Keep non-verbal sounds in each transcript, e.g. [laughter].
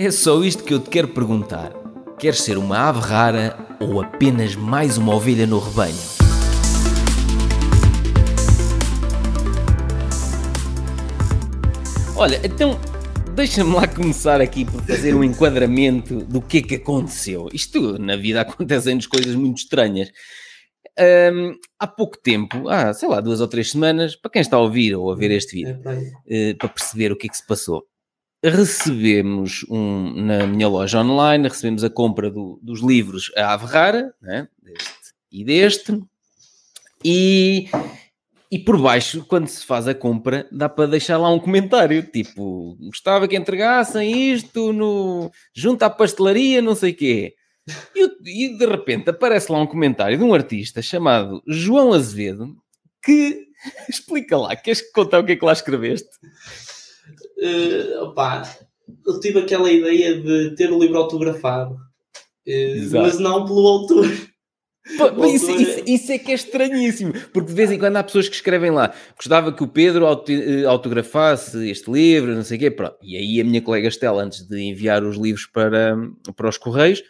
É só isto que eu te quero perguntar. Queres ser uma ave rara ou apenas mais uma ovelha no rebanho? Olha, então deixa-me lá começar aqui por fazer um enquadramento do que é que aconteceu. Isto na vida [laughs] acontecem-nos coisas muito estranhas. Um, há pouco tempo, há sei lá, duas ou três semanas, para quem está a ouvir ou a ver este vídeo, uh, para perceber o que é que se passou, recebemos um, na minha loja online, recebemos a compra do, dos livros A Ave Rara, né? deste e deste, e, e por baixo, quando se faz a compra, dá para deixar lá um comentário, tipo, gostava que entregassem isto no, junto à pastelaria, não sei quê. E, e, de repente aparece lá um comentário de um artista chamado João Azevedo que [laughs] explica lá, queres contar o que é que lá escreveste? Uh, opa, eu tive aquela ideia de ter o livro autografado, uh, mas não pelo autor. Pô, isso, isso, isso, é que é estranhíssimo, porque de vez em quando há pessoas que escrevem lá gostava que o Pedro eh, autografasse este livro, não sei o quê, pronto. E aí a minha colega Estela, antes de enviar os livros para, para os Correios,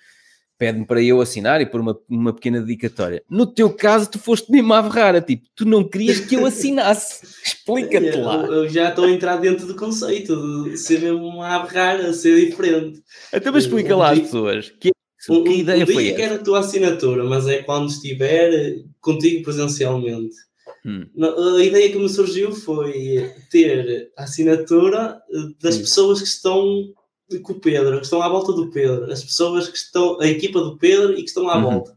pede-me para eu assinar e pôr uma, uma pequena dedicatória. No teu caso, tu foste mesmo à rara, tipo, tu não querias que eu assinasse. [laughs] Explica-te lá. Eu, eu, já estou a entrar dentro do conceito de ser mesmo uma ave rara, ser diferente. Então, mas explica lá às pessoas. Que, um, que ideia um foi que era a tua assinatura, mas é quando estiver contigo presencialmente. Hum. A ideia que me surgiu foi ter a assinatura das hum. pessoas que estão com o Pedro, que estão à volta do Pedro, as pessoas que estão, a equipa do Pedro e que estão à uhum. volta.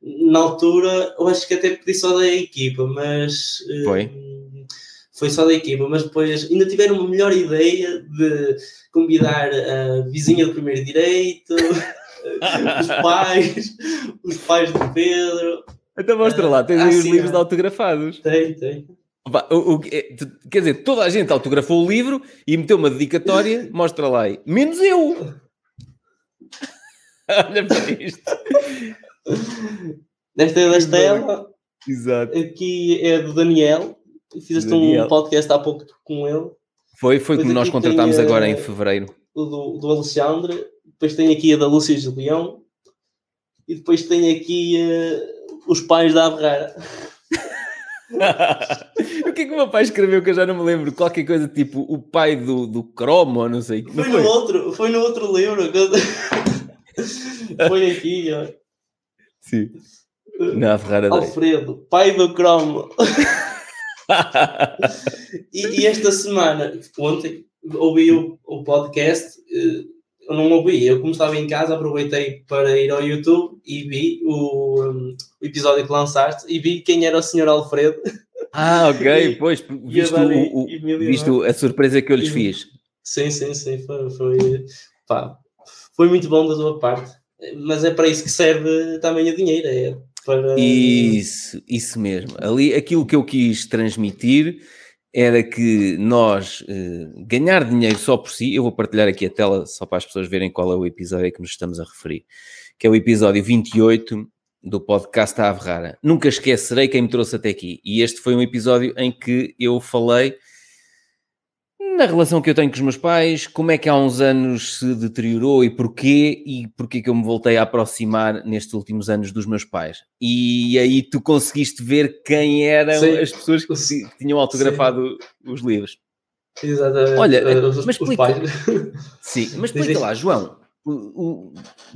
Na altura, eu acho que até pedi só da equipa, mas foi, uh, foi só da equipa, mas depois ainda tiveram uma melhor ideia de convidar a vizinha do primeiro direito, [laughs] os pais, os pais do Pedro. Então mostra lá, tens aí os livros autografados. Tem, tem. O, o, é, quer dizer, toda a gente autografou o livro e meteu uma dedicatória, mostra lá aí. Menos eu! [laughs] Olha para isto. Esta é da Estela. Exato. Aqui é do Daniel. Fizeste Daniel. um podcast há pouco com ele. Foi, foi como nós contratámos agora em fevereiro. O do, do Alexandre. Depois tem aqui a da Lúcia Julião. E depois tem aqui uh, os pais da Averrara. [laughs] [laughs] o que é que o meu pai escreveu que eu já não me lembro? Qualquer coisa tipo o pai do, do cromo ou não sei. Foi, foi, no outro, foi no outro livro. [laughs] foi aqui, ó. Sim. Na Ferrara Alfredo, pai do cromo. [laughs] e, e, esta semana, ontem, ouvi o, o podcast. Uh, eu não ouvi. Eu, como estava em casa, aproveitei para ir ao YouTube e vi o, um, o episódio que lançaste e vi quem era o Sr. Alfredo. Ah, ok, [laughs] pois, visto, o, o, visto a surpresa que eu lhes fiz. Sim, sim, sim, foi, foi, pá, foi muito bom da tua parte. Mas é para isso que serve também o dinheiro, é para... Isso, isso mesmo. Ali, aquilo que eu quis transmitir era que nós eh, ganhar dinheiro só por si, eu vou partilhar aqui a tela só para as pessoas verem qual é o episódio a que nos estamos a referir, que é o episódio 28 do podcast A Ave Rara. Nunca esquecerei quem me trouxe até aqui. E este foi um episódio em que eu falei na relação que eu tenho com os meus pais, como é que há uns anos se deteriorou e porquê, e porquê que eu me voltei a aproximar nestes últimos anos dos meus pais. E aí tu conseguiste ver quem eram Sim. as pessoas que, tinham autografado Sim. os livros. Exatamente. Olha, os, [laughs] mas explica, Sim, mas explica lá, João,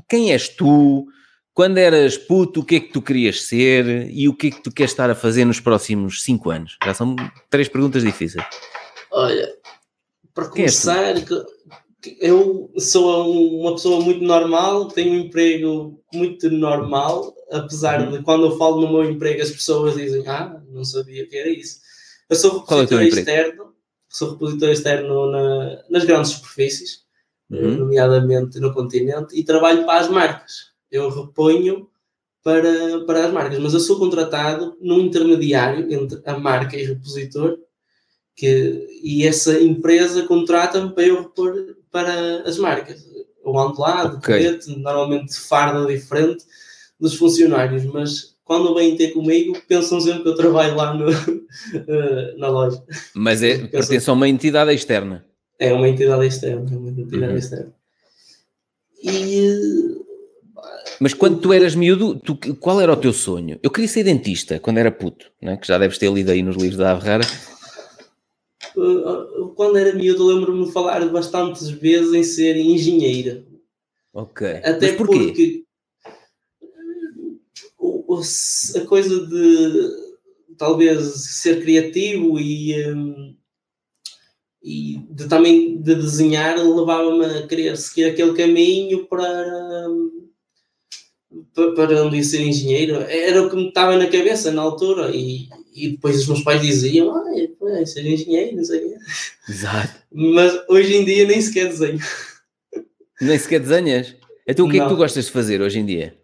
quem és tu? Quando eras puto, o que é que tu querias ser e o que é que tu queres estar a fazer nos próximos 5 anos? Já são três perguntas difíceis. Olha, para é começar, eu sou uma pessoa muito normal, tenho um emprego muito normal, apesar uhum. de quando eu falo no meu emprego as pessoas dizem, ah, não sabia que era isso. Eu sou é repositor é externo, sou repositor externo na, nas grandes superfícies, uhum. nomeadamente no continente, e trabalho para as marcas. Eu reponho para, para as marcas, mas eu sou contratado num intermediário entre a marca e o repositor que, e essa empresa contrata-me para eu repor para as marcas. Eu ando lá, de okay. normalmente de farda diferente dos funcionários, mas quando vêm ter comigo, pensam sempre que eu trabalho lá no, [laughs] eh, na loja. Mas é, pertence a uma entidade externa. É uma entidade externa, é uma entidade uhum. externa. E mas quando tu eras miúdo, tu, qual era o teu sonho? Eu queria ser dentista quando era puto, né? que já deves ter lido aí nos livros da Averrara. Quando era miúdo, lembro-me de falar bastantes vezes em ser engenheira. Ok. Até porque a coisa de talvez ser criativo e, um, e de, também de desenhar levava-me a querer seguir aquele caminho para, um, para onde ia ser engenheiro. Era o que me estava na cabeça na altura e, e depois os meus pais diziam ah, é, ser engenheiro, não sei o quê. Exato. Mas hoje em dia nem sequer desenho. Nem sequer desenhas? Então o que não. é que tu gostas de fazer hoje em dia?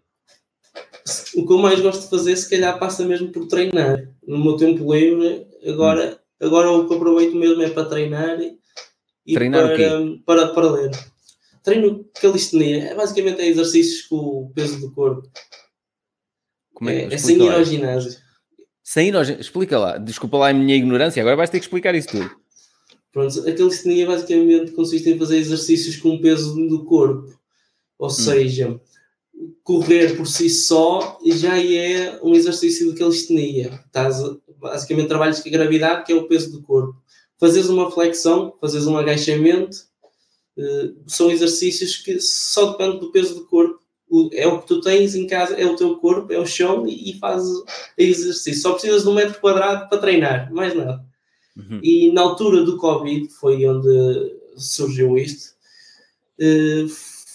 O que eu mais gosto de fazer, se calhar, passa mesmo por treinar. No meu tempo livre, agora, hum. agora o que eu aproveito mesmo é para treinar e treinar para, para, para ler. Treino calistenia, é basicamente é exercícios com o peso do corpo. Como é, é, é sem ir ao ginásio. Sem ginásio? Explica lá. Desculpa lá a minha ignorância, agora vais ter que explicar isso tudo. Pronto, a calistenia basicamente consiste em fazer exercícios com o peso do corpo. Ou hum. seja, correr por si só já é um exercício de calistenia. Estás, basicamente trabalhas com a gravidade, que é o peso do corpo. Fazes uma flexão, fazes um agachamento, uh, são exercícios que só dependem do peso do corpo. O, é o que tu tens em casa, é o teu corpo, é o chão e, e fazes exercício. Só precisas de um metro quadrado para treinar, mais nada. Uhum. E na altura do Covid, foi onde surgiu isto, uh,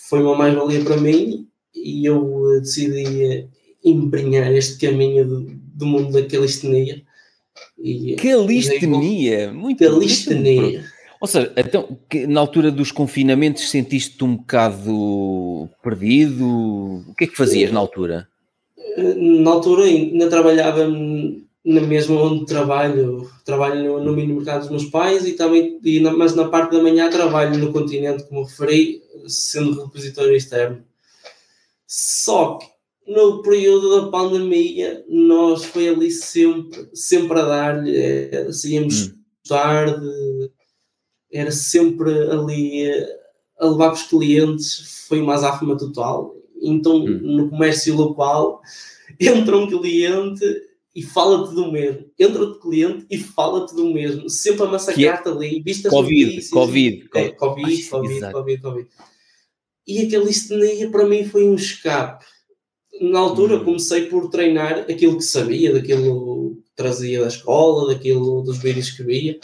foi uma mais-valia para mim e eu eh, decidi eh, embrenhar este caminho do, do mundo da calistenia. E, calistenia? Muito Calistenia. Ou seja, então, na altura dos confinamentos sentiste-te um bocado perdido? O que é que fazias na altura? Na altura ainda trabalhava na mesma onde trabalho, trabalho no, no mini mercado dos meus pais e também, e na, mas na parte da manhã trabalho no continente, como referi, sendo repositório externo. Só que no período da pandemia, nós foi ali sempre, sempre a dar-lhe, é, saíamos hum. tarde, era sempre ali a levar com os clientes, foi uma azáfama total. Então, hum. no comércio local, [laughs] entra um cliente e fala-te do mesmo. Entra outro cliente e fala-te do mesmo. Sempre a massacrar-te é? ali. Viste COVID, COVID, é, COVID, COVID, COVID, COVID, COVID e aquele calistenia para mim foi um escape. Na altura uhum. comecei por treinar aquilo que sabia, daquilo que trazia da escola, daquilo dos vídeos que via.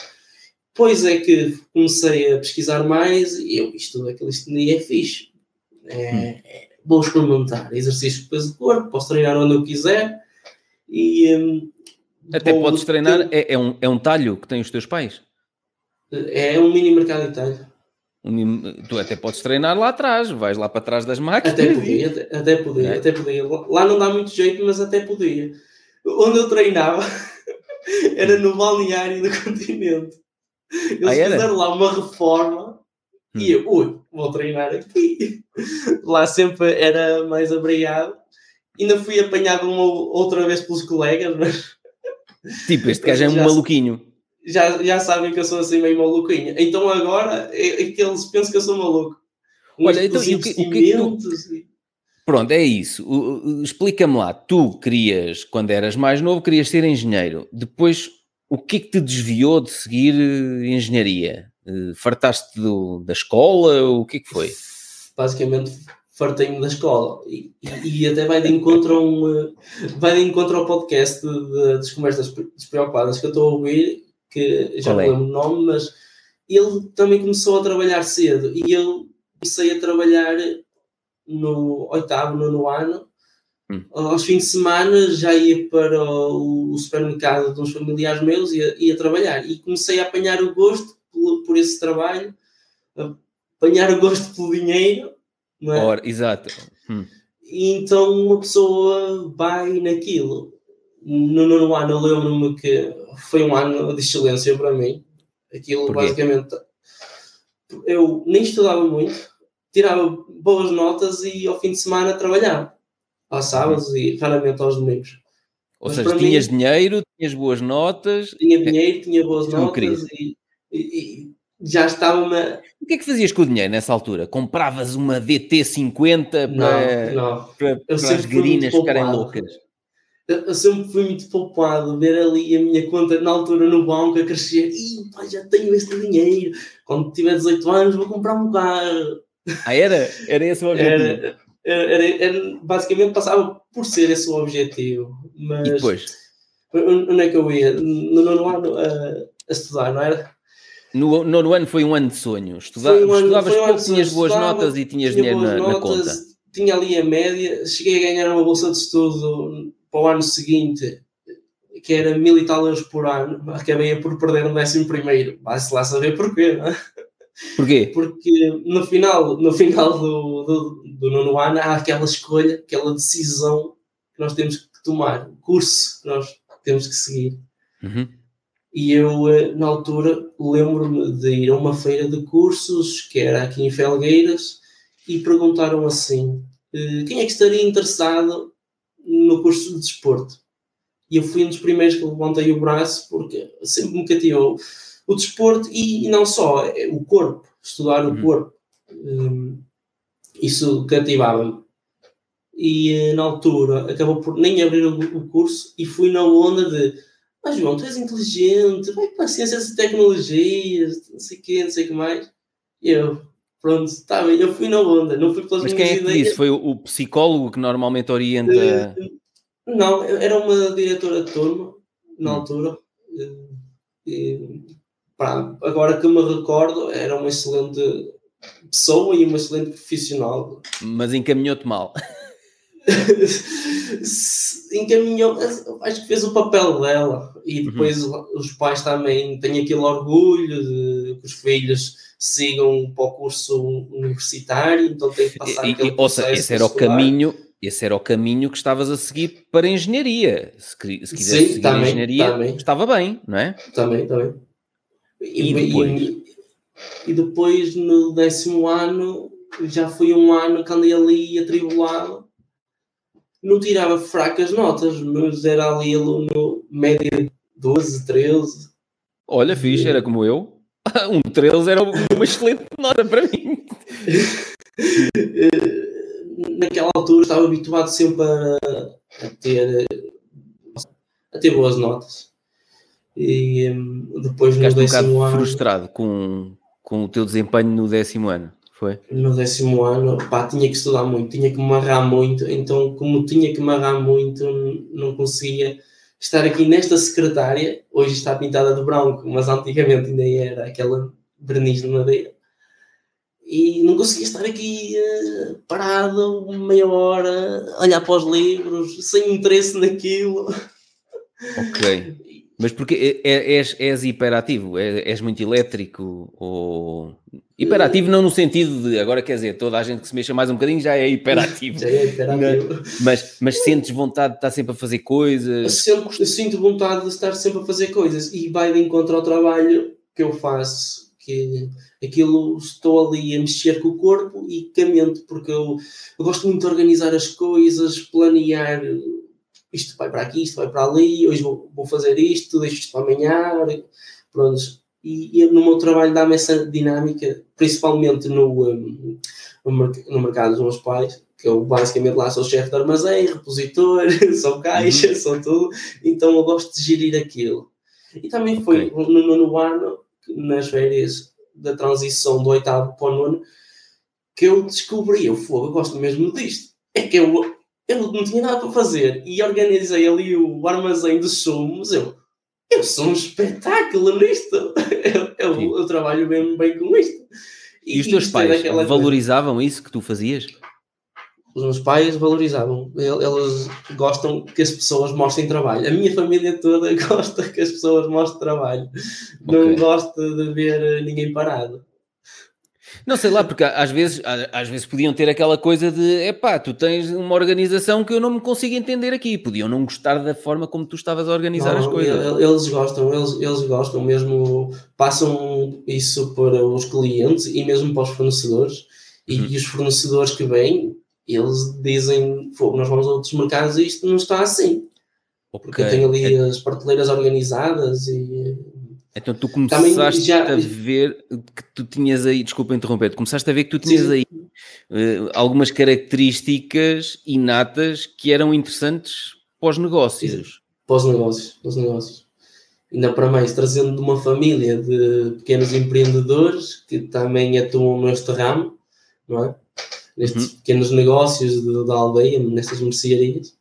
Pois é que comecei a pesquisar mais e eu, isto da calistenia é fixe. É, hum. é, vou experimentar exercícios de peso de corpo, posso treinar onde eu quiser e hum, até podes treinar, é, é, um, é um talho que têm os teus pais? É um mini mercado de talho. Tu até podes treinar lá atrás, vais lá para trás das máquinas. Até podia, até, até podia, é. até podia. Lá não dá muito jeito, mas até podia. Onde eu treinava [laughs] era no balneário do continente. Eles ah, fizeram lá uma reforma hum. e eu, ui, vou treinar aqui. [laughs] Lá sempre era mais abrigado. Ainda fui apanhado uma outra vez pelos colegas, mas. [laughs] Tipo, este gajo é um maluquinho já, já sabem que eu sou assim meio maluquinho. Então agora é, é que eles pensam que eu sou maluco. Olha, então, o que, o que tu... Pronto, é isso. Explica-me lá. Tu querias, quando eras mais novo, querias ser engenheiro. Depois, o que é que te desviou de seguir eh, engenharia? Eh, fartaste do, da escola? O que é que foi? Basicamente, fartei-me da escola e, e, e, até vai de encontro a um, eh, vai de encontro ao podcast de, de, das conversas despreocupadas que eu estou a ouvir que já não é? lembro o nome, mas ele também começou a trabalhar cedo e eu comecei a trabalhar no oitavo, nono ano. Hum. Aos fins de semana já ia para o, supermercado de uns familiares meus e ia, ia trabalhar. E comecei a apanhar o gosto por, por esse trabalho, apanhar o gosto pelo dinheiro. Não é? Ora, exato. Hum. E então uma pessoa vai naquilo. No nono ano eu lembro-me que foi um ano de excelência para mim. Aquilo basicamente eu nem estudava muito, tirava boas notas e ao fim de semana trabalhava. Aos sábados e raramente aos domingos. Ou Mas seja, tinhas mim, dinheiro, tinhas boas notas. Tinha dinheiro, tinha boas notas e, e, já estava uma. O que é que fazias com o dinheiro nessa altura? Compravas uma DT50 para, não, não. para, para as garinas ficarem loucas? Eu sempre fui muito poupado, ver ali a minha conta na altura no banco a crescer, e pá, já tenho este dinheiro, quando tiver 18 anos vou comprar um carro. Ah, era? Era esse o objetivo? Era, era, era, basicamente passava por ser esse o objetivo. Mas e depois? Onde é que eu ia? No nono ano a, a estudar, não era? No nono ano foi um ano de sonho. Estuda, um ano, estudavas um pouco, tinhas boas notas e tinhas tinha dinheiro na, notas, na, conta. Tinha ali a média, cheguei a ganhar uma bolsa de estudo para o ano seguinte, que era mil e tal euros por ano, acabei por perder no décimo primeiro. Vai-se lá saber porquê, não é? Porquê? Porque no final, no final do, do, do nono ano há aquela escolha, aquela decisão que nós temos que tomar, o curso que nós temos que seguir. Uhum. E eu, eh, na altura, lembro-me de ir a uma feira de cursos, que era aqui em Felgueiras, e perguntaram assim: eh, quem é que estaria interessado no curso de desporto? E eu fui um dos primeiros que levantei o braço, porque sempre me cativou o desporto e, e não só, é o corpo, estudar o uhum. corpo. Um, isso cativava-me. E eh, na altura acabou por nem abrir o, o curso e fui na onda de ah, João, tu és inteligente, vai para ciências e tecnologias, não sei o quê, não sei o que mais. E eu, pronto, está bem, eu fui na onda, não fui pelas Mas quem é que disse? Foi o, o, psicólogo que normalmente orienta? Uh, não, era uma diretora de turma, na hum. altura. Pá, agora que me recordo, era uma excelente pessoa e uma excelente profissional. Mas encaminhou-te mal. [laughs] encaminhou, acho que fez o papel dela e uhum. depois uhum. os pais também têm aquele orgulho de que os filhos sigam para o curso universitário, então tem que passar e, aquele e, processo. esse era o caminho, esse era o caminho que estavas a seguir para a engenharia. Se, se quisesse Sim, seguir também, engenharia, também. estava bem, não é? Também, também. E, e depois? E, e, depois no décimo ano já foi um ano que andei ali atribulado não tirava fracas notas, mas era ali aluno média 12, 13. Olha, fixe, era como eu. [laughs] Um 13 era uma excelente nota para mim. [laughs] Naquela altura estava habituado sempre a, a ter a ter boas notas. E hum, depois Ficaste no décimo um ano. frustrado com, com o teu desempenho no décimo ano. Foi? No décimo ano, pá, tinha que estudar muito, tinha que me amarrar muito, então, como tinha que me amarrar muito, não conseguia estar aqui nesta secretária. Hoje está pintada de branco, mas antigamente ainda era aquela verniz de madeira. E não conseguia estar aqui uh, parado meia hora, olhar para os livros, sem interesse naquilo. Ok. [laughs] Mas porque é, é, és, és hiperativo? É, és muito elétrico? Ou... Hiperativo não no sentido de, agora quer dizer, toda a gente que se mexa mais um bocadinho já é hiperativo. [laughs] já é hiperativo. Mas, mas sentes vontade de estar sempre a fazer coisas? Sempre, sinto vontade de estar sempre a fazer coisas e vai de encontro ao trabalho que eu faço, que aquilo estou ali a mexer com o corpo e com a mente, porque eu, eu gosto muito de organizar as coisas, planear isto vai para aqui, isto vai para ali, hoje vou, vou fazer isto, deixo isto para amanhã, pronto. E, e no meu trabalho dá-me essa dinâmica, principalmente no, um, no, mercado dos meus pais, que eu basicamente lá sou chefe de armazém, repositor, [laughs] sou caixa, uhum. sou tudo, então eu gosto de gerir aquilo. E também foi okay. no nono ano, nas férias da transição do oitavo para o nono, que eu descobri, o fogo, eu gosto mesmo disto. É que eu eu não tinha nada para fazer e organizei ali o armazém de sumos. Eu, eu sou um espetáculo nisto. [laughs] Eu, eu, eu trabalho mesmo bem com isto. E, e os teus pais valorizavam coisa. isso que tu fazias? Os meus pais valorizavam. Eles gostam que as pessoas mostrem trabalho. A minha família toda [laughs] gosta que as pessoas mostrem trabalho. Okay. Não gosta de ver ninguém parado. Não sei lá, porque às vezes, às vezes podiam ter aquela coisa de epá, tu tens uma organização que eu não me consigo entender aqui. Podiam não gostar da forma como tu estavas a organizar não, as coisas. Eles gostam, eles, eles gostam mesmo, passam isso para os clientes e mesmo para os fornecedores. E, hum. e os fornecedores que vêm, eles dizem, nós vamos a outros mercados e isto não está assim. Okay. Porque tem ali é... as prateleiras organizadas e Então tu começaste já... a ver que tu tinhas aí, desculpa interromper, começaste a ver que tu tinhas sim, aí uh, algumas características inatas que eram interessantes para os negócios. Para os negócios, para os negócios. Ainda para mais, trazendo de uma família de pequenos empreendedores que também atuam neste ramo, não é? Nestes uhum. pequenos negócios de, da aldeia, nestas mercearias.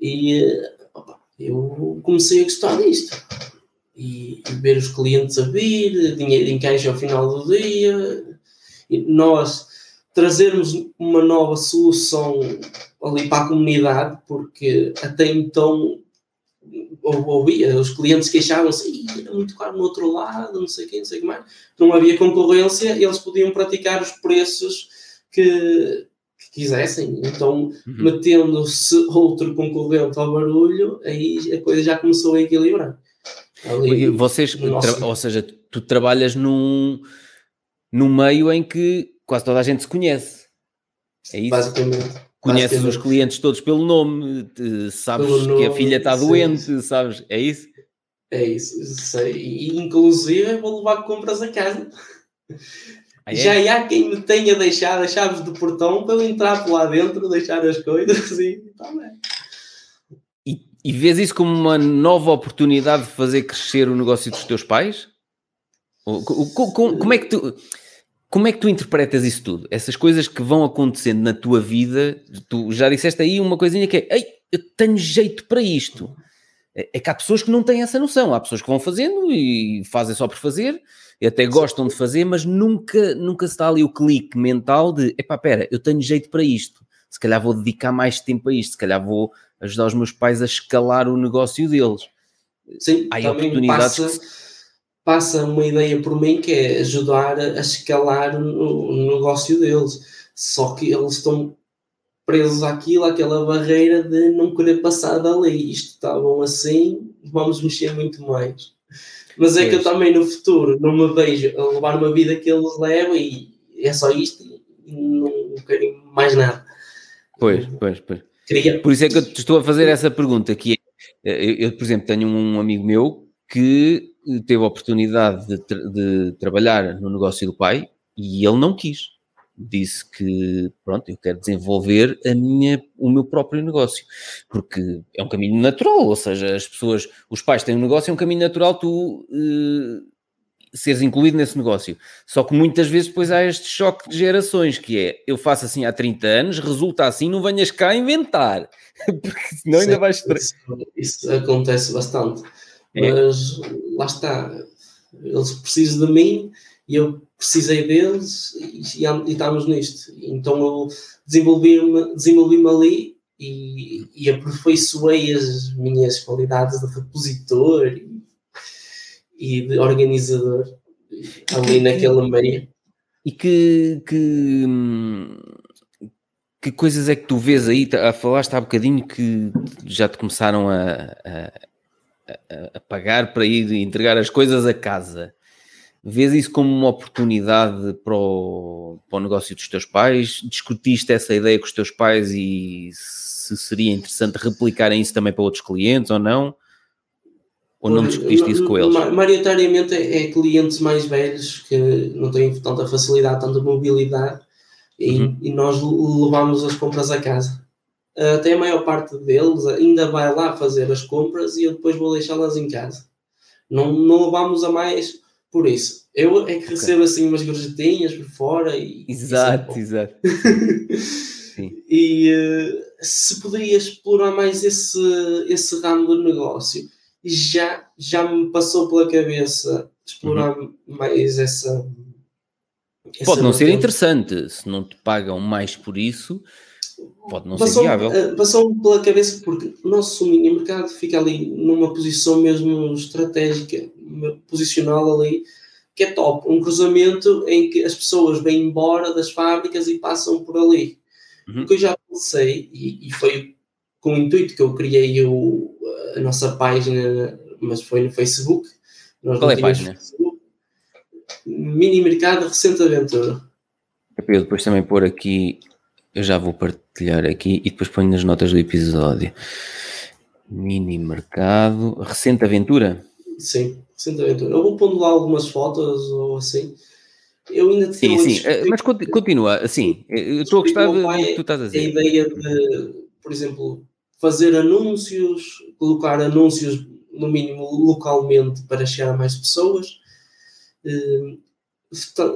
E eh, opa, eu comecei a gostar disto e, e ver os clientes a vir, dinheiro em caixa ao final do dia, e nós trazermos uma nova solução ali para a comunidade, porque até então ouvia, os clientes queixavam-se, era muito caro no outro lado, não sei quem, não sei o que mais. Não havia concorrência eles podiam praticar os preços que, que quisessem. Então, uhum. metendo-se outro concorrente ao barulho, aí a coisa já começou a equilibrar. Ali, Vocês, ou seja, tu trabalhas num, num meio em que quase toda a gente se conhece. É isso? Basicamente. Conheces Basicamente. os clientes todos pelo nome, sabes pelo nome, que a filha está doente, sim. sabes? É isso? É isso, sei. E, inclusive vou levar compras a casa. Ah, é? Já há quem me tenha deixado as chaves do portão para eu entrar por lá dentro, deixar as coisas [laughs] e está bem. E vês isso como uma nova oportunidade de fazer crescer o negócio dos teus pais? Como é que tu, como é que tu interpretas isso tudo? Essas coisas que vão acontecendo na tua vida, tu já disseste aí uma coisinha que é, ei, eu tenho jeito para isto. É, é que há pessoas que não têm essa noção. Há pessoas que vão fazendo e fazem só por fazer, e até gostam de fazer, mas nunca, nunca se dá ali o clique mental de, epá, pera, eu tenho jeito para isto. Se calhar vou dedicar mais tempo a isto, se calhar vou ajudar os meus pais a escalar o negócio deles. Sim, Há oportunidades passa, que... passa uma ideia por mim que é ajudar a escalar o, o negócio deles. Só que eles estão presos àquilo, àquela barreira de não querer passar da lei. Isto está bom assim, vamos mexer muito mais. Mas é que eu também no futuro não me vejo a levar uma vida que eles levam e é só isto e não quero mais nada. Pois, pois, pois. Queria... Por isso é que eu te estou a fazer essa pergunta, que é, eu, eu por exemplo, tenho um amigo meu que teve a oportunidade de, de, trabalhar no negócio do pai e ele não quis. Disse que, pronto, eu quero desenvolver a minha, o meu próprio negócio, porque é um caminho natural, ou seja, as pessoas, os pais têm um negócio, é um caminho natural tu uh, seres incluído nesse negócio. Só que muitas vezes depois há este choque de gerações, que é, eu faço assim há 30 anos, resulta assim, não venhas cá inventar, [laughs] porque senão ainda vais... Isso, isso acontece bastante, é. mas lá está, eles precisam de mim e eu precisei deles e, e, estamos nisto. Então eu desenvolvi-me desenvolvi ali e, e aperfeiçoei as minhas qualidades de repositor e e de organizador ali naquele meio. E que, que, que coisas é que tu vês aí? A falaste há bocadinho que já te começaram a, a, a pagar para ir entregar as coisas a casa. Vês isso como uma oportunidade para o, para o negócio dos teus pais? Discutiste essa ideia com os teus pais e se seria interessante replicarem isso também para outros clientes ou não? Ou não discutiste isso com eles? Maioritariamente é clientes mais velhos que não têm tanta facilidade, tanta mobilidade e, uhum. e nós levamos as compras a casa. Até a maior parte deles ainda vai lá fazer as compras e eu depois vou deixá-las em casa. Não, não levamos a mais por isso. Eu é que recebo okay. assim umas gorjetinhas por fora e. Exato, exato. [laughs] e uh, se poderia explorar mais esse, esse ramo do negócio, já, já me passou pela cabeça explorar uhum. mais essa. essa pode não ser interessante, se não te pagam mais por isso, pode não passou, ser viável. Eh, passou-me pela cabeça porque o nosso mini mercado fica ali numa posição mesmo estratégica, posicional ali, que é top. Um cruzamento em que as pessoas vêm embora das fábricas e passam por ali. Uhum. O que eu já pensei, e, e foi com o intuito que eu criei o, a nossa página, mas foi no Facebook. Nós Qual é a página? Facebook. Mini Mercado Recente Aventura. Eu depois também pôr aqui, eu já vou partilhar aqui e depois ponho nas notas do episódio. Mini Mercado Recente Aventura? Sim. Recente aventura. Eu vou pondo lá algumas fotos ou assim. Eu ainda Sim, sim, eh, mas continua, assim, eu estou a gostar do que tu estás a dizer. A ideia de, por exemplo, fazer anúncios, colocar anúncios no mínimo localmente para chegar a mais pessoas. Eh,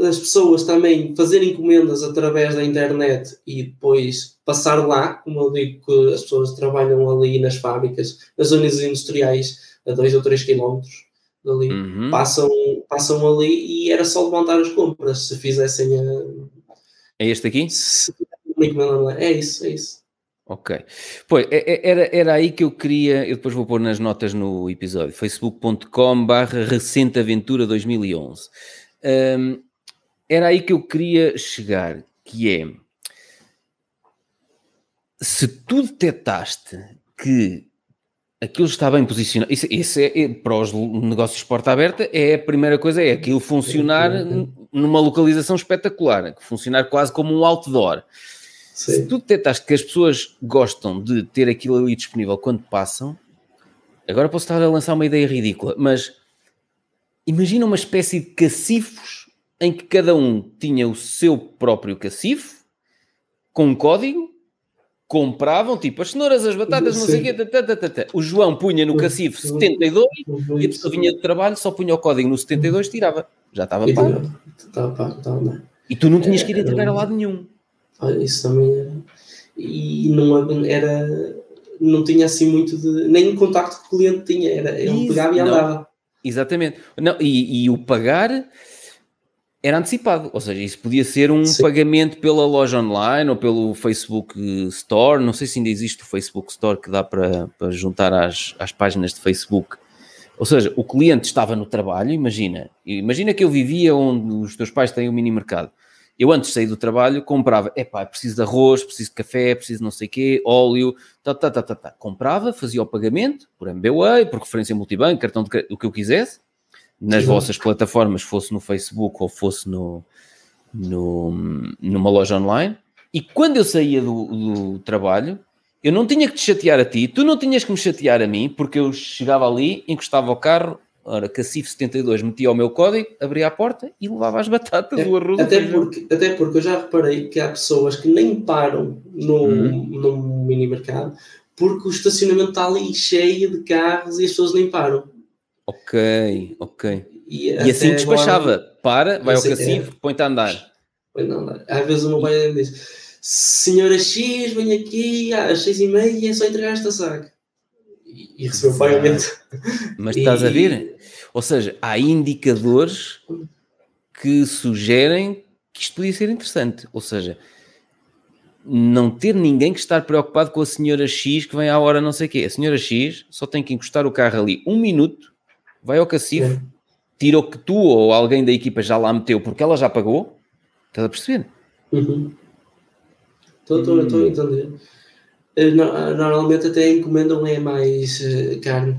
as pessoas também fazerem encomendas através da internet e depois passar lá, como eu digo que as pessoas trabalham ali nas fábricas, nas zonas industriais, a 2 ou 3 quilómetros dali, uhum. passam, passam ali e era só levantar as compras se fizessem a... É este aqui? Se, é isso, é isso. Ok. Pois, é, é, era, era aí que eu queria, eu depois vou pôr nas notas no episódio, facebook.com barra recenteaventura 2011. Um, era aí que eu queria chegar, que é, se tu detectaste que aquilo está bem posicionado, isso, isso é, é, para os negócios de porta aberta, é a primeira coisa, é aquilo funcionar numa localização espetacular, funcionar quase como um outdoor. Sim. Se tu detectaste que as pessoas gostam de ter aquilo ali disponível quando passam, agora posso estar a lançar uma ideia ridícula, mas imagina uma espécie de cacifos em que cada um tinha o seu próprio cacifo, com um código, compravam, tipo, as cenouras, as batatas, Sim. não sei o quê, tá, tá, tá, o João punha no cacifo 72 e a pessoa vinha de trabalho, só punha o código no 72 tirava. Já estava pago. E tu não tinhas que ir entregar a lado nenhum. Olha, isso também era. E não era. Não tinha assim muito de. Nem contacto que o cliente tinha, era. Ele pegava e andava. Não, exatamente. Não, e, e o pagar era antecipado, ou seja, isso podia ser um Sim. pagamento pela loja online ou pelo Facebook Store, não sei se ainda existe o Facebook Store que dá para, para juntar às, às páginas de Facebook. Ou seja, o cliente estava no trabalho, imagina, imagina que eu vivia onde os teus pais têm o mini mercado. Eu antes de sair do trabalho comprava, epá, preciso de arroz, preciso de café, preciso de não sei o quê, óleo, tá, tá, tá, tá, tá. Comprava, fazia o pagamento por MBWay, por referência multibanco, cartão de o que eu quisesse, nas Sim. vossas plataformas, fosse no Facebook ou fosse no, no, numa loja online. E quando eu saía do, do trabalho, eu não tinha que te chatear a ti, tu não tinhas que me chatear a mim, porque eu chegava ali, encostava o carro, Ora, Cacif 72 metia o meu código, abria a porta e levava as batatas, é, o arroz. Até porque, até porque eu já reparei que há pessoas que nem param no, uhum. no mini mercado porque o estacionamento está ali cheio de carros e as pessoas nem param. Ok, ok. E, e assim despachava. Agora, Para, vai ao Cacif, é, põe-te a andar. Põe-te a andar. Às vezes o meu pai diz: Senhora X, vem aqui às seis e meia, é só entregar esta saca. E, e recebeu o pagamento. Mas estás a ver? Ou seja, há indicadores que sugerem que isto podia ser interessante. Ou seja, não ter ninguém que estar preocupado com a senhora X que vem à hora não sei o quê. A senhora X só tem que encostar o carro ali um minuto, vai ao cacifo, é. tira o que tu ou alguém da equipa já lá meteu porque ela já pagou. Estás a perceber? Uhum. Estou hum. a entender. Eh, normalmente até encomendam é mais uh, carne.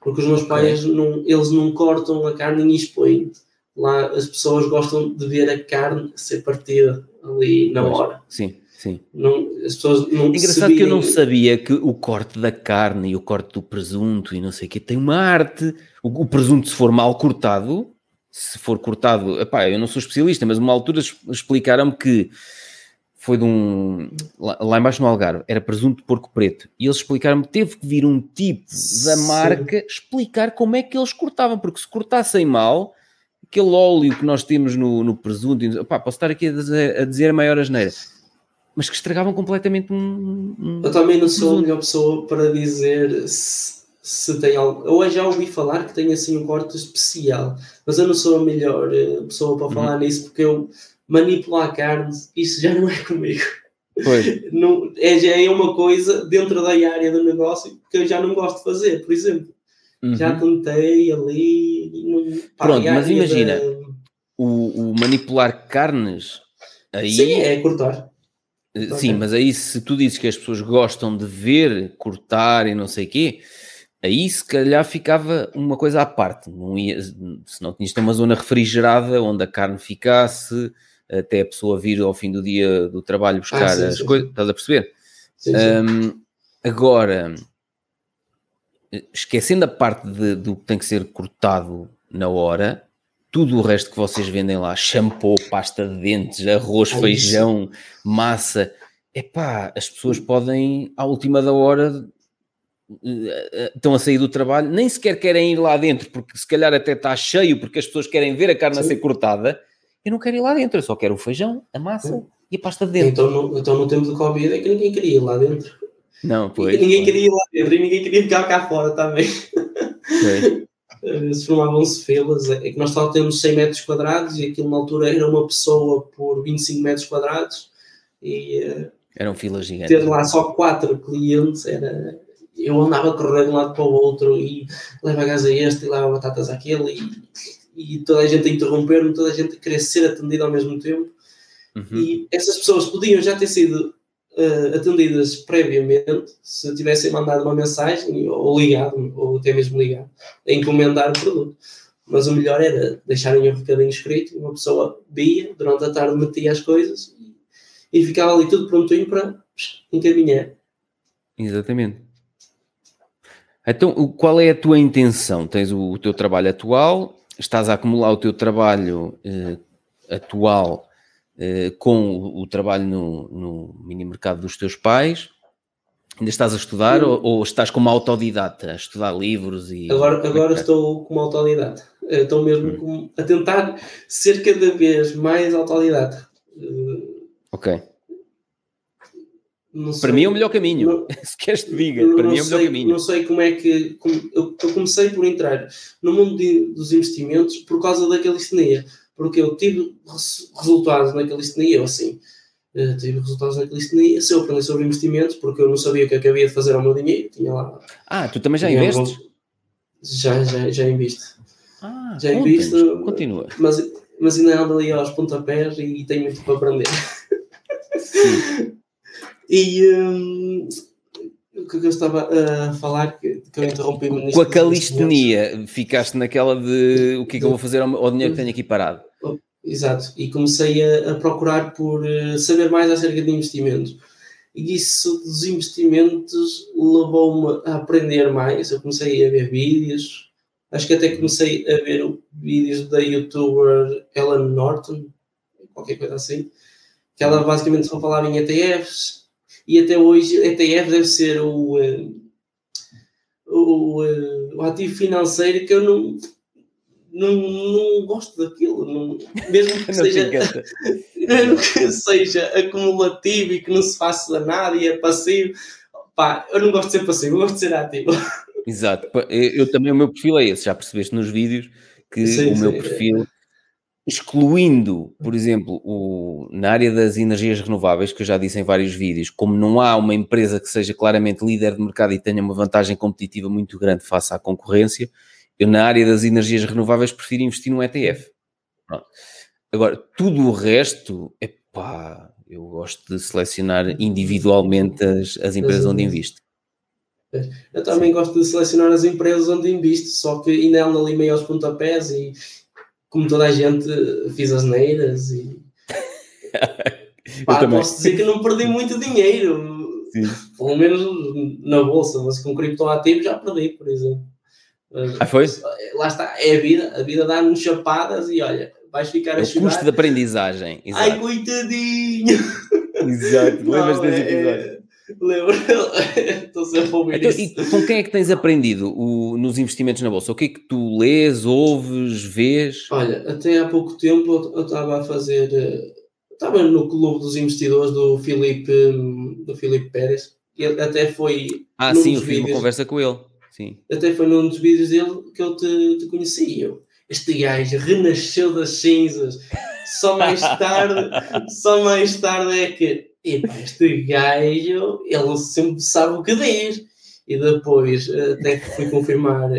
Porque os meus pais, não, eles não cortam a carne e expõem. Lá as pessoas gostam de ver a carne ser partida ali na pois, hora. Sim, sim. Não, as pessoas não Engraçado que eu não sabia que o corte da carne e o corte do presunto e não sei o que tem uma arte. O, o presunto, se for mal cortado, se for cortado, epá, eu não sou especialista, mas uma altura explicaram-me que foi de um. Lá, lá embaixo no Algarve, era presunto de porco preto. E eles explicaram-me teve que vir um tipo da marca Sim. explicar como é que eles cortavam, porque se cortassem mal, aquele óleo que nós temos no, no presunto, opá, posso estar aqui a dizer a, dizer a maior asneira, mas que estragavam completamente um. um Eu também não sou a melhor pessoa para dizer se, se tem algo. Eu já ouvi falar que tem assim um corte especial, mas eu não sou a melhor eh, pessoa para uhum. falar nisso, porque eu manipular carnes, isso já não é comigo. [laughs] Não, é, já é uma coisa dentro da área do negócio que eu já não gosto de fazer, por exemplo. Uhum. Já tentei ali. Não, Pronto, mas imagina o, o, manipular carnes aí. Sim, é cortar. Eh, sim, okay. mas aí se tu dizes que as pessoas gostam de ver cortar e não sei o quê, aí se calhar ficava uma coisa à parte. Não ia, se não tinhas uma zona refrigerada onde a carne ficasse até a pessoa vir ao fim do dia do trabalho buscar ah, sim, as sim, coisas, sim. estás a perceber? Um, agora, esquecendo a parte de, do que tem que ser cortado na hora, tudo o resto que vocês vendem lá, shampoo, pasta de dentes, arroz, é feijão, massa, epá, as pessoas podem, à última da hora, eh, eh, estão a sair do trabalho, nem sequer querem ir lá dentro, porque se calhar até está cheio, porque as pessoas querem ver a carne Sim. a ser cortada. Eu não quero ir lá dentro, eu só quero o feijão, a massa e a pasta de dentro. Então no, então, no tempo do Covid é que ninguém queria ir lá dentro. Não, pois. Ninguém queria ir lá dentro e ninguém queria ficar cá fora também. Eh, se formavam-se filas, é que nós só temos 100 metros quadrados e aquilo na altura era uma pessoa por 25 metros quadrados e eram filas gigantes. Ter lá só quatro clientes era, eu andava a correr de um lado para o outro e leva gás a este e leva batatas àquele e, e toda a gente a interromper-me, toda a gente a querer ser atendida ao mesmo tempo. Uhum. E essas pessoas podiam já ter sido uh, atendidas previamente se tivessem mandado uma mensagem ou ligado, ou até mesmo ligado, a encomendar o produto. Mas o melhor era deixarem um recadinho escrito, uma pessoa via, durante a tarde metia as coisas e, e ficava ali tudo prontinho para encaminhar. Exatamente. Então, qual é a tua intenção? Tens o, o teu trabalho atual, estás a acumular o teu trabalho eh, atual eh, com o, o, trabalho no, no mini mercado dos teus pais. Ainda estás a estudar ou, ou, estás como autodidata, a estudar livros e. Agora, é agora estou como autodidata. Estou mesmo hum. a tentar ser cada vez mais autodidata. Ok. Para mim é o melhor caminho. Não, [laughs] Se queres te diga, para mim é o melhor sei, caminho. Não sei como é que. Como, eu, eu, comecei por entrar no mundo de, dos investimentos por causa da calistenia. Porque eu tive resultados na calistenia, assim. Uh, tive resultados na calistenia. Se eu aprendi sobre investimentos, porque eu não sabia o que é que havia de fazer ao meu dinheiro, tinha lá. Ah, tu também já investes? Já, já, já invisto. Ah, já invisto. Continua. Mas, mas ainda ando ali aos pontapés e tenho muito para aprender. Sim. [laughs] E um, o que eu estava a falar, que, eu interrompi Com a calistenia, ficaste naquela de o que é que eu vou fazer ao, dinheiro que tenho aqui parado. Oh, exato, e comecei a, a procurar por uh, saber mais acerca de investimentos. E isso dos investimentos levou-me a aprender mais. Eu comecei a ver vídeos, acho que até comecei a ver vídeos da youtuber Ellen Norton, qualquer coisa assim, que ela basicamente só falava em ETFs e até hoje ETF deve ser o, eh, o, eh, o ativo financeiro que eu não, não, não gosto daquilo, não, mesmo que [laughs] seja, [laughs] mesmo que seja acumulativo e que não se faça nada e é passivo, pá, eu não gosto de ser passivo, eu gosto de ser ativo. [laughs] Exato, eu também o meu perfil é esse, já percebeste nos vídeos que sim, o meu sim, perfil é excluindo, por exemplo, o, na área das energias renováveis, que eu já disse em vários vídeos, como não há uma empresa que seja claramente líder de mercado e tenha uma vantagem competitiva muito grande face à concorrência, eu na área das energias renováveis prefiro investir num ETF. Pronto. Agora, tudo o resto, é pá, eu gosto de selecionar individualmente as, as empresas onde invisto. Eu também Sim. gosto de selecionar as empresas onde invisto, só que ainda ando ali meio aos pontapés e como toda a gente, fiz as neiras e. Pá, posso dizer que não perdi muito dinheiro. Sim. Pelo menos na bolsa, mas com criptoativo já perdi, por exemplo. Ah, foi? Lá está, é a vida. A vida dá-nos chapadas e olha, vais ficar é a chorar. custo de aprendizagem. Exato. Ai, coitadinho! Exato, lembras desse é, episódio? É, Lembro, [laughs] estou sempre a ouvir então, isso. Com quem é que tens aprendido o, nos investimentos na Bolsa? O que é que tu lês, ouves, vês? Olha, até há pouco tempo eu estava a fazer... Eh, estava no clube dos investidores do Filipe, do Filipe Pérez. E até foi... Ah, sim, eu fiz uma conversa com ele. Sim. Até foi num dos vídeos dele que eu te, te conheci. Eu, este gajo renasceu das cinzas. Só mais tarde, [laughs] só mais tarde é que este gajo, ele sempre sabe o que diz. E depois até que fui confirmar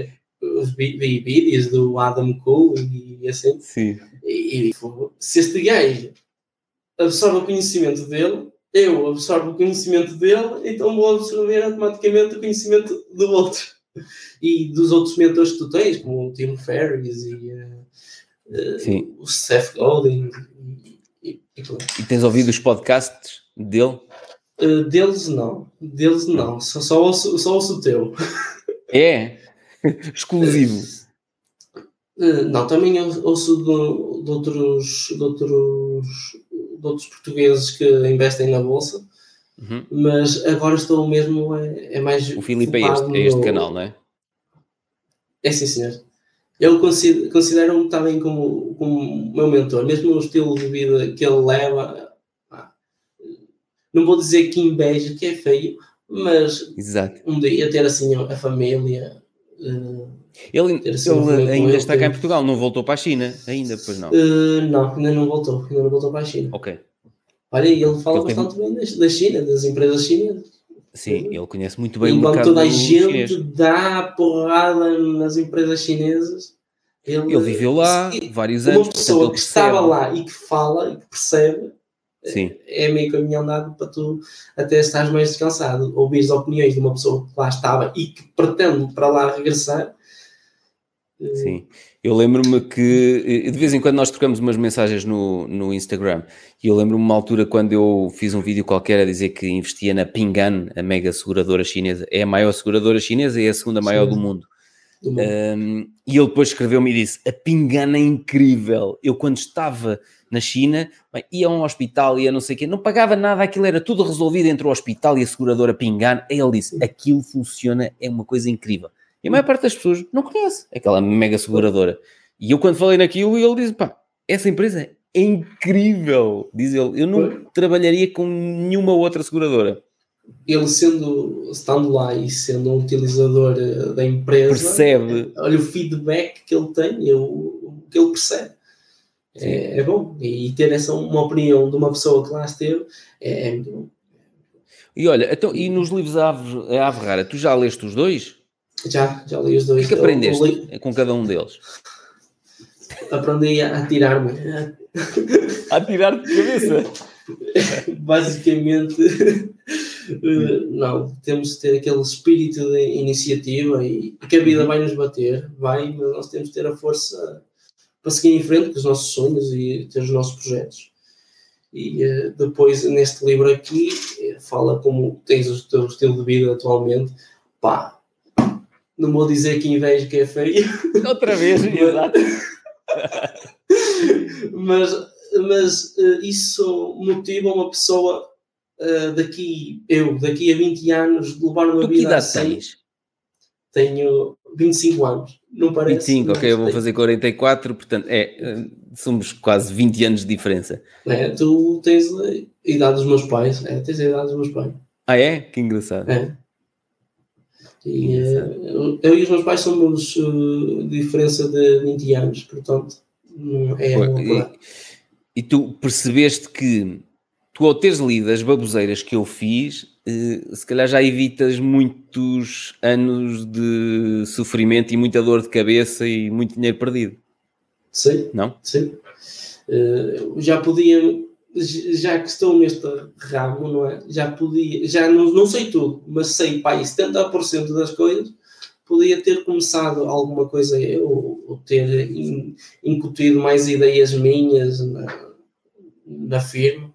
os vídeos do Adam Cole e assim. Sim. E, e se este gajo absorve o conhecimento dele, eu absorvo o conhecimento dele, então vou absorver automaticamente o conhecimento do outro. E dos outros mentores que tu tens, como o Tim Ferriss e uh, o Seth Godin. E, e, e, e tens ouvido os podcasts dele? Uh, deles não. Deles não. Só, só, ouço, só ouço o teu. É? [laughs] Exclusivo. Uh, não, também ouço de, de, outros, de, outros, de outros portugueses que investem na Bolsa, uhum. mas agora estou mesmo, é, é mais. O Filipe é este, é este canal, não é? É sim, senhor. Eu considero-me também como, como meu mentor, mesmo o estilo de vida que ele leva. Não vou dizer que inveja, que é feio, mas Exato. um dia ter assim a família. Uh, ele, assim ele ainda está cá em Portugal, não voltou para a China ainda, pois não? Uh, não, ainda não voltou, ainda não voltou para a China. Ok. Olha, ele fala ele bastante tem... bem da China, das empresas chinesas. Sim, ele conhece muito bem Enquanto o mercado toda a gente chinês. dá porrada nas empresas chinesas, ele, ele viveu lá vários anos. Uma pessoa que estava lá e que fala e que percebe Sim. é meio caminho andado para tu até estás mais descansado. Ouvir as opiniões de uma pessoa que lá estava e que pretende para lá regressar. Sim, eu lembro-me que de vez em quando nós trocamos umas mensagens no, no Instagram e eu lembro-me uma altura quando eu fiz um vídeo qualquer a dizer que investia na Pingan, a mega seguradora chinesa. É a maior seguradora chinesa e é a segunda maior Sim. do mundo. Um, e ele depois escreveu-me e disse: A Pingana é incrível. Eu, quando estava na China, bem, ia a um hospital, ia não sei o quê, não pagava nada, aquilo era tudo resolvido entre o hospital e a seguradora Pingana. Aí ele disse: Aquilo funciona, é uma coisa incrível. E a maior parte das pessoas não conhece aquela mega seguradora. E eu, quando falei naquilo, ele disse: Pá, essa empresa é incrível. Diz ele: Eu não trabalharia com nenhuma outra seguradora ele sendo, estando lá e sendo um utilizador eh, da empresa, percebe. Olha o feedback que ele tem, o que ele percebe. É, é, bom. E ter essa uma opinião de uma pessoa que lá esteve é, é muito bom. E olha, então, e nos livros a Ave Rara, tu já leste os dois? Já, já li os dois. O que, é que aprendeste li... com cada um deles? Aprendi a atirar-me. a atirar-te de cabeça? [laughs] Basicamente, eh, não, temos de ter aquele espírito de iniciativa e, que a vida uhum. vai nos bater, vai, mas nós temos de ter a força para seguir em frente com os nossos sonhos e ter os nossos projetos. E uh, depois, neste livro aqui, eh, fala como tens o teu estilo de vida atualmente. Pá, não vou dizer que inveja que é feio. Outra vez, [laughs] exato. mas mas uh, isso motiva uma pessoa uh, daqui, eu, daqui a 20 anos, de levar uma tu vida que idade assim. Tens? Tenho 25 anos, não parece? 25, ok, eu vou fazer 44, portanto, é, eh, somos quase 20 anos de diferença. É, tu tens a idade dos meus pais, é, tens a idade dos meus pais. Ah, é? Que engraçado. É. E, eu, eu e os meus pais somos uh, diferença de 20 anos, portanto, não é Pô, uma e tu percebeste que tu, ao teres lido as baboseiras que eu fiz, eh, se calhar já evitas muitos anos de sofrimento e muita dor de cabeça e muito dinheiro perdido. Sim. Não? Sim. Uh, já podia, já que estou neste ramo, não é? Já podia, já não, não sei tudo, mas sei, pai, 70% das coisas podia ter começado alguma coisa eu, ou ter incutido mais ideias minhas na, na firma.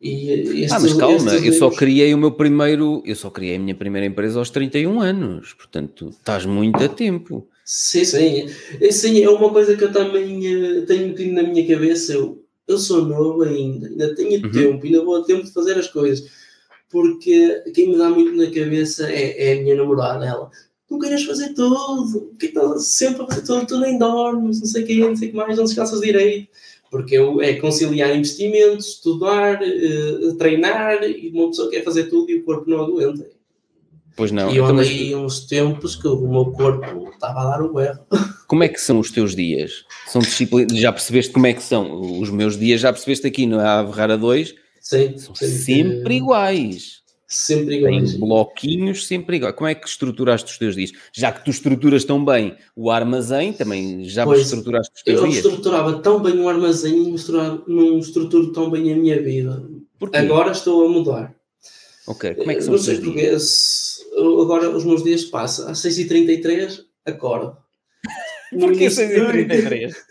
E ah, mas calma, eu só criei o meu primeiro, eu só criei a minha primeira empresa aos 31 anos, portanto estás muito a tempo. Sim, sim, sim, é uma coisa que eu também uh, tenho metido na minha cabeça. Eu, eu sou novo ainda, ainda tenho uhum. tempo, ainda vou a tempo de fazer as coisas, porque quem me dá muito na cabeça é, é a minha namorada. Ela, tu queres fazer tudo, que estás sempre a fazer tudo, tu nem dormes, não sei o que, não sei o que mais, não descansas direito porque é conciliar investimentos, estudar, uh, treinar, e uma pessoa quer fazer tudo e o corpo não aguenta. Pois não. E eu então, andei mas... uns tempos que o meu corpo estava a dar o erro. [laughs] Como é que são os teus dias? São disciplina... Já percebeste como é que são? Os meus dias já percebeste aqui no Ave Rara 2? Sim. São sim, sempre iguais. Sempre iguais. Tem bloquinhos sempre iguais. Como é que estruturaste os teus dias? Já que tu estruturas tão bem o armazém, também já pois, estruturaste os teus eu dias? Eu estruturava tão bem o armazém e não estruturo tão bem a minha vida. Porquê? Agora estou a mudar. Ok, como é que são não os teus dias? Agora os meus dias passam às 6h33, acordo. [laughs] Porquê 6h33? [laughs]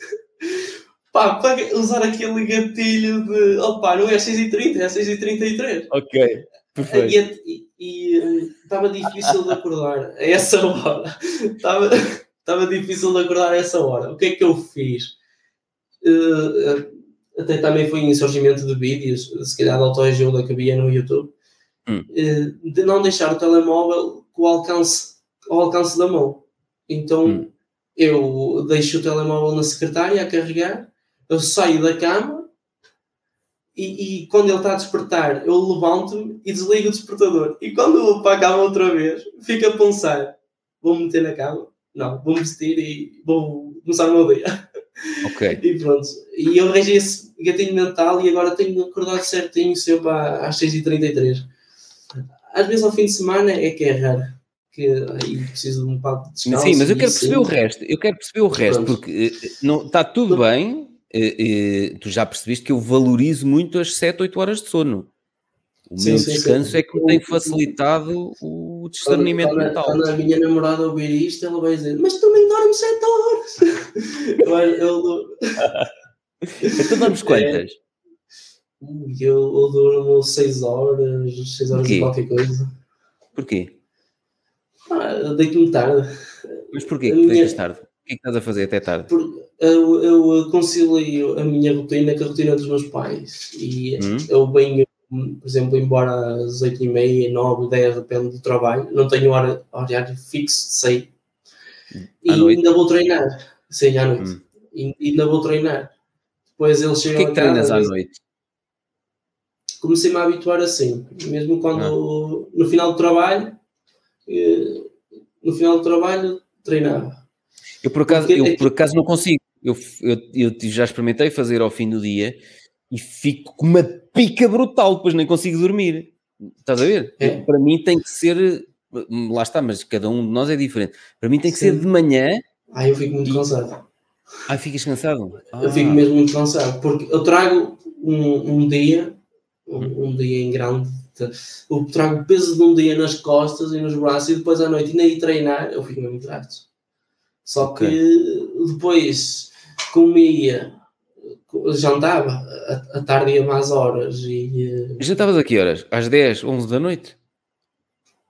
Pá, para usar aquele gatilho de opá, não é 6h30, é 6h33. Ok. Perfeito. E, estava difícil de acordar a essa hora. [laughs] Estava, estava difícil de acordar a essa hora. O que é que eu fiz? Uh, até também foi em surgimento de vídeos, se calhar de autoajuda que havia no YouTube, hum. uh, de não deixar o telemóvel com o alcance, ao alcance da mão. Então hum. eu deixo o telemóvel na secretária a carregar, eu saio da cama e, e, quando ele está a despertar, eu levanto-me e desligo o despertador. E quando eu vou para a cama outra vez, fico a pensar: vou me meter na cama? Não, vou-me vestir e vou começar o meu dia. [laughs] Ok. E pronto. E eu arranjei esse gatinho mental e agora tenho acordado certinho sempre às 6h33. Às vezes ao fim de semana é que é raro. Que aí preciso de um papo de descanso. Sim, mas eu quero perceber o resto. Eu quero perceber o resto, pronto. porque eh, não, está tudo bem. Tu já percebeste que eu valorizo muito as 7, 8 horas de sono. O sim, meu sim, descanso sim. é que me tem facilitado o discernimento quando, mental. Quando a minha namorada ouvir isto, ela vai dizer: Mas tu nem dormes 7 horas! [laughs] eu, eu, [laughs] então dormes quantas? É, eu, eu durmo 6 horas, 6 horas e qualquer coisa. Porquê? Ah, deito-me tarde. Mas porquê que minha... deitas tarde? O que é que estás a fazer até tarde? Eu, eu concilio a minha rotina com a rotina dos meus pais. E hum? eu venho por exemplo, embora às 8 e meia, 9, 10, depende do trabalho, não tenho hora, horário fixo, sei. E ainda vou treinar, sim, à noite. Hum. E ainda vou treinar. Depois eles chegam Porquê que treinas à noite? Comecei-me a habituar assim, mesmo quando ah. no final do trabalho, eh, no final do trabalho treinava. Eu por acaso, eu, é por acaso não consigo. Eu, eu, eu já experimentei fazer ao fim do dia e fico com uma pica brutal, depois nem consigo dormir. Estás a ver? É. Para mim tem que ser, lá está, mas cada um de nós é diferente. Para mim tem que Sim. ser de manhã. Ah, eu fico muito cansado. Ah, ficas cansado? Ah. Eu fico mesmo muito cansado, porque eu trago um, um dia, um, um, dia em grande, eu trago o peso de um dia nas costas e nos braços e depois à noite e nem treinar, eu fico mesmo trato. Só okay. que depois comia jantava a tarde ia mais horas e... Já estavas a que horas? Às 10, 11 da noite?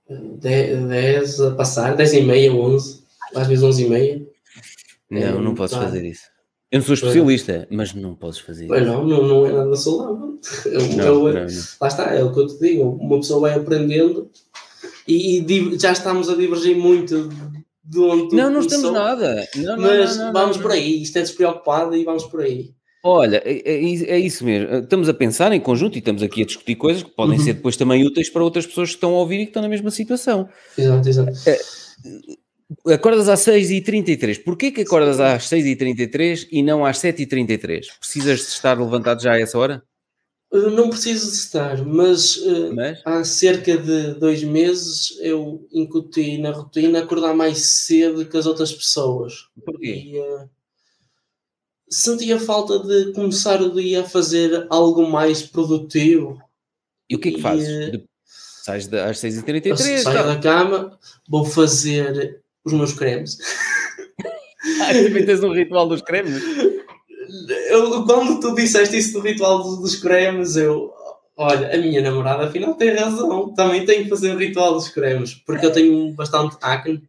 10, 10 a passar, 10 e meia, 11, às vezes 11 e meia. Não, é, não podes tá. fazer isso. Eu não sou especialista, mas não podes fazer pois isso. Não, não, não é nada saudável. Não. Lá está, é o que eu te digo. Uma pessoa vai aprendendo e, e já estamos a divergir muito de onde Não, não estamos nada. Não, mas vamos por aí. Isto é despreocupado e vamos por aí. Olha, é, é, é, isso mesmo. Estamos a pensar em conjunto e estamos aqui a discutir coisas que podem uhum. ser depois também úteis para outras pessoas que estão a ouvir e que estão na mesma situação. Exato, exato. É, acordas às 6h33. Porquê que acordas às 6h33 e não às 7h33? Precisas de estar levantado já a essa hora? Não preciso de estar, mas, eh, mas, há cerca de dois meses eu incuti na rotina acordar mais cedo que as outras pessoas. Porquê? E, uh, sentia falta de começar o dia a fazer algo mais produtivo. E o que é que fazes? Eh, Sais às 6h33? Saio tá. da cama, vou fazer os meus cremes. [laughs] ah, também tens um ritual dos cremes? [laughs] Eu, quando tu disseste isso do ritual dos, dos cremes, eu. Olha, a minha namorada afinal tem razão. Também tenho que fazer o ritual dos cremes, porque eu tenho bastante acne.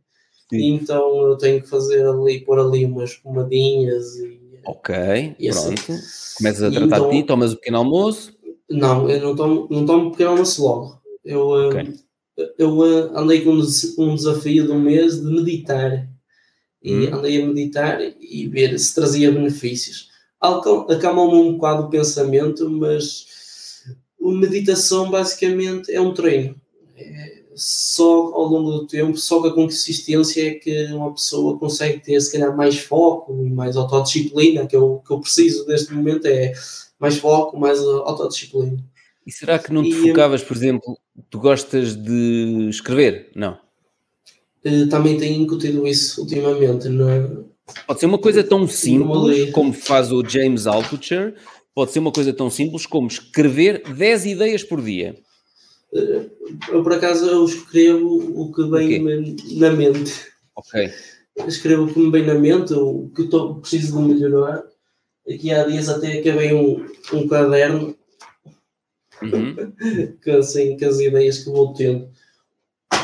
Sim. Então eu tenho que fazer ali, pôr ali umas pomadinhas e Ok, e assim, pronto. Começas a tratar então, de ti, tomas o pequeno almoço? Não, eu não tomo, não tomo pequeno almoço logo. Eu, eh, okay. eu eh, andei com um desafio de um mês de meditar. E hum. andei a meditar e ver se trazia benefícios. Acalmou-me um bocado o pensamento, mas a meditação basicamente é um treino. É, só ao longo do tempo, só com a consistência é que uma pessoa consegue ter, se calhar, mais foco e mais autodisciplina, que eu, que eu preciso neste momento é mais foco, mais autodisciplina. E será que não te e, focavas, por exemplo, tu gostas de escrever? Não. Eh, também tenho incutido isso ultimamente. Não, pode ser uma coisa tão simples como faz o James Altucher, pode ser uma coisa tão simples como escrever 10 ideias por dia. Eu, por acaso, eu escrevo o que vem okay. na mente. Ok. Escrevo o que me vem na mente, o que tô, preciso de melhorar. Aqui há dias até acabei um, um caderno uhum. [laughs] com, assim, com as ideias que vou tendo.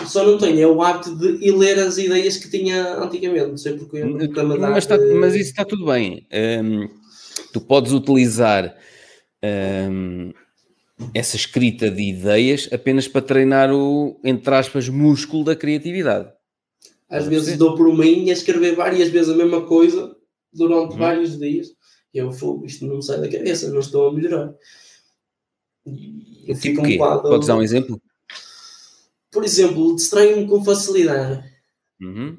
Só não tenho é o hábito de ir ler as ideias que tinha antigamente. Não sei porque eu me mas, está, de... mas isso está tudo bem. Um, tu podes utilizar um, essa escrita de ideias apenas para treinar o, entre aspas, músculo da criatividade. Às vezes dou por mim a escrever várias vezes a mesma coisa durante hum. vários dias. E eu, fogo, isto não sai da cabeça, não estou a melhorar. E eu tipo fico um quadro... Podes dar um exemplo? Por exemplo, distraio-me com facilidade. Uhum.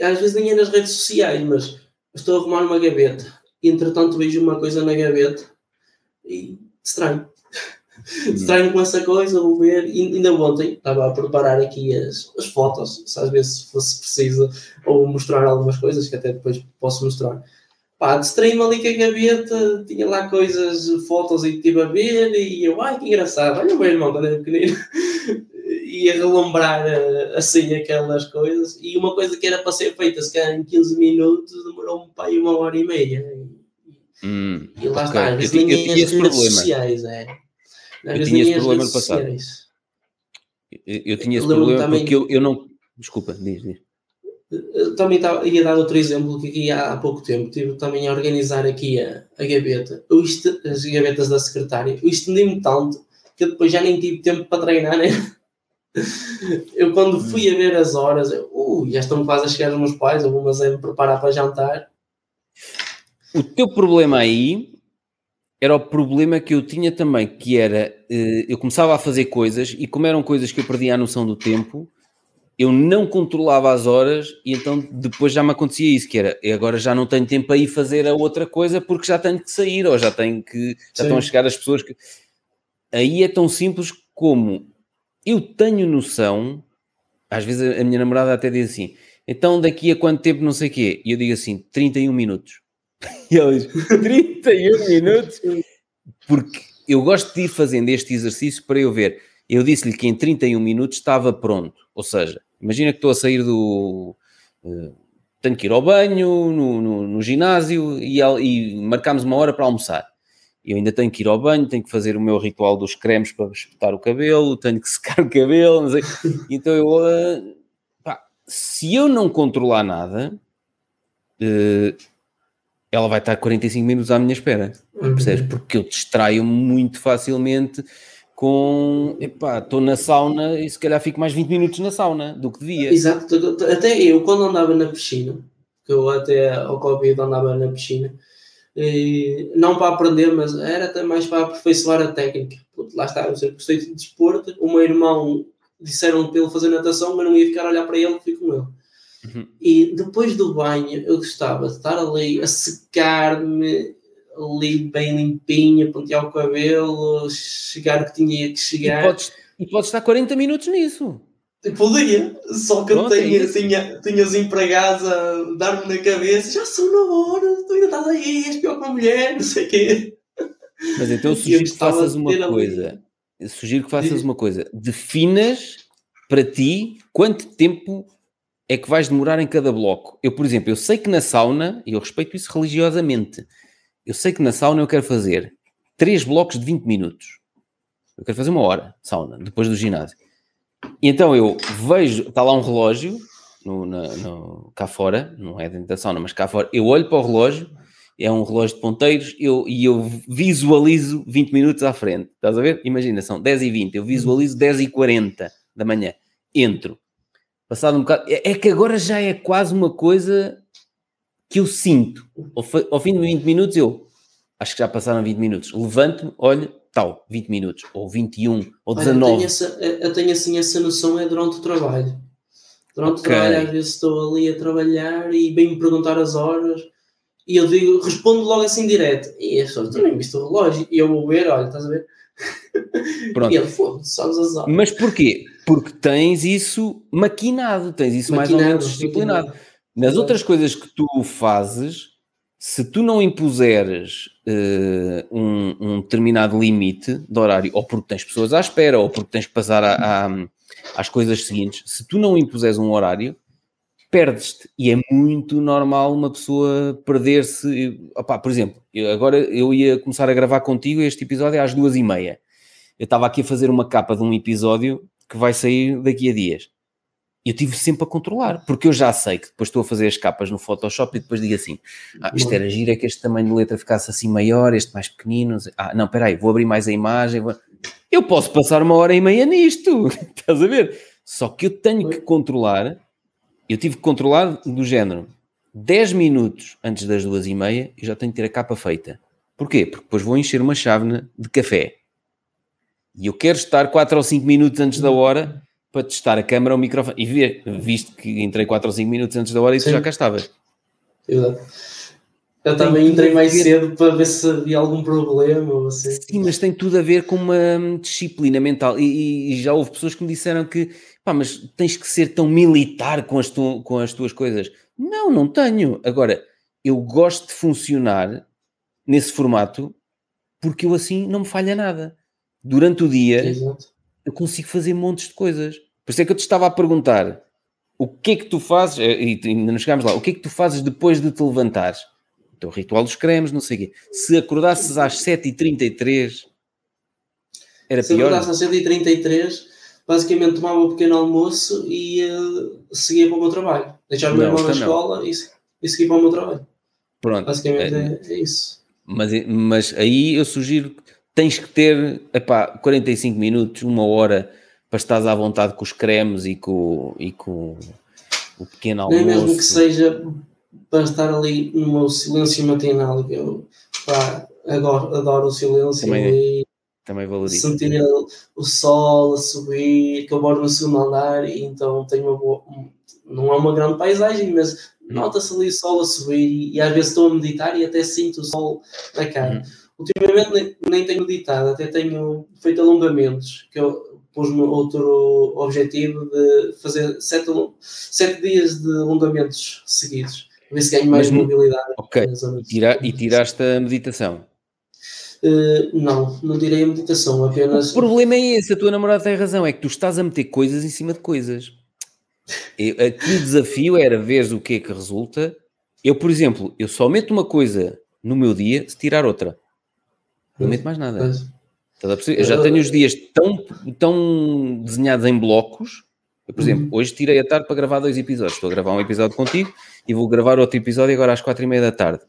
Às vezes nem é nas redes sociais, mas estou a arrumar uma gaveta e entretanto vejo uma coisa na gaveta e distraio. Uhum. distraio-me com essa coisa, vou ver. E ainda ontem estava a preparar aqui as, as fotos, se às vezes fosse preciso, ou mostrar algumas coisas que até depois posso mostrar pá, distraí-me ali com a gaveta, tinha lá coisas, fotos e estive a ver, e eu, ai que engraçado, olha o meu irmão quando era pequenino, ia relembrar eh, assim aquelas coisas, e uma coisa que era para ser feita se calhar em 15 minutos, demorou-me para aí uma hora e meia. Hum, e lá okay. está, às vezes nem as redes sociais, é. Às eu tinha esse problema no passado. Eu, eu, tinha esse problema também... porque eu, eu não. Desculpa, diz, diz também ia dar outro exemplo que aqui há, pouco tempo estive também a organizar aqui a, a gaveta, eu as gavetas da secretária, eu estendi-me tanto que depois já nem tive tempo para treinar, né? Eu quando fui a ver as horas, eu, uh, já estão quase a chegar os meus pais, algumas a me preparar para jantar. O teu problema aí era o problema que eu tinha também, que era, eh, eu começava a fazer coisas e como eram coisas que eu perdia a noção do tempo, eu não controlava as horas e então depois já me acontecia isso, que era, agora já não tenho tempo para ir fazer a outra coisa porque já tenho que sair ou já tenho que, já Sim. estão a chegar as pessoas que... Aí é tão simples como eu tenho noção, às vezes a minha namorada até diz assim, então daqui a quanto tempo não sei o quê? E eu digo assim, 31 minutos. [laughs] E ela diz, 31 minutos? Porque eu gosto de ir fazendo este exercício para eu ver. Eu disse-lhe que em 31 minutos estava pronto. Ou seja, imagina que estou a sair do. Uh, tenho que ir ao banho, no, no, no ginásio e, e marcámos uma hora para almoçar. Eu ainda tenho que ir ao banho, tenho que fazer o meu ritual dos cremes para espetar o cabelo, tenho que [laughs] secar o cabelo. Então eu. Uh, pá, se eu não controlar nada, uh, ela vai estar 45 minutos à minha espera. Uhum. Percebes? Porque eu distraio muito facilmente com, epá, estou na sauna e se calhar fico mais 20 minutos na sauna do que devia. Exato, até eu quando andava na piscina, que eu até ao Covid andava na piscina, não para aprender, mas era até mais para aperfeiçoar a técnica. Lá está, eu sempre gostei de desporto, o meu irmão disseram para ele fazer natação, mas não ia ficar a olhar para ele, fui com ele. Uhum. E depois do banho, eu gostava de estar ali a secar-me ali bem limpinha, pentear o cabelo, chegar o que tinha que chegar. E podes, e podes estar 40 minutos nisso. Podia, só que Pronto, eu tinha, é tinha, tinha os empregados a dar-me na cabeça, já são na hora, tu ainda estás aí, és pior que uma mulher, não sei o quê. Mas então eu [laughs] sugiro que faças uma coisa. Sugiro que faças uma coisa. Definas para ti quanto tempo é que vais demorar em cada bloco. Eu, por exemplo, eu sei que na sauna, e eu respeito isso religiosamente, eu sei que na sauna eu quero fazer três blocos de 20 minutos. Eu quero fazer uma hora de sauna, depois do ginásio. E então eu vejo, está lá um relógio no, no, cá fora, não é dentro da sauna, mas cá fora. Eu olho para o relógio, é um relógio de ponteiros, eu, e eu visualizo 20 minutos à frente. Estás a ver? Imagina, são 10 e 20, eu visualizo 10 e 40 da manhã. Entro. Passado um bocado. É, é que agora já é quase uma coisa que eu sinto. Ao, ao fim de 20 minutos, eu acho que já passaram 20 minutos. Levanto-me, olho, tal, 20 minutos, ou 21, ou 19. eu, tenho essa, eu tenho assim essa noção é durante o trabalho. Durante okay. o trabalho, às vezes estou ali a trabalhar e bem me perguntar as horas e eu digo, respondo logo assim direto. E é só, tu nem viste o relógio? E eu vou ver, olha, estás a ver? [laughs] Pronto. E ele, foda-se, sabes as horas. Mas porquê? Porque tens isso maquinado, tens isso maquinado, mais ou menos disciplinado. Maquinado. Nas outras coisas que tu fazes, se tu não impuseres uh, um, um, determinado limite de horário, ou porque tens pessoas à espera, ou porque tens que passar a, a, às coisas seguintes, se tu não impuseres um horário, perdes-te. E é muito normal uma pessoa perder-se. Por exemplo, eu, agora eu ia começar a gravar contigo este episódio às duas e meia. Eu estava aqui a fazer uma capa de um episódio que vai sair daqui a dias. Eu tive sempre a controlar, porque eu já sei que depois estou a fazer as capas no Photoshop e depois digo assim: ah, isto era giro, é que este tamanho de letra ficasse assim maior, este mais pequenino. Ah, não, espera aí, vou abrir mais a imagem. Vou... Eu posso passar uma hora e meia nisto, [laughs] estás a ver? Só que eu tenho que controlar, eu tive que controlar do género 10 minutos antes das duas e meia, eu já tenho que ter a capa feita. Porquê? Porque depois vou encher uma chávena de café. E eu quero estar 4 ou 5 minutos antes da hora para testar a câmera, o microfone e ver, visto que entrei 4 ou 5 minutos antes da hora e tu já cá estavas. Exato. Eu também entrei mais cedo para ver se havia algum problema. Ou assim. Sim, mas tem tudo a ver com uma disciplina mental. E, e, já houve pessoas que me disseram que, pá, mas tens que ser tão militar com as, tu, com as tuas coisas. Não, não tenho. Agora, eu gosto de funcionar nesse formato porque eu assim não me falha nada. Durante o dia, Exato eu consigo fazer montes de coisas. Por isso é que eu te estava a perguntar o que é que tu fazes, eh, e ainda não chegámos lá, o que é que tu fazes depois de te levantares? O teu ritual dos cremes, não sei o quê. Se acordasses às 7h33, era Se pior? Se acordasse às 7h33, basicamente tomava um pequeno almoço e uh, seguia para o meu trabalho. Deixava o meu irmão na escola e, e seguia para o meu trabalho. Pronto. Basicamente é, é, é isso. Mas, mas aí eu sugiro tens que ter epá, 45 minutos, uma hora para estar à vontade com os cremes e com, e com o pequeno almoço. Nem mesmo que seja para estar ali no meu silêncio matinal, que eu pá, adoro, adoro o silêncio também, e também valorizo. sentir o, o sol a subir, que eu moro no segundo andar e então tenho uma boa, não é uma grande paisagem, mas nota-se ali o sol a subir e, e, às vezes estou a meditar e até sinto o sol na cara. Hum. Ultimamente nem, nem tenho meditado, até tenho feito alongamentos, que eu pus-me outro objetivo de fazer sete, sete dias de alongamentos seguidos, para ver se ganho mais Mas, mobilidade. Ok, e, tira, e tiraste a meditação? Uh, não, não tirei a meditação, apenas... O problema é esse, a tua namorada tem razão, é que tu estás a meter coisas em cima de coisas. Eu, aqui o desafio era ver o que é que resulta. Eu, por exemplo, eu só meto uma coisa no meu dia se tirar outra. Não meto mais nada. Eu já tenho os dias tão, tão desenhados em blocos. Eu, por exemplo, uhum. hoje tirei a tarde para gravar dois episódios. Estou a gravar um episódio contigo e vou gravar outro episódio agora às quatro e meia da tarde.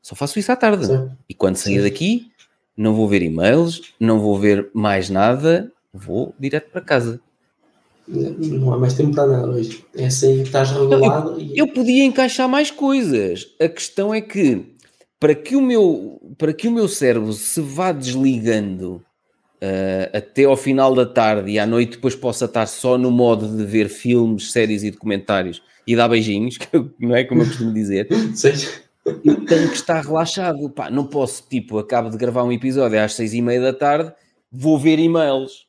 Só faço isso à tarde. Sim. E quando sair daqui, não vou ver e-mails, não vou ver mais nada, vou direto para casa. Não há mais tempo para nada hoje. É assim, estás regulado. Eu, e... eu podia encaixar mais coisas. A questão é que para que o meu, para que o meu cérebro se vá desligando uh, até ao final da tarde e à noite depois possa estar só no modo de ver filmes, séries e documentários e dar beijinhos, [laughs] que não é como eu costumo dizer. [laughs] eu tenho que estar relaxado. Pá, não posso, tipo, acabo de gravar um episódio às seis e meia da tarde, vou ver e-mails.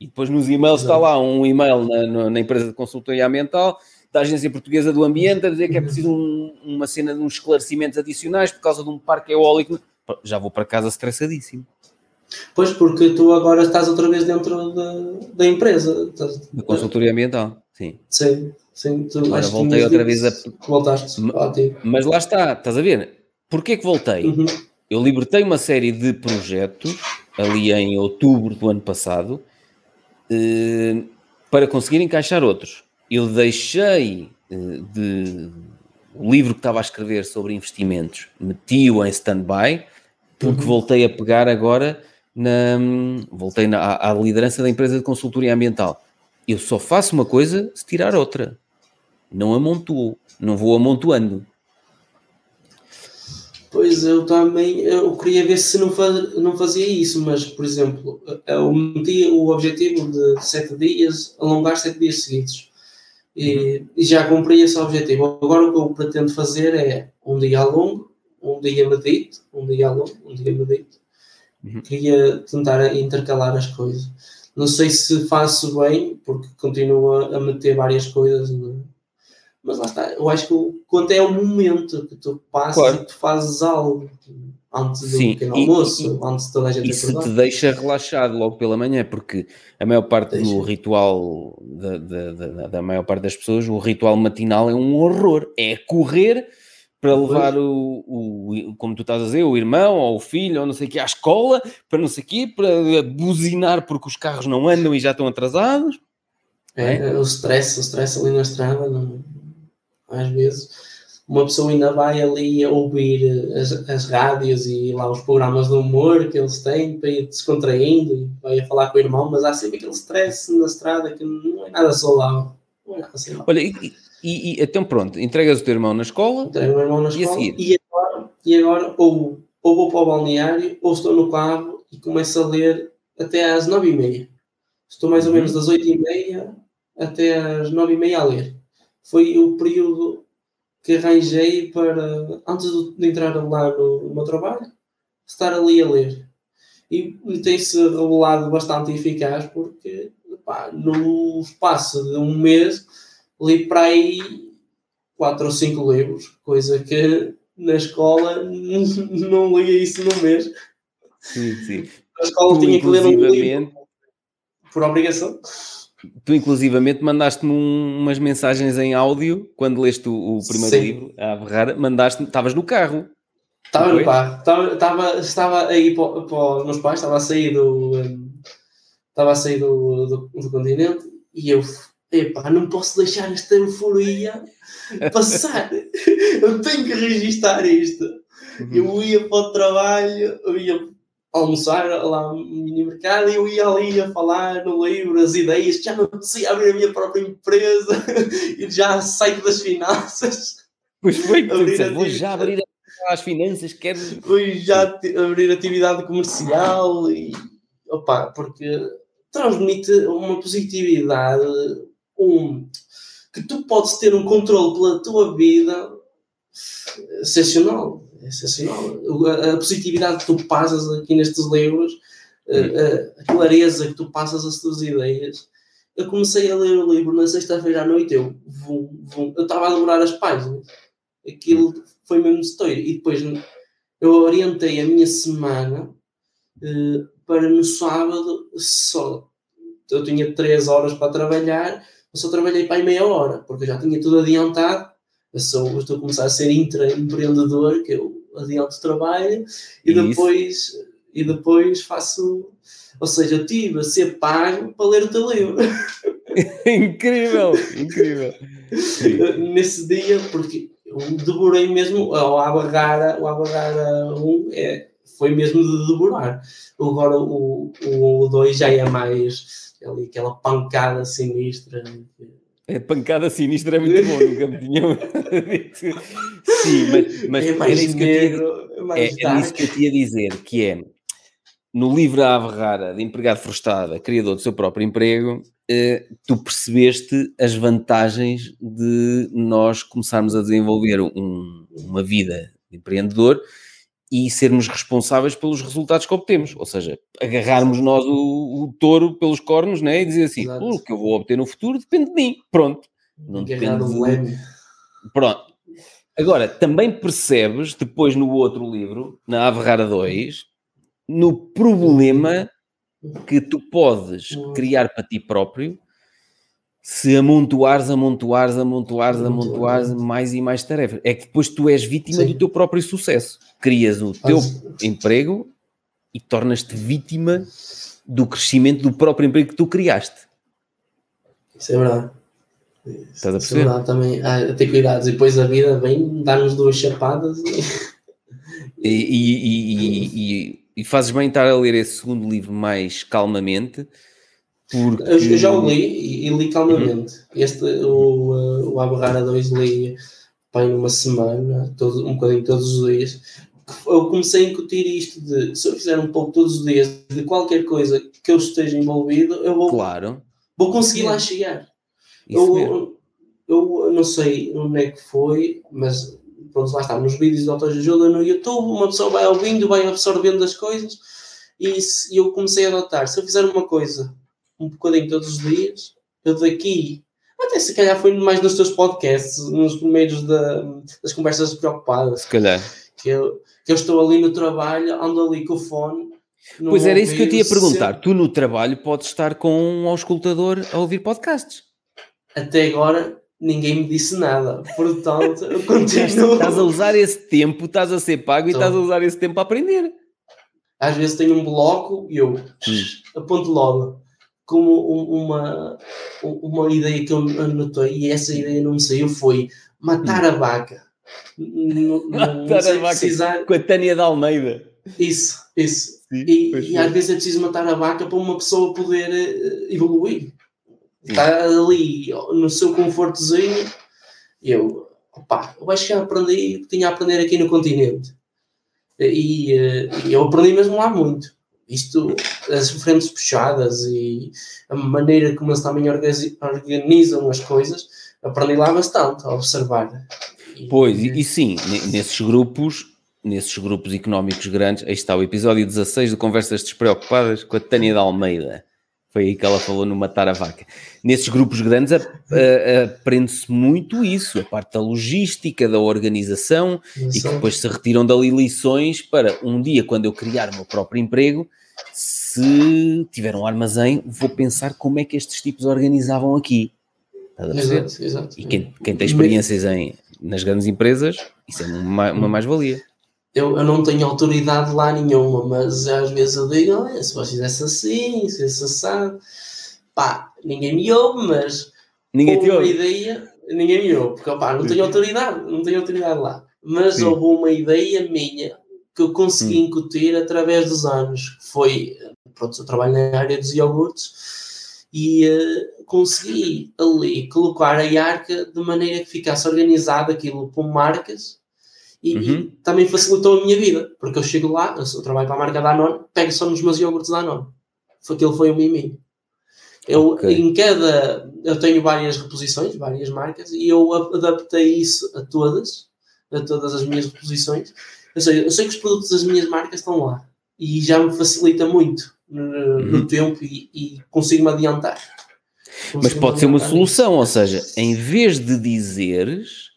E depois nos e-mails está lá um e-mail na, na empresa de consultoria ambiental da Agência Portuguesa do Ambiente a dizer que é preciso um, uma cena de uns esclarecimentos adicionais por causa de um parque eólico. Já vou para casa estressadíssimo. Pois, porque tu agora estás outra vez dentro da, da empresa. Da consultoria ambiental, sim. Sim, sim. Tu agora voltei outra vez a... Voltaste. Mas lá está, estás a ver? Porquê que voltei? Uhum. Eu libertei uma série de projetos ali em outubro do ano passado eh, para conseguir encaixar outros eu deixei eh, de o livro que estava a escrever sobre investimentos, meti-o em stand-by, porque uhum. voltei a pegar agora na voltei na, à, liderança da empresa de consultoria ambiental. Eu só faço uma coisa se tirar outra. Não amontoo, não vou amontoando. Pois eu também eu queria ver se não, faz, não fazia isso, mas por exemplo, eu meti o objetivo de sete dias, alongar sete dias seguidos e, e, já cumpri esse objetivo. Agora o que eu pretendo fazer é um dia longo, um dia medito, um dia longo, um dia medito. Uhum. Queria tentar intercalar as coisas. Não sei se faço bem, porque continuo a meter várias coisas, mas lá está. Eu acho que quando é o momento que tu passas claro. e tu fazes algo antes do Sim, pequeno almoço, e, antes de toda a gente Isso te deixa relaxado logo pela manhã, porque a maior parte deixa. do ritual da, da, da, da, maior parte das pessoas, o ritual matinal é um horror. É correr para levar o, o, como tu estás a dizer, o irmão ou o filho ou não sei o que à escola, para não sei o quê, para buzinar porque os carros não andam e já estão atrasados. É, é? o stress, o stress ali na estrada, não, às vezes uma pessoa ainda vai ali a ouvir as, as rádios e lá os programas de humor que eles têm para ir descontraindo e vai a falar com o irmão, mas há sempre aquele stress na estrada que não é nada saudável. Não é nada saudável. Olha, e, e, e, então pronto, entregas o teu irmão na escola Entrego o meu irmão na escola e, e agora, e agora ou, ou vou para o balneário ou estou no carro e começo a ler até às nove e meia. Estou mais ou menos uhum. das oito e meia até às nove e meia a ler. Foi o período que arranjei para, antes de entrar lá no, no meu trabalho, estar ali a ler. E, tem-se revelado bastante eficaz porque pá, no espaço de um mês li para aí quatro ou cinco livros, coisa que na escola [laughs] não lia isso no mês. Sim, sim. Na escola tu, tinha que ler um livro por obrigação. Tu, inclusivamente, mandaste-me um, umas mensagens em áudio quando leste o, o primeiro Sim. livro, a Averrara. Mandaste estavas no carro. Estava no carro, estava, estava, estava aí para, para os meus pais, estava a sair do, estava a sair do, do, do continente e eu, epá, não posso deixar esta euforia passar. [laughs] eu tenho que registar isto. Uhum. Eu ia para o trabalho, eu ia almoçar lá no mini mercado e eu ia ali a falar no livro as ideias, já não apetecia abrir a minha própria empresa [laughs] e já saio das finanças. Pois foi, que disse, vou já abrir as finanças, quero... Vou já abrir atividade comercial e, opa, porque transmite uma positividade, um, que tu podes ter um controle pela tua vida excepcional é sensacional. A, a positividade que tu passas aqui nestes livros, a, a, clareza que tu passas as tuas ideias. Eu comecei a ler o livro na sexta-feira à noite, eu, vum, vum, eu estava a demorar as páginas. Aquilo foi mesmo história. E depois eu orientei a minha semana eh, para no sábado só. Eu tinha três horas para trabalhar, eu só trabalhei para aí meia hora, porque eu já tinha tudo adiantado eu, sou, eu estou a começar a ser intraempreendedor, que eu adianto o trabalho e depois, e depois faço. Ou seja, eu tive a ser pago para ler o teu livro. [laughs] incrível, incrível. Nesse dia, porque eu devorei mesmo, o Abarrara, o Abarrara 1 é, foi mesmo de devorar. Agora o 2 já é mais ali, aquela pancada sinistra. É pancada sinistra é muito bom, nunca me tinham [laughs] dito. Sim, mas, mas é mais isso negro, que eu tinha, é, é isso que eu tinha a dizer, que é no livro A Ave Rara, de empregado frustrada, criador do seu próprio emprego, eh, tu percebeste as vantagens de nós começarmos a desenvolver um, uma vida de empreendedor e sermos responsáveis pelos resultados que obtemos. Ou seja, agarrarmos nós o, o touro pelos cornos né? e dizer assim: o que eu vou obter no futuro depende de mim. Pronto. Não depende de... Pronto. Agora, também percebes, depois no outro livro, na Ave Rara 2, no problema que tu podes criar para ti próprio se amontoares, amontoares, amontoares, amontoares mais e mais tarefas. É que depois tu és vítima Sim. do teu próprio sucesso. Crias o teu emprego e tornas-te vítima do crescimento do próprio emprego que tu criaste. Isso é verdade. Estás a perceber? Isso é verdade também. Ah, ter cuidado. E depois a vida vem dar-nos duas chapadas [laughs] e... E, e, e, e, fazes bem estar a ler esse segundo livro mais calmamente porque... Eu já o li e, li calmamente. Uhum. Este, o, o Aberrara 2 li bem numa semana, todo, um bocadinho todos os dias. Eu comecei a incutir isto de se eu fizer um pouco todos os dias de qualquer coisa que eu esteja envolvido, eu vou, claro. vou conseguir lá chegar. Eu, eu, não sei onde é que foi, mas pronto, lá está, nos vídeos de autoajuda no YouTube, uma pessoa vai ouvindo, vai absorvendo as coisas e, se, eu comecei a adotar. Se eu fizer uma coisa um bocadinho todos os dias. Eu daqui, até se calhar foi mais nos teus podcasts, nos primeiros da, das conversas preocupadas. Se calhar. Que eu, que eu estou ali no trabalho, ando ali com o fone. Pois era isso que eu te ia perguntar. Tu no trabalho podes estar com um auscultador a ouvir podcasts. Até agora ninguém me disse nada. Portanto, eu continuo. estás a usar esse tempo, estás a ser pago então, e estás a usar esse tempo a aprender. Às vezes tenho um bloco e eu hum. aponto logo como uma, uma ideia que eu anotei e essa ideia não me saiu foi matar a vaca. Não, matar a vaca precisar... com a Tânia de Almeida. Isso, isso. Sim, e, e às vezes é preciso matar a vaca para uma pessoa poder uh, evoluir. Sim. Está ali no seu confortozinho. Eu, opá, eu acho que aprendi o que tinha a aprender aqui no continente. E, uh, eu aprendi mesmo lá muito. Isto, as frentes puxadas e a maneira como eles também organizam as coisas, aprendi lá bastante a observar. Pois, e, e sim, nesses grupos, nesses grupos económicos grandes, aí está o episódio 16 de Conversas Despreocupadas com a Tânia de Almeida. Foi aí que ela falou no Matar a Vaca. Nesses grupos grandes aprende-se muito isso, a parte da logística, da organização, e que depois se retiram dali lições para um dia, quando eu criar o meu próprio emprego, se tiver um armazém, vou pensar como é que estes tipos organizavam aqui. Exato, exato. E quem, quem tem experiências em, nas grandes empresas, isso é uma, uma mais-valia. Eu, eu não tenho autoridade lá nenhuma, mas às vezes eu digo, olha, se você fizesse assim, se fosse assado, pá, ninguém me ouve, mas ninguém te ouve. uma ideia, ninguém me ouve, porque pá, não tenho autoridade, não tenho autoridade lá. Mas Sim. houve uma ideia minha que eu consegui hum. incutir através dos anos, que foi, pronto, eu trabalho na área dos iogurtes, e uh, consegui ali colocar a arca de maneira que ficasse organizado aquilo com marcas e, uhum. e, também facilitou a minha vida, porque eu chego lá, eu trabalho para a marca da Danone, pego só nos meus iogurtes da Danone. Aquilo foi o miminho. Eu, okay. em cada, eu tenho várias reposições, várias marcas, e eu adaptei isso a todas, a todas as minhas reposições. Eu sei, eu sei que os produtos das minhas marcas estão lá, e já me facilita muito no, uhum. no tempo e, e consigo-me adiantar. Consigo Mas pode ser uma solução, ou seja, em vez de dizeres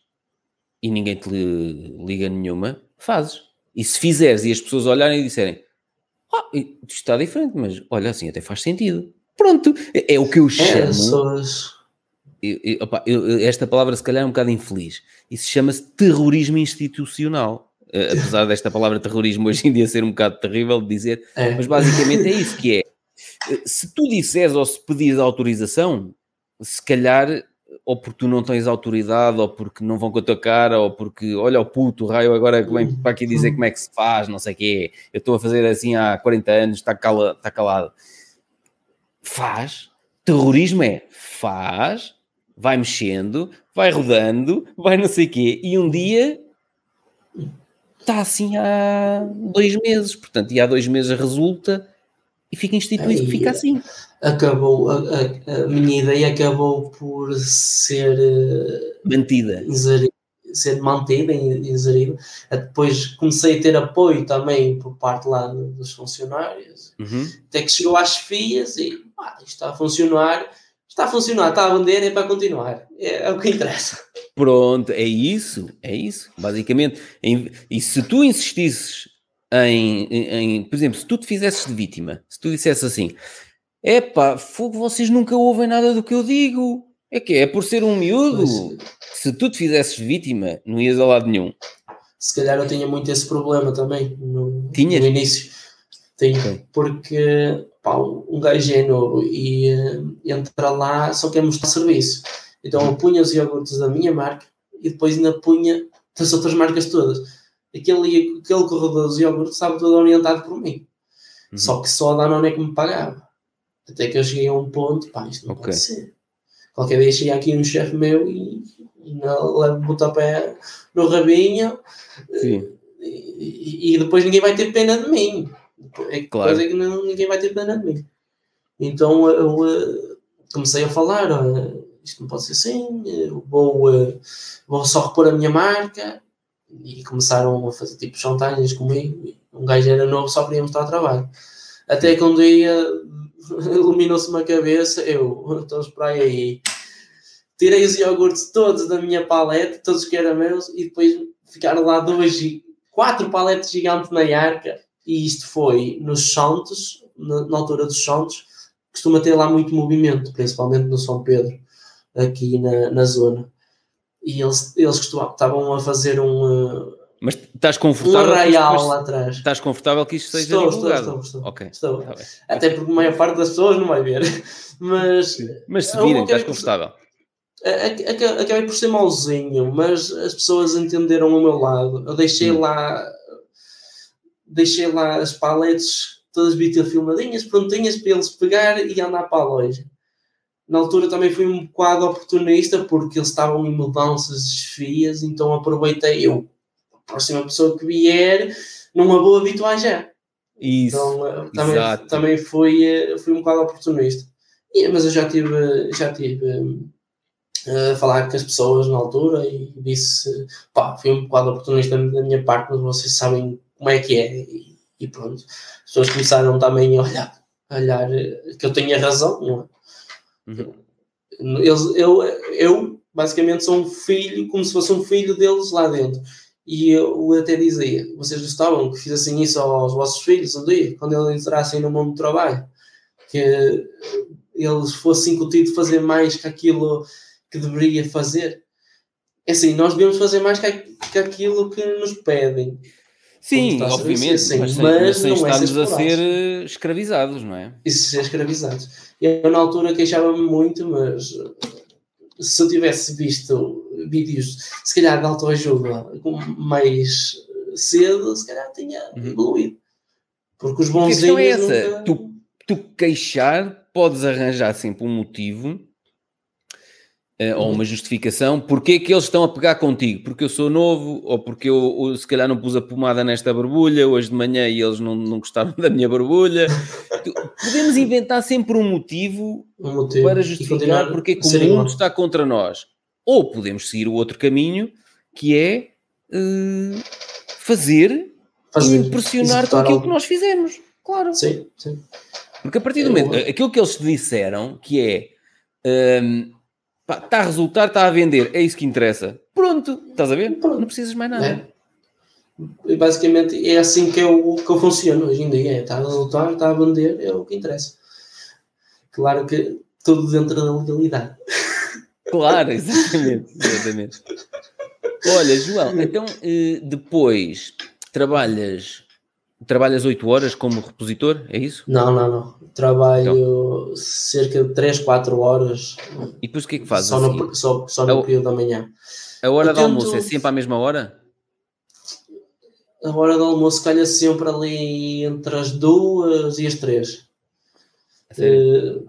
e ninguém te liga nenhuma, fazes. E se fizeres e as pessoas olharem e disserem ah, isto está diferente, mas olha assim, até faz sentido. Pronto, é, é o que eu é, chamo. É, eu, eu, opa, eu, esta palavra se calhar é um bocado infeliz. Isso chama-se terrorismo institucional. Uh, apesar desta palavra terrorismo hoje em dia ser um bocado terrível de dizer, é. mas basicamente é isso que é. Eh, se tu disseres ou se pedires autorização, se calhar ou porque tu não tens autoridade, ou porque não vão com a tua cara, ou porque, olha o puto, o raio agora vem para aqui dizer como é que se faz, não sei o quê. Eu estou a fazer assim há 40 anos, está, cala, está calado. Faz. Terrorismo é faz, vai mexendo, vai rodando, vai não sei o quê, e um dia está assim há dois meses, portanto, e há dois meses resulta e fica instituído que fica assim acabou, a, a, a, minha ideia acabou por ser eh, mantida. ser mantida e inserida. Depois comecei a ter apoio também por parte lá dos funcionários, uhum. até que chegou às FIAs e ah, isto está a funcionar, está a funcionar, está a vender, é para continuar. É, é o que interessa. Pronto, é isso, é isso, basicamente. E se tu insistisses em, em, em, por exemplo, se tu te fizesses de vítima, se tu dissesse assim, Epá, fogo, vocês nunca ouvem nada do que eu digo. É que é por ser um miúdo. Se tu te fizesses vítima, não ias a lado nenhum. Se calhar eu tinha muito esse problema também no, Tinhas? no início. Tenho, okay. porque pá, um gajo é novo e uh, entra lá só quer mostrar serviço. Então eu punha os iogurtes da minha marca e depois ainda punha das outras marcas todas. Aquele, aquele corredor dos iogurtes estava todo orientado por mim. Uhum. Só que só a Danone é que me pagava. Até que eu cheguei a um ponto, pá, isto não okay. pode ser. Qualquer dia chega aqui um chefe meu e, e leva o pé no rabinho e, e, e, depois ninguém vai ter pena de mim. É claro. coisa que não, ninguém vai ter pena de mim. Então eu, eu comecei a falar, isto não pode ser assim, vou, vou só repor a minha marca e começaram a fazer tipo chantagens comigo. Um gajo era novo, só queria mostrar trabalho. Até que um dia iluminou-se uma cabeça, eu, então esperai aí. Tirei os iogurtes todos da minha paleta, todos que eram meus, e depois ficaram lá dois, quatro paletes gigantes na arca, e isto foi nos Santos, na, na altura dos Santos, costuma ter lá muito movimento, principalmente no São Pedro, aqui na, na zona. E eles, eles costumavam, estavam a fazer um, Mas estás confortável? Um arraial lá atrás. Estás confortável que isto seja estou, divulgado? Estou, estou, estou. Ok. estou. Tá Até porque a maior parte das pessoas não vai ver. [laughs] Mas, mas se virem, estás confortável. Acabei por ser mauzinho, mas as pessoas entenderam o meu lado. Eu deixei hum. lá deixei lá as paletes todas filmadinhas, prontinhas para eles pegar e andar para a loja. Na altura também fui um bocado oportunista porque eles estavam em mudanças, desfias, então aproveitei eu. Próxima pessoa que vier, numa boa habituar já. Isso. Então, eh, também, também fui, eh, fui um bocado oportunista. Mas eu já tive, já tive uh, a falar com as pessoas na altura e disse, pá, fui um bocado oportunista da minha parte, mas vocês sabem como é que é. E, e pronto. As pessoas começaram também a olhar, a olhar que eu tinha razão, não é? Uhum. Eles, eu, eu, basicamente, sou um filho, como se fosse um filho deles lá dentro. E eu até dizia: vocês gostavam que fizessem isso aos vossos filhos um dia, quando eles entrassem no mundo do trabalho? Que eles fossem incutidos fazer mais que aquilo que deveria fazer? É assim, nós devemos fazer mais que, aquilo que nos pedem. Sim, obviamente, assim, mas, sem, mas, sem é estarmos a ser eh, escravizados, não é? Isso, ser escravizados. Eu, na altura, queixava-me muito, mas se eu tivesse visto vídeos, se calhar, de autoajuda mais cedo, se calhar tinha uhum. evoluído. Porque os bons A é essa. Nunca... Tu, tu queixar, podes arranjar sempre um motivo ou uma justificação, porque é que eles estão a pegar contigo? Porque eu sou novo, ou porque eu ou, se calhar não pus a pomada nesta borbulha hoje de manhã e eles não, não gostaram [laughs] da minha borbulha. Podemos inventar sempre um motivo, um motivo. para justificar porque é que o mundo igual. está contra nós. Ou podemos seguir o outro caminho, que é uh, fazer, fazer, e impressionar com aquilo algo. que nós fizemos. Claro. Sim, sim. Porque a partir do momento, aquilo que eles disseram, que é um, está a resultar, está a vender, é isso que interessa. Pronto, estás a ver? Pronto. Não precisas mais nada. É. E basicamente é assim que eu, que eu funciono hoje em dia. É, está a resultar, está a vender, é o que interessa. Claro que tudo dentro da legalidade. [laughs] Claro, exatamente. exatamente. Olha, João, então eh, depois trabalhas Trabalhas 8 horas como repositor, é isso? Não, não, não. Trabalho então. cerca de 3, 4 horas. E depois o que é que fazes? Só no, assim? só, só no a, período da manhã. A hora Eu do tento... almoço é sempre à mesma hora? A hora do almoço calha sempre ali entre as 2 e as 3. Uh,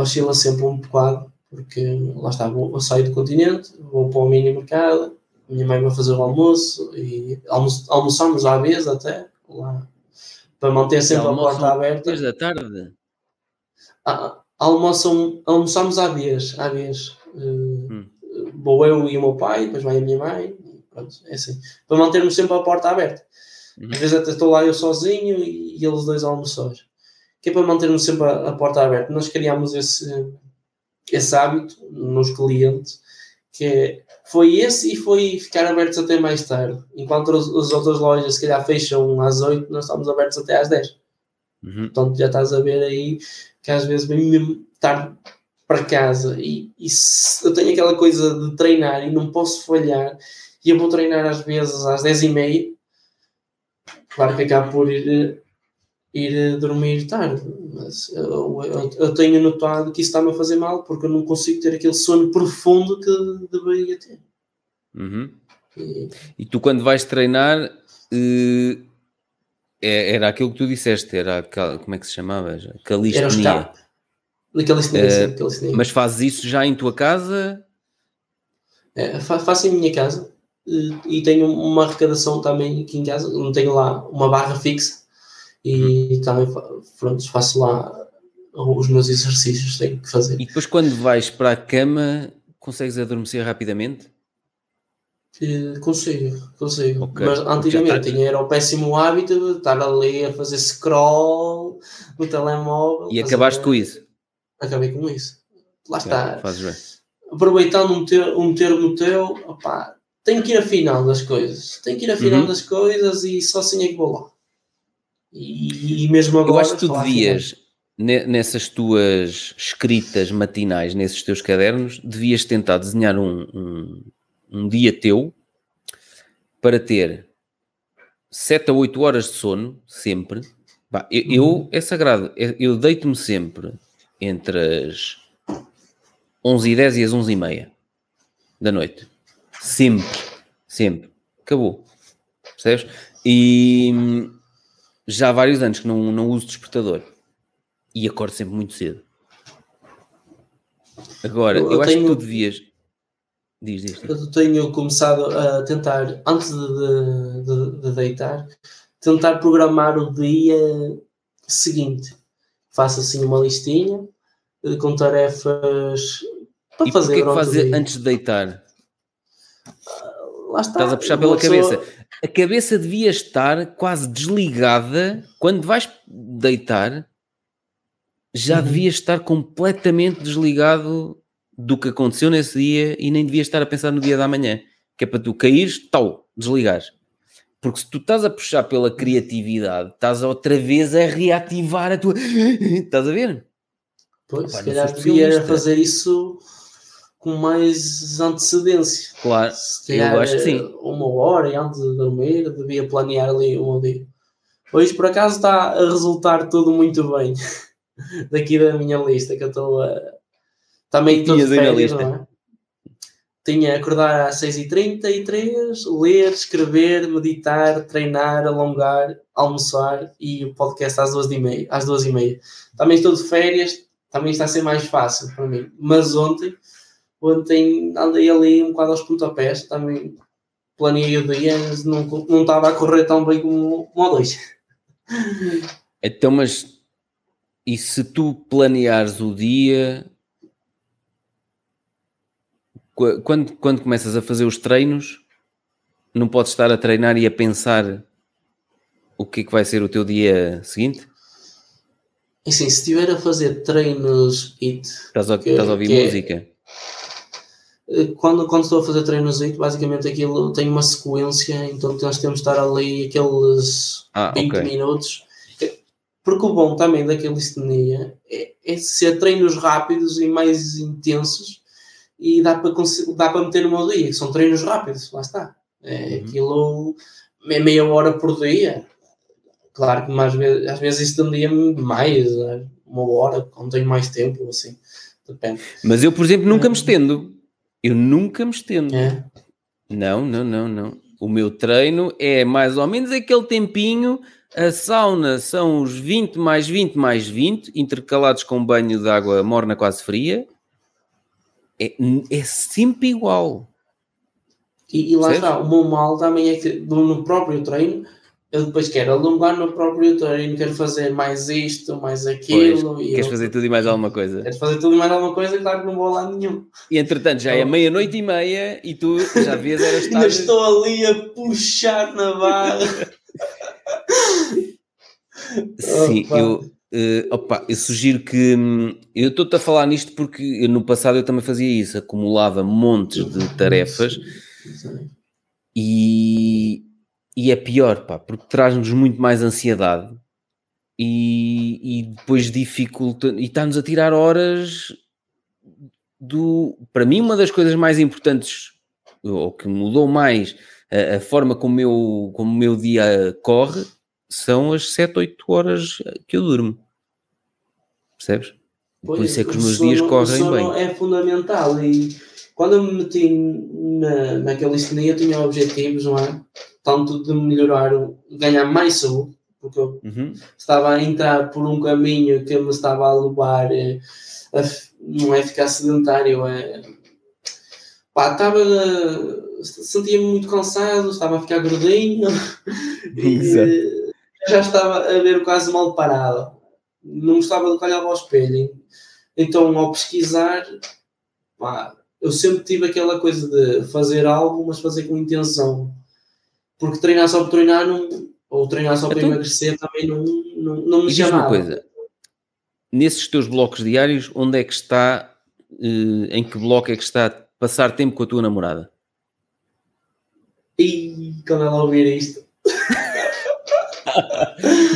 oscila sempre um bocado, porque lá está, eu saio do continente, vou para o mini mercado, minha mãe vai fazer o almoço e almo almoçamos à vez até lá para manter sempre a porta aberta. Depois da tarde? Ah, almoçam, almoçamos à vez, à vez. Uh, hum. Vou eu e o meu pai, depois vai a minha mãe, pronto, é assim. Para mantermos sempre a porta aberta. Uhum. Às vezes até estou lá eu sozinho e, e eles dois almoções. Que é para mantermos sempre a, a porta aberta. Nós criámos esse, esse hábito nos clientes, que é foi esse e foi ficar abertos até mais tarde. Enquanto as, as outras lojas, se calhar, fecham às 8, nós estamos abertos até às 10. Uhum. Então já estás a ver aí que às vezes vem mesmo tarde para casa e, e eu tenho aquela coisa de treinar e não posso falhar e eu vou treinar às vezes às 10 e meia claro que acabo por ir ir dormir tarde. Mas eu, eu, eu, tenho notado que isso está-me a fazer mal porque eu não consigo ter aquele sono profundo que deveria ter. Uhum. E, e, tu, quando vais treinar, uh, era aquilo que tu disseste, era como é que se chamava? Calistenia. Calistenia, uh, calistenia. Mas fazes isso já em tua casa? É, faço em minha casa e tenho uma arrecadação também aqui em casa. Não tenho lá uma barra fixa e uhum. também pronto, faço lá os meus exercícios que tenho que fazer. E depois quando vais para a cama consegues adormecer rapidamente? Consigo, consigo. Okay. Mas antigamente tinha era o péssimo hábito de estar ali a fazer scroll no telemóvel. E acabaste com isso? Acabei com isso. Lá está. Fazes bem. Aproveitando um, ter, um termo teu, opá, tenho que ir afinal das coisas. Tenho que ir afinal uhum. das coisas e só assim é que vou lá. E, e mesmo agora. Eu acho que tu devias, nessas tuas escritas matinais, nesses teus cadernos, devias tentar desenhar um, um, um dia teu para ter 7 a 8 horas de sono, sempre. Bah, eu, eu, Uhum. é sagrado, eu eu deito-me sempre entre as 11 e 10 e as 11 e meia da noite. Sempre, sempre. Acabou. Percebes? E já há vários anos que não, não uso despertador. E acordo sempre muito cedo. Agora, eu, Eu acho que tenho- tu devias. Diz, diz. diz. Eu tenho começado a tentar, antes de, de- de deitar, tentar programar o dia seguinte. Faço assim uma listinha eh, com tarefas para E fazer porquê que durante o fazer antes de deitar? Lá está. Estás a puxar pela pessoa- cabeça. A cabeça devia estar quase desligada. Quando vais deitar, já Uhum. devia estar completamente desligado do que aconteceu nesse dia e nem devia estar a pensar no dia da manhã. Que é para tu caíres, tal, desligares. Porque se tu estás a puxar pela criatividade, estás outra vez a reativar a tua. [gasps] Estás a ver? Pois, Opa, se calhar devia especialista. fazer isso com mais antecedência. Claro, eu acho que sim. uma hora antes de dormir, devia planear ali um dia. Hoje, por acaso, está a resultar tudo muito bem. [laughs] Daqui da minha lista, que eu estou a. Está meio todo de férias, não é? Tinha acordar às 6h33, ler, escrever, meditar, treinar, alongar, almoçar e o podcast às 2h30. Às 2h30. Também estou de férias, também está a ser mais fácil para mim. Mas ontem, ontem andei ali um bocado aos pontapés, também planeei o dia, mas não, não estava a correr tão bem como, como o dois. Então, mas e se tu planeares o dia qu- quando, quando começas a fazer os treinos, não podes estar a treinar e a pensar o que é que vai ser o teu dia seguinte? E assim, se estiver a fazer treinos IT, Estás a, ouvir é- música? Eh, quando, quando estou a fazer treinos IT, basicamente aquilo tem uma sequência, então nós temos de estar ali aqueles Ah, 20 ok. minutos. Porque o bom também daquele istenia é, é ser treinos rápidos e mais intensos e dá para, dá para meter no meu dia, que são treinos rápidos, lá está. É, Uhum. Aquilo é meia hora por dia. Claro que às vezes, às vezes estendia mais, né? uma hora, quando tenho mais tempo, assim, depende. Mas eu, por exemplo, nunca me estendo. Eu nunca me estendo. É. Não, não, não, não. O meu treino é mais ou menos aquele tempinho. A sauna são os 20 mais 20 mais 20, intercalados com banho de água morna quase fria. É, é sempre igual. E, e lá Percebes? está, o meu mal também é que no próprio treino eu depois quero alongar no próprio treino, quero fazer mais isto, mais aquilo. e Queres eu- fazer tudo e mais alguma coisa. Quero fazer tudo e mais alguma coisa, claro que não vou lado nenhum. E entretanto já é meia-noite e meia e tu já vês era [laughs] estar... Ainda estou ali a puxar na barra. [laughs] Sim, Opa. eu, eh, opa, eu sugiro que hum, eu estou-te a falar nisto porque eu, no passado eu também fazia isso, acumulava montes de tarefas e, e é pior, pá, porque traz-nos muito mais ansiedade e, e depois dificulta e está-nos a tirar horas do. Para mim, uma das coisas mais importantes ou que mudou mais a, a forma como, eu, como o meu dia corre são as 7, 8 horas que eu durmo. Percebes? Por isso é que os meus sono- dias correm bem. é fundamental e quando eu me meti na, naquela istenia eu tinha objetivos, não é? Tanto de melhorar, ganhar mais saúde, porque eu Uhum. estava a entrar por um caminho que me estava a levar eh, a, não é ficar sedentário, é pá, estava sentia-me muito cansado, estava a ficar gordinho [laughs] e já estava a ver quase mal parado, não gostava de olhar ao espelho, então ao pesquisar pá, eu sempre tive aquela coisa de fazer algo, mas fazer com intenção, porque treinar só por treinar não, ou treinar só para Então- emagrecer também não, não, não me E diz uma coisa: nesses teus blocos diários, onde é que está, eh, em que bloco é que está passar tempo com a tua namorada? E quando ela ouvir isto, [laughs]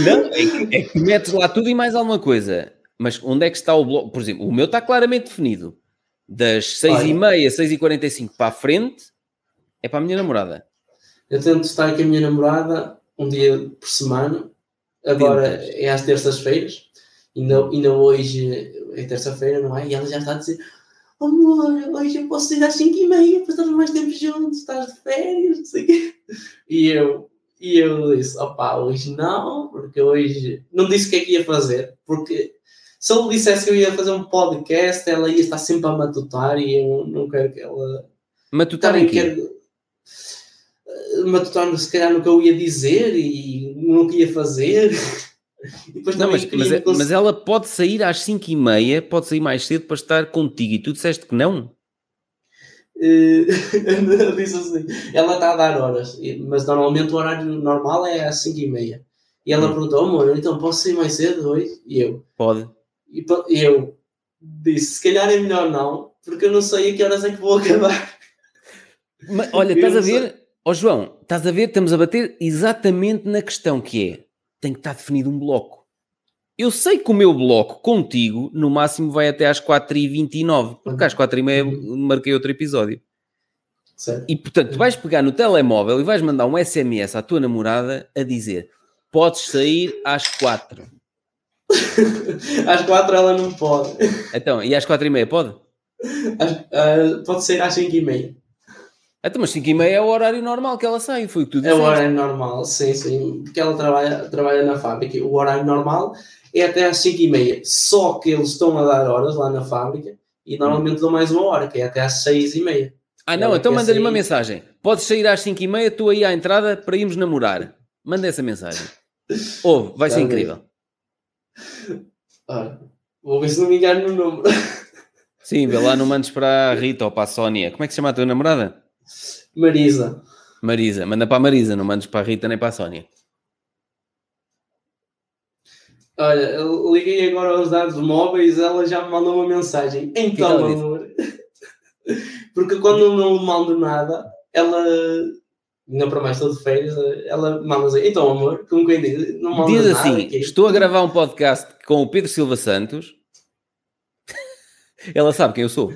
Não, é que, é que metes lá tudo e mais alguma coisa. Mas onde é que está o bloco? Por exemplo, o meu está claramente definido. Das 6h30, 6h45 para a frente, é para a minha namorada. Eu tento estar com a minha namorada um dia por semana. Agora Tentas. é às terças-feiras. Ainda, ainda hoje é terça-feira, não é? E ela já está a dizer: oh, Amor, hoje eu posso ir às 5 e meia para estarmos mais tempo juntos, estás de férias, não sei o quê. E eu, e eu disse: opá, hoje não, porque hoje não disse o que é que ia fazer, porque se ele dissesse que eu ia fazer um podcast, ela ia estar sempre a matutar e eu não quero que ela. Matutar em quê? Matutar, se calhar, que eu ia dizer e que ia fazer. não, mas, mas, é, mas, ela pode sair às 5 e meia, pode sair mais cedo para estar contigo e tu disseste que não? [laughs] Uh, disse assim, ela está a dar horas, mas normalmente o horário normal é às 5 e meia. E ela hum. perguntou, oh, amor, então posso sair mais cedo hoje? E eu, pode. E, e eu disse, se calhar é melhor não, porque eu não sei a que horas é que vou [laughs] acabar. Mas, olha, estás a ver, ó oh, João, estás a ver, estamos a bater exatamente na questão que é, tem que estar definido um bloco. Eu sei que o meu bloco contigo, no máximo, vai até às 4h29, porque às 4h30 uhum. marquei outro episódio. Certo. E portanto, tu vais pegar no telemóvel e vais mandar um SMS à tua namorada a dizer: podes sair às 4. [laughs] às 4 ela não pode. Então, e às 4 e meia pode? Às, uh, pode sair às 5 e meia. Então, mas 5 e meia é o horário normal que ela sai, foi o que tu disseste. É o horário normal, sim, sim, porque ela trabalha, trabalha na fábrica. O horário normal é até às 5 e meia. Só que eles estão a dar horas lá na fábrica e normalmente dão mais uma hora, que é até às 6 e meia. Ah, não, então manda-lhe uma mensagem. Podes sair às 5 e meia, tu aí à entrada para irmos namorar. Manda essa mensagem. [laughs] Ouve, vai ser incrível. Ora, vou ver se não me engano no número. Sim, vê lá, não [laughs] mandes para a Rita ou para a Sónia. Como é que se chama a tua namorada? Marisa. Marisa, manda para a Marisa, não mandes para a Rita nem para a Sónia. Olha, liguei agora aos dados móveis, ela já me mandou uma mensagem. Então, amor. Porque quando não mando nada, ela, ainda para mais estou de férias, ela manda assim, então amor, como quem diz, não manda Diz assim, estou a gravar um podcast com o Pedro Silva Santos. [laughs] ela sabe quem eu sou.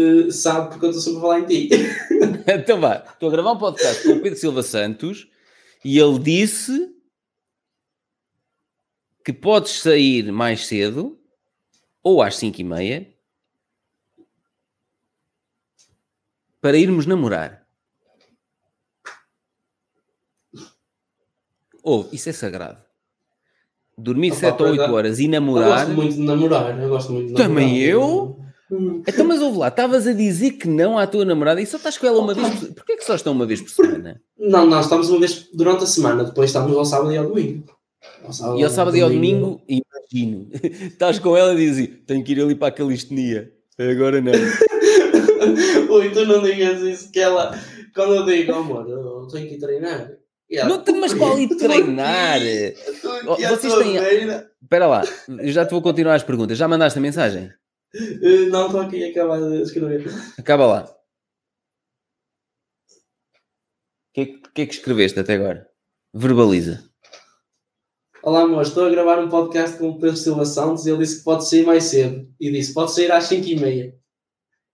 Uh, sabe porque eu estou sempre a falar em ti. [laughs] então vá, estou a gravar um podcast com o Pedro Silva Santos e ele disse que podes sair mais cedo ou às 5 e meia para irmos namorar. Ou, oh, isso é sagrado. Dormir 7 ou 8 horas e namorar. Eu gosto muito de namorar. Eu gosto muito de Também namorar. eu? Hum. Então, mas ouve lá, estavas a dizer que não à tua namorada e só estás com ela uma vez por Porquê que só estão uma vez por semana? Não, nós estamos uma vez durante a semana, depois estamos ao sábado e ao domingo. Ao sábado, e ao sábado e ao domingo, imagino, [laughs] estás com ela e dizes: tenho que ir ali para a calistenia. Agora não. [laughs] Ui, tu não digas isso, que ela, quando eu digo, amor, eu tenho que ir treinar. Ela, não tem, mas qual ir [laughs] treinar? Aqui, Vocês têm. Espera lá, eu já te vou continuar as perguntas. Já mandaste a mensagem? Eh, não, estou aqui a acabar de escrever. Acaba lá. O que, é, que é que escreveste até agora? Verbaliza. Olá, amor, estou a gravar um podcast com o Pedro Silva Santos e ele disse que pode sair mais cedo. E disse, pode sair às 5h30.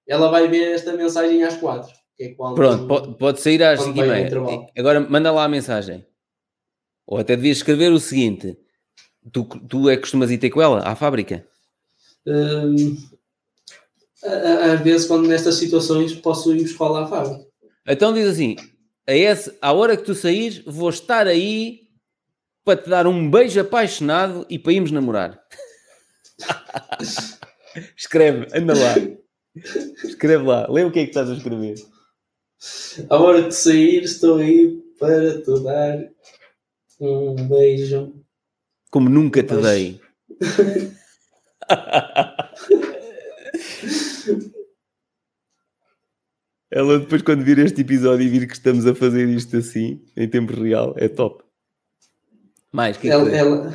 Ela vai ver esta mensagem às 4 é Pronto, pode, pode sair às 5h30. Agora manda lá a mensagem. Ou até devias escrever o seguinte: tu, tu é que costumas ir ter com ela à fábrica? Hum, às vezes, quando nestas situações, posso ir buscar lá à fábrica. Então diz assim: a esse, à hora que tu saís, vou estar aí para te dar um beijo apaixonado e para irmos namorar. [laughs] Escreve, anda lá. Escreve lá, lê o que é que estás a escrever. À hora de sair, estou aí para te dar um beijo. Como nunca te dei. [laughs] [laughs] Ela depois quando vir este episódio e vir que estamos a fazer isto assim, em tempo real, é top. Mais, que é ela, que ela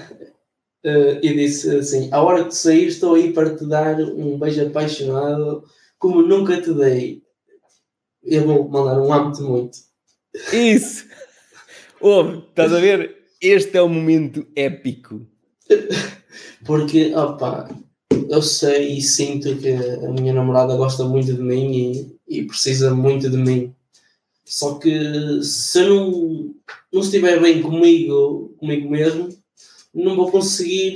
uh, e disse assim, a hora de sair estou aí para te dar um beijo apaixonado como nunca te dei. Eu vou mandar um amo-te muito. Isso! [laughs] Ouve, estás a ver? Este é o momento épico. [laughs] Porque, opa, eu sei e sinto que a minha namorada gosta muito de mim e, e precisa muito de mim. Só que se eu não, não estiver bem comigo, comigo mesmo, não vou conseguir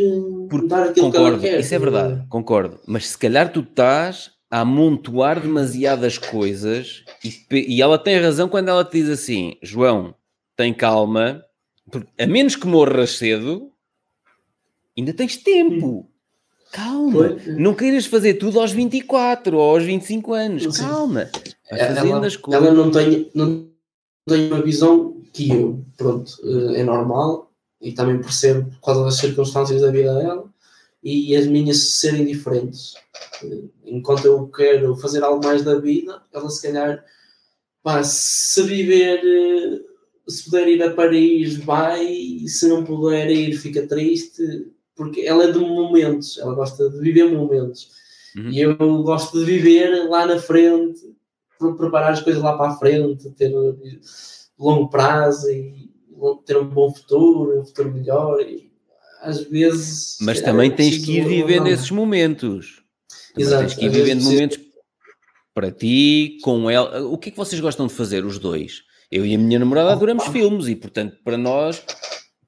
Porque, dar aquilo concordo, que eu quero. Isso é verdade, concordo. Mas se calhar tu estás a amontoar demasiadas coisas e, e ela tem razão quando ela te diz assim, João, tem calma, a menos que morras cedo, ainda tens tempo. Calma, não queiras fazer tudo aos 24 ou aos 25 anos. Calma, fazendo ela, as coisas. Ela não tem, não tem uma visão que eu, pronto, eh, é normal e também percebo por causa das circunstâncias da vida dela e as minhas serem diferentes. Eh, enquanto eu quero fazer algo mais da vida, ela se calhar, pá, se viver eh, se puder ir a Paris, vai, e se não puder ir, fica triste, porque ela é de momentos, ela gosta de viver momentos. Uhum. E eu gosto de viver lá na frente, preparar as coisas lá para a frente, ter longo prazo e ter um bom futuro, um futuro melhor. E às vezes. Mas também tens que ir vivendo esses momentos. Também Exato. Tens que ir vivendo momentos para ti, com ela. O que é que vocês gostam de fazer, os dois? Eu e a minha namorada adoramos filmes e, portanto, para nós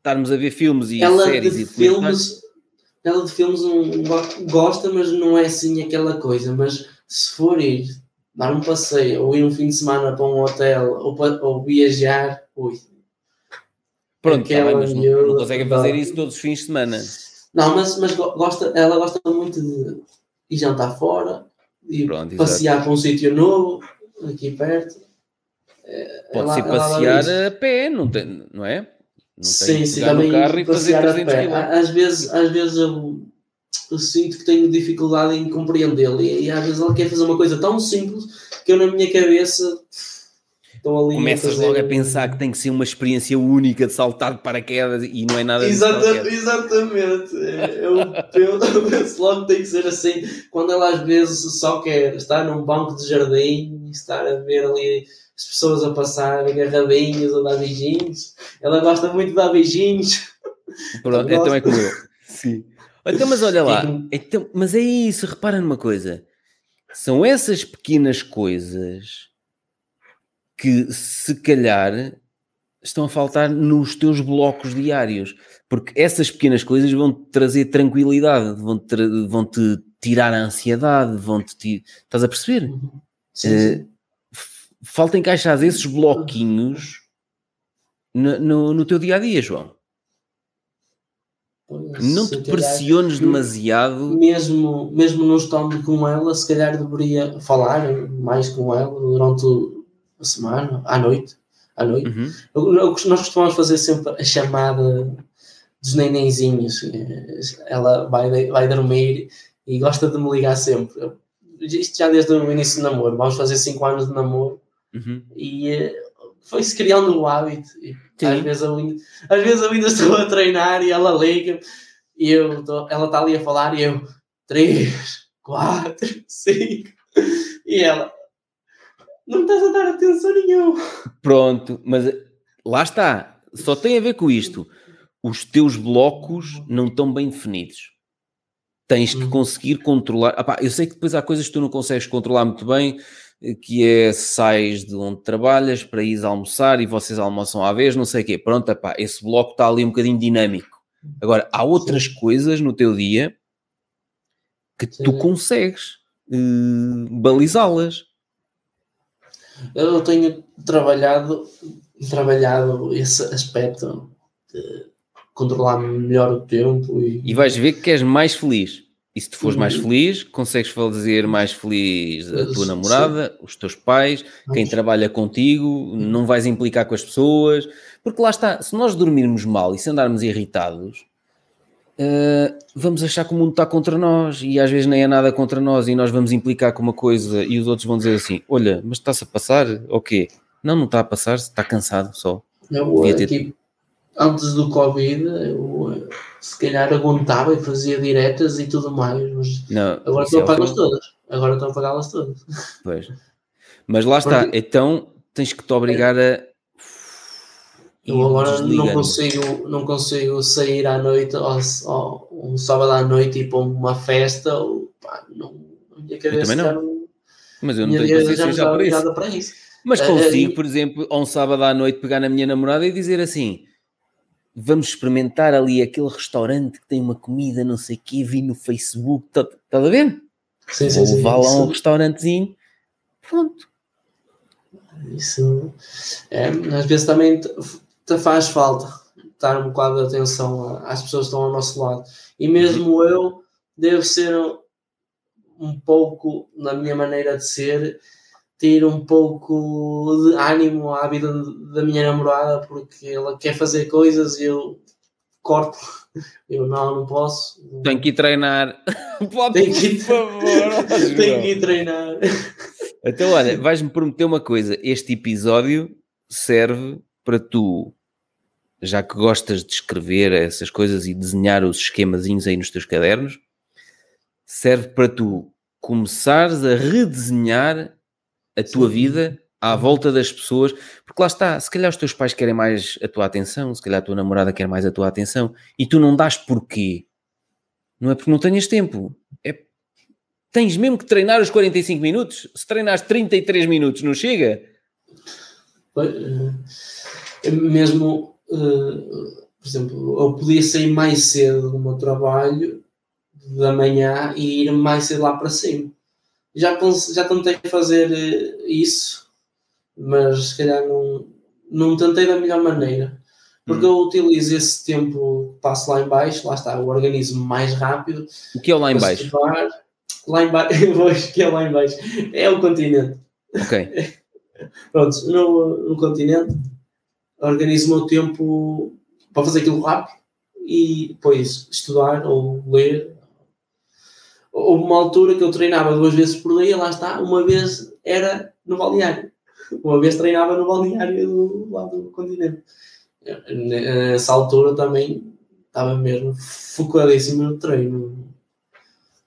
estarmos a ver filmes e ela séries de e filmes, ela de filmes não gosta, mas não é assim aquela coisa. Mas se for ir dar um passeio ou ir um fim de semana para um hotel ou, para, ou viajar, ui. Pronto, tá bem, não, não conseguem fazer isso todos os fins de semana. Não, mas, mas gosta, ela gosta muito de ir jantar fora, e Pronto, passear para um sítio novo, aqui perto. Pode ser passear a pé, não, tem, não é? Não sim, sim, também carro e fazer 300 km. Às vezes, às vezes eu, eu, sinto que tenho dificuldade em compreendê-lo e, e, às vezes ele quer fazer uma coisa tão simples que eu na minha cabeça Começas a fazer... logo a pensar que tem que ser uma experiência única de saltar de paraquedas e não é nada Exatamente, exatamente. [laughs] Eu, penso logo que tem que ser assim. Quando ela às vezes só quer estar num banco de jardim e estar a ver ali as pessoas a passar agarradinhas ou dar beijinhos. Ela gosta muito de dar beijinhos. [laughs] Pronto, então é como eu. Sim. Então, mas olha lá, então, mas é isso, repara numa coisa. São essas pequenas coisas que se calhar estão a faltar nos teus blocos diários, porque essas pequenas coisas vão te trazer tranquilidade, vão -te, vão -te tirar a ansiedade, vão-te. Estás a perceber? Sim, sim. Uh, falta encaixar esses bloquinhos no, no, no teu dia a dia, João. não te pressiones demasiado. Mesmo, mesmo não estando com ela, se calhar deveria falar mais com ela durante a semana, à noite. À noite. Uhum. Nós costumamos fazer sempre a chamada dos nenenzinhos. Ela vai, vai dormir e gosta de me ligar sempre. Isto já desde o início do namoro. Vamos fazer 5 anos de namoro Uhum. E uh, foi-se criando o hábito. às, vezes eu, às vezes eu ainda [laughs] estou a treinar e ela liga e eu tô, ela está ali a falar e eu 3, 4, 5 e ela não estás a dar atenção nenhuma. Pronto, mas lá está. Só tem a ver com isto. Os teus blocos não estão bem definidos. Tens que uhum. conseguir controlar. Eu sei que depois há coisas que tu não consegues controlar muito bem que é sais de onde trabalhas para ir almoçar e vocês almoçam à vez, não sei o quê. Pronto, epá, esse bloco está ali um bocadinho dinâmico. Agora, há outras Sim. coisas no teu dia que Sim. tu consegues uh, balizá-las. Eu tenho trabalhado, trabalhado esse aspecto de controlar melhor o tempo e, e vais ver que és mais feliz. E se tu fores uhum. mais feliz, consegues fazer mais feliz a tua namorada, os teus pais, quem trabalha contigo, não vais implicar com as pessoas, porque lá está, se nós dormirmos mal e se andarmos irritados, uh, vamos achar que o mundo está contra nós e às vezes nem é nada contra nós e nós vamos implicar com uma coisa e os outros vão dizer assim: Olha, mas está-se a passar? O quê? Não, não está a passar, está cansado só. Eu, ter... tipo, antes do Covid, eu se calhar aguentava e fazia diretas e tudo mais, mas não, agora estou a é pagá-las todas. Agora estou a pagá-las todas. Pois. Mas lá está, Porque... então tens que te obrigar a. Eu agora não consigo, não consigo sair à noite ou, ou um sábado à noite e ir para uma festa ou pá, não, a minha cabeça eu também não. Mas eu não tenho paciência já, já para isso. para isso. Mas consigo, por exemplo, a um sábado à noite pegar na minha namorada e dizer assim: vamos experimentar ali aquele restaurante que tem uma comida, não sei o quê, vi no Facebook, estás tá a ver? Sim, sim, sim. Vá lá um restaurantezinho, pronto. Isso é, às vezes também te, te faz falta dar um bocado de atenção às pessoas que estão ao nosso lado. E mesmo eu devo ser um pouco, na minha maneira de ser, ter um pouco de ânimo à vida da minha namorada, porque ela quer fazer coisas e eu corto. [laughs] Eu não, não posso. Tenho que ir treinar. [laughs] Pode, Tenho que ir, por favor. [laughs] Tenho que ir treinar. Então, olha, vais-me prometer uma coisa. Este episódio serve para tu, já que gostas de escrever essas coisas e desenhar os esquemazinhos aí nos teus cadernos, serve para tu começares a redesenhar a tua Sim. vida à volta das pessoas, porque lá está, se calhar os teus pais querem mais a tua atenção, se calhar a tua namorada quer mais a tua atenção, e tu não dás porquê. Não é porque não tenhas tempo, é tens mesmo que treinar os 45 minutos. Se treinares 33 minutos, não chega? Eh, mesmo, eh, por exemplo, eu podia sair mais cedo do meu trabalho da manhã e ir mais cedo lá para cima já, já tentei fazer eh, isso, mas se calhar não, não tentei da melhor maneira. Porque hum. eu utilizo esse tempo, passo lá em baixo, lá está, o organismo mais rápido. O que é o lá em baixo? Estudar, lá em baixo, [laughs] que é lá em baixo? É o continente. Ok. [laughs] Pronto, no, no continente, organizo o meu tempo para fazer aquilo rápido e depois estudar ou ler houve uma altura que eu treinava duas vezes por dia, lá está, uma vez era no balneário. Uma vez treinava no balneário do lado do continente. Nessa altura também estava mesmo focadíssimo no treino.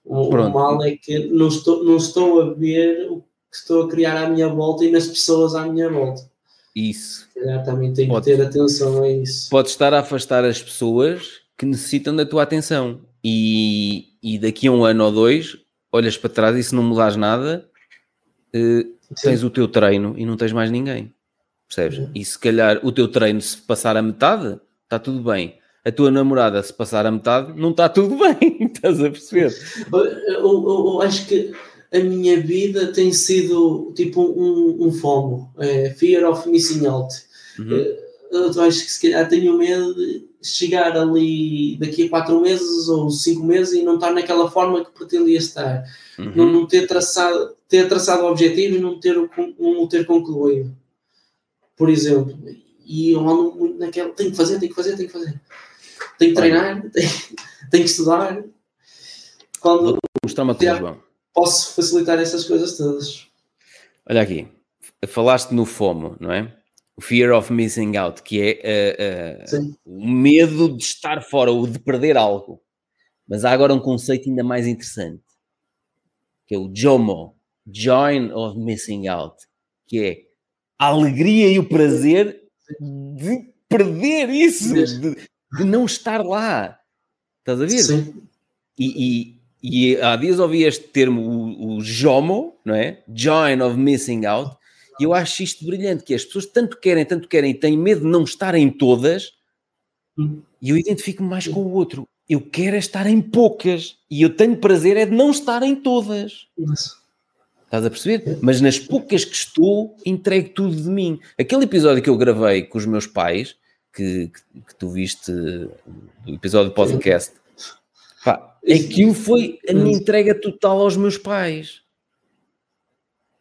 O, o, mal é que não estou, não estou a ver o que estou a criar à minha volta e nas pessoas à minha volta. Isso. também tenho Pode, que ter atenção a isso. Pode estar a afastar as pessoas que necessitam da tua atenção e, e daqui a um ano ou dois olhas para trás e se não mudares nada uh, tens o teu treino e não tens mais ninguém percebes? Uhum. E se calhar o teu treino se passar a metade está tudo bem a tua namorada se passar a metade não está tudo bem [laughs] estás a perceber? Eu, eu, eu, acho que a minha vida tem sido tipo um, um FOMO é, Fear of Missing Out uhum. Eh, eu acho que se calhar tenho medo de chegar ali daqui a quatro meses ou cinco meses e não estar naquela forma que pretendia estar. Uhum. Não, não, ter traçado, ter traçado o objetivo e não ter, não ter concluído. Por exemplo. E eu ando muito naquela. Tenho que fazer, tenho que fazer, tenho que fazer. Tenho que treinar, [laughs] tenho, tenho que estudar. Quando uma coisa, João. Posso facilitar essas coisas todas. Olha aqui. Falaste no FOMO, não é? O fear of missing out, que é uh, uh, o medo de estar fora ou de perder algo. Mas há agora um conceito ainda mais interessante, que é o JOMO, Join of Missing Out, que é a alegria e o prazer de perder isso, de, de não estar lá. Estás a ver? Sim. E, e, e há dias ouvi este termo, o, o JOMO, não é? Join of Missing Out, e eu acho isto brilhante, que as pessoas tanto querem, tanto querem, e têm medo de não estarem todas, e eu identifico-me mais com o outro. Eu quero é estar em poucas, e eu tenho prazer é de não estar em todas. Estás a perceber? Mas nas poucas que estou, entrego tudo de mim. Aquele episódio que eu gravei com os meus pais, que, que, que tu viste do episódio do podcast, pá, aquilo foi a minha entrega total aos meus pais.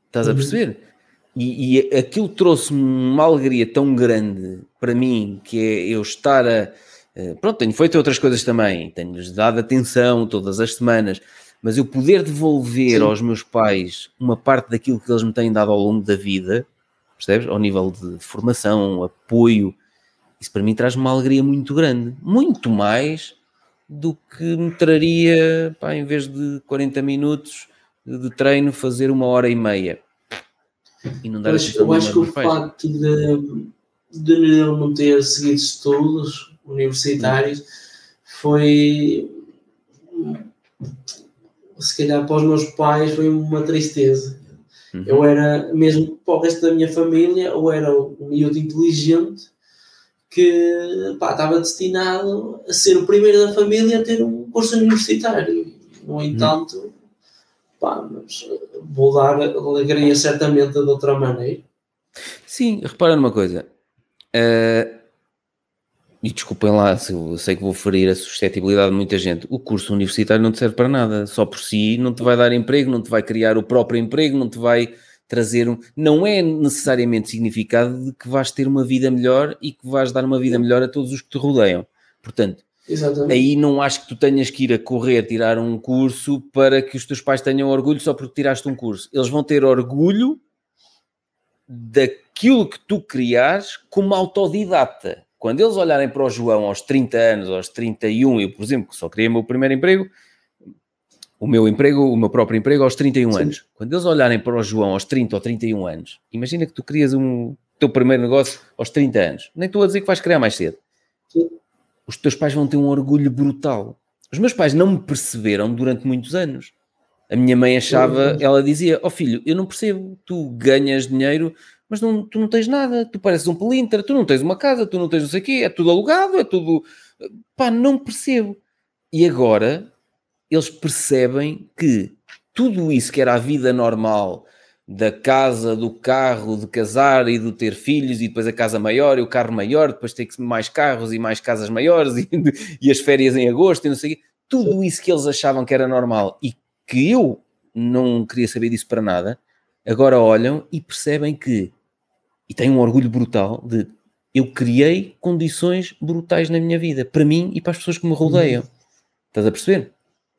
Estás a uhum. perceber? E, e aquilo trouxe-me uma alegria tão grande para mim, que é eu estar a. Eh, pronto, tenho feito outras coisas também, tenho-lhes dado atenção todas as semanas, mas eu poder devolver Sim. aos meus pais uma parte daquilo que eles me têm dado ao longo da vida, percebes? Ao nível de formação, apoio, isso para mim traz uma alegria muito grande, muito mais do que me traria, pá, em vez de 40 minutos de treino, fazer uma hora e meia Eu acho que o facto de, de não ter seguido estudos universitários foi se calhar para os meus pais foi uma tristeza Uhum. Eu era, mesmo para o resto da minha família, ou era um miúdo inteligente que pá, estava destinado a ser o primeiro da família a ter um curso universitário. No uhum. entanto, uhum. Pá, mas vou dar alegria certamente de outra maneira. Sim, repara numa coisa. Uh, e desculpem lá, se eu sei que vou ferir a suscetibilidade de muita gente, o curso universitário não te serve para nada, só por si não te vai dar emprego, não te vai criar o próprio emprego, não te vai trazer um. Não é necessariamente significado de que vais ter uma vida melhor e que vais dar uma vida melhor a todos os que te rodeiam. Portanto, Exatamente. aí não acho que tu tenhas que ir a correr tirar um curso para que os teus pais tenham orgulho só porque tiraste um curso. Eles vão ter orgulho daquilo que tu criares como autodidata. Quando eles olharem para o João aos 30 anos, aos 31, eu, por exemplo, que só criei o meu primeiro emprego, o meu emprego, o meu próprio emprego aos 31 Sim. anos. Quando eles olharem para o João aos 30 ou 31 anos, imagina que tu crias um teu primeiro negócio aos 30 anos. Nem estou a dizer que vais criar mais cedo. Sim. Os teus pais vão ter um orgulho brutal. Os meus pais não me perceberam durante muitos anos. A minha mãe achava, ela dizia: Ó oh filho, eu não percebo, tu ganhas dinheiro, mas não, tu não tens nada, tu pareces um pelintra, tu não tens uma casa, tu não tens não sei o quê, é tudo alugado, é tudo. Pá, não percebo. E agora eles percebem que tudo isso que era a vida normal da casa, do carro, de casar e de ter filhos e depois a casa maior e o carro maior, depois ter mais carros e mais casas maiores [laughs] e, e as férias em agosto e não sei o quê. Tudo isso que eles achavam que era normal e que eu não queria saber disso para nada, agora olham e percebem que, e têm um orgulho brutal de eu criei condições brutais na minha vida, para mim e para as pessoas que me rodeiam. Uhum. Estás a perceber?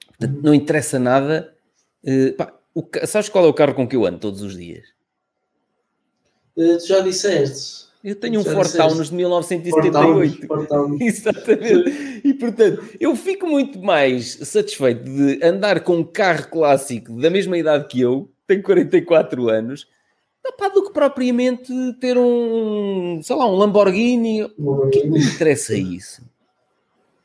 Portanto, não interessa nada. Uh, pá, o, sabes qual é o carro com que eu ando todos os dias? Uh, tu já disseste. Eu tenho um Ford Taunus de 1978. [laughs] Exatamente. E portanto, eu fico muito mais satisfeito de andar com um carro clássico da mesma idade que eu, tenho 44 anos, do que propriamente ter um, sei lá, um Lamborghini. O que me interessa isso?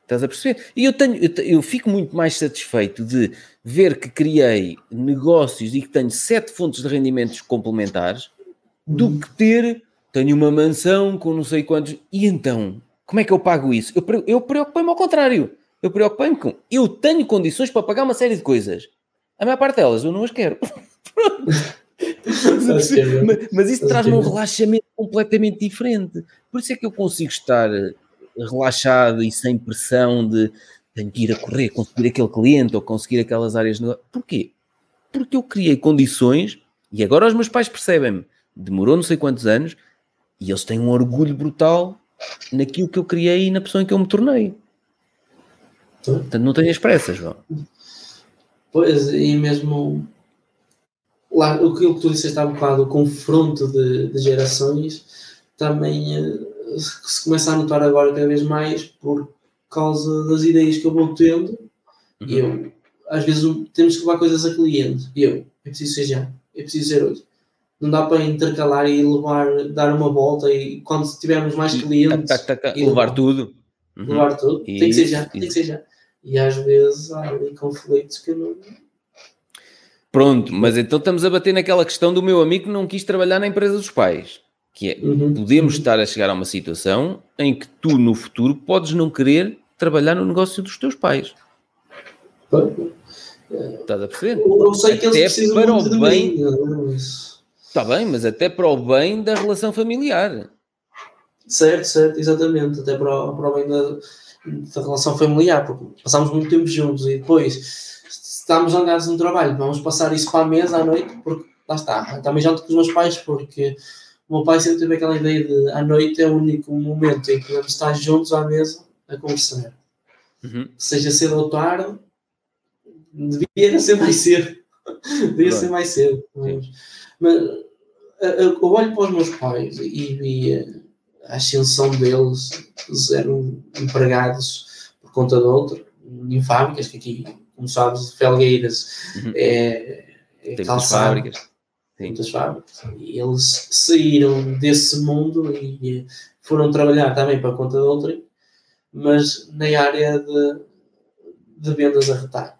Estás a perceber? E eu, tenho, eu, eu, fico muito mais satisfeito de ver que criei negócios e que tenho sete fontes de rendimentos complementares do uhum. que ter, tenho uma mansão com não sei quantos. E então, como é que eu pago isso? Eu, eu preocupei-me ao contrário. Eu preocupei-me com. Eu tenho condições para pagar uma série de coisas. A maior parte delas eu não as quero. [laughs] mas, mas isso traz-me um relaxamento completamente diferente. Por isso é que eu consigo estar relaxado e sem pressão de tenho que ir a correr, conseguir aquele cliente ou conseguir aquelas áreas negócio. Porquê? Porque eu criei condições e agora os meus pais percebem-me. Demorou não sei quantos anos e eles têm um orgulho brutal naquilo que eu criei e na pessoa em que eu me tornei. Portanto, não tenhas pressas, João. Pois, e mesmo lá, o que tu disseste há bocado, o confronto de, de gerações, também eh, se começa a notar agora cada vez mais por causa das ideias que eu vou tendo. Uhum. Eu, às vezes, temos que levar coisas a cliente. E eu, é preciso ser já, é preciso ser hoje. Não dá para intercalar e levar, dar uma volta e quando tivermos mais clientes. Levar, levar, tudo. Uhum. Levar tudo. Isso, tem que ser já, isso. tem que ser já. E às vezes há ali conflitos que não. Pronto, mas então estamos a bater naquela questão do meu amigo que não quis trabalhar na empresa dos pais que é, uhum. podemos estar a chegar a uma situação em que tu, no futuro, podes não querer trabalhar no negócio dos teus pais. Estás a perceber? Eu sei que até eles precisam para o bem. Está bem, mas até para o bem da relação familiar. Certo, certo, exatamente. Até para o, para o bem da, da relação familiar, porque passámos muito tempo juntos e depois estamos andados no trabalho, vamos passar isso para a mesa à noite, porque lá está, também janto com os meus pais, porque o meu pai sempre teve aquela ideia de à noite é o único momento em que podemos estar juntos à mesa a conversar. Uhum. Seja cedo ou tarde, devia [laughs] ser mais cedo. devia ser mais cedo. Mas, mas eu olho para os meus pais e vi a ascensão deles, eles eram empregados por conta de outro, em fábricas, que aqui, como sabes, Felgueiras uhum. é, é calçado. fábricas. Muitas fábricas. E eles saíram desse mundo e foram trabalhar também para a conta de outra, mas na área de, de vendas a retalho.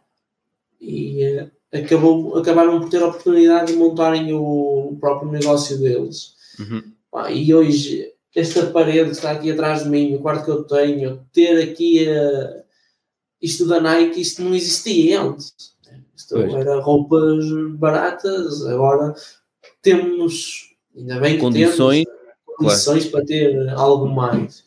E, acabou, acabaram por ter a oportunidade de montarem o, próprio negócio deles. Uhum. E hoje, esta parede que está aqui atrás de mim, o quarto que eu tenho, ter aqui uh, isto da Nike, isto não existia antes. Isto Pois. era roupas baratas, agora temos, ainda bem que Condições, temos condições para ter algo mais.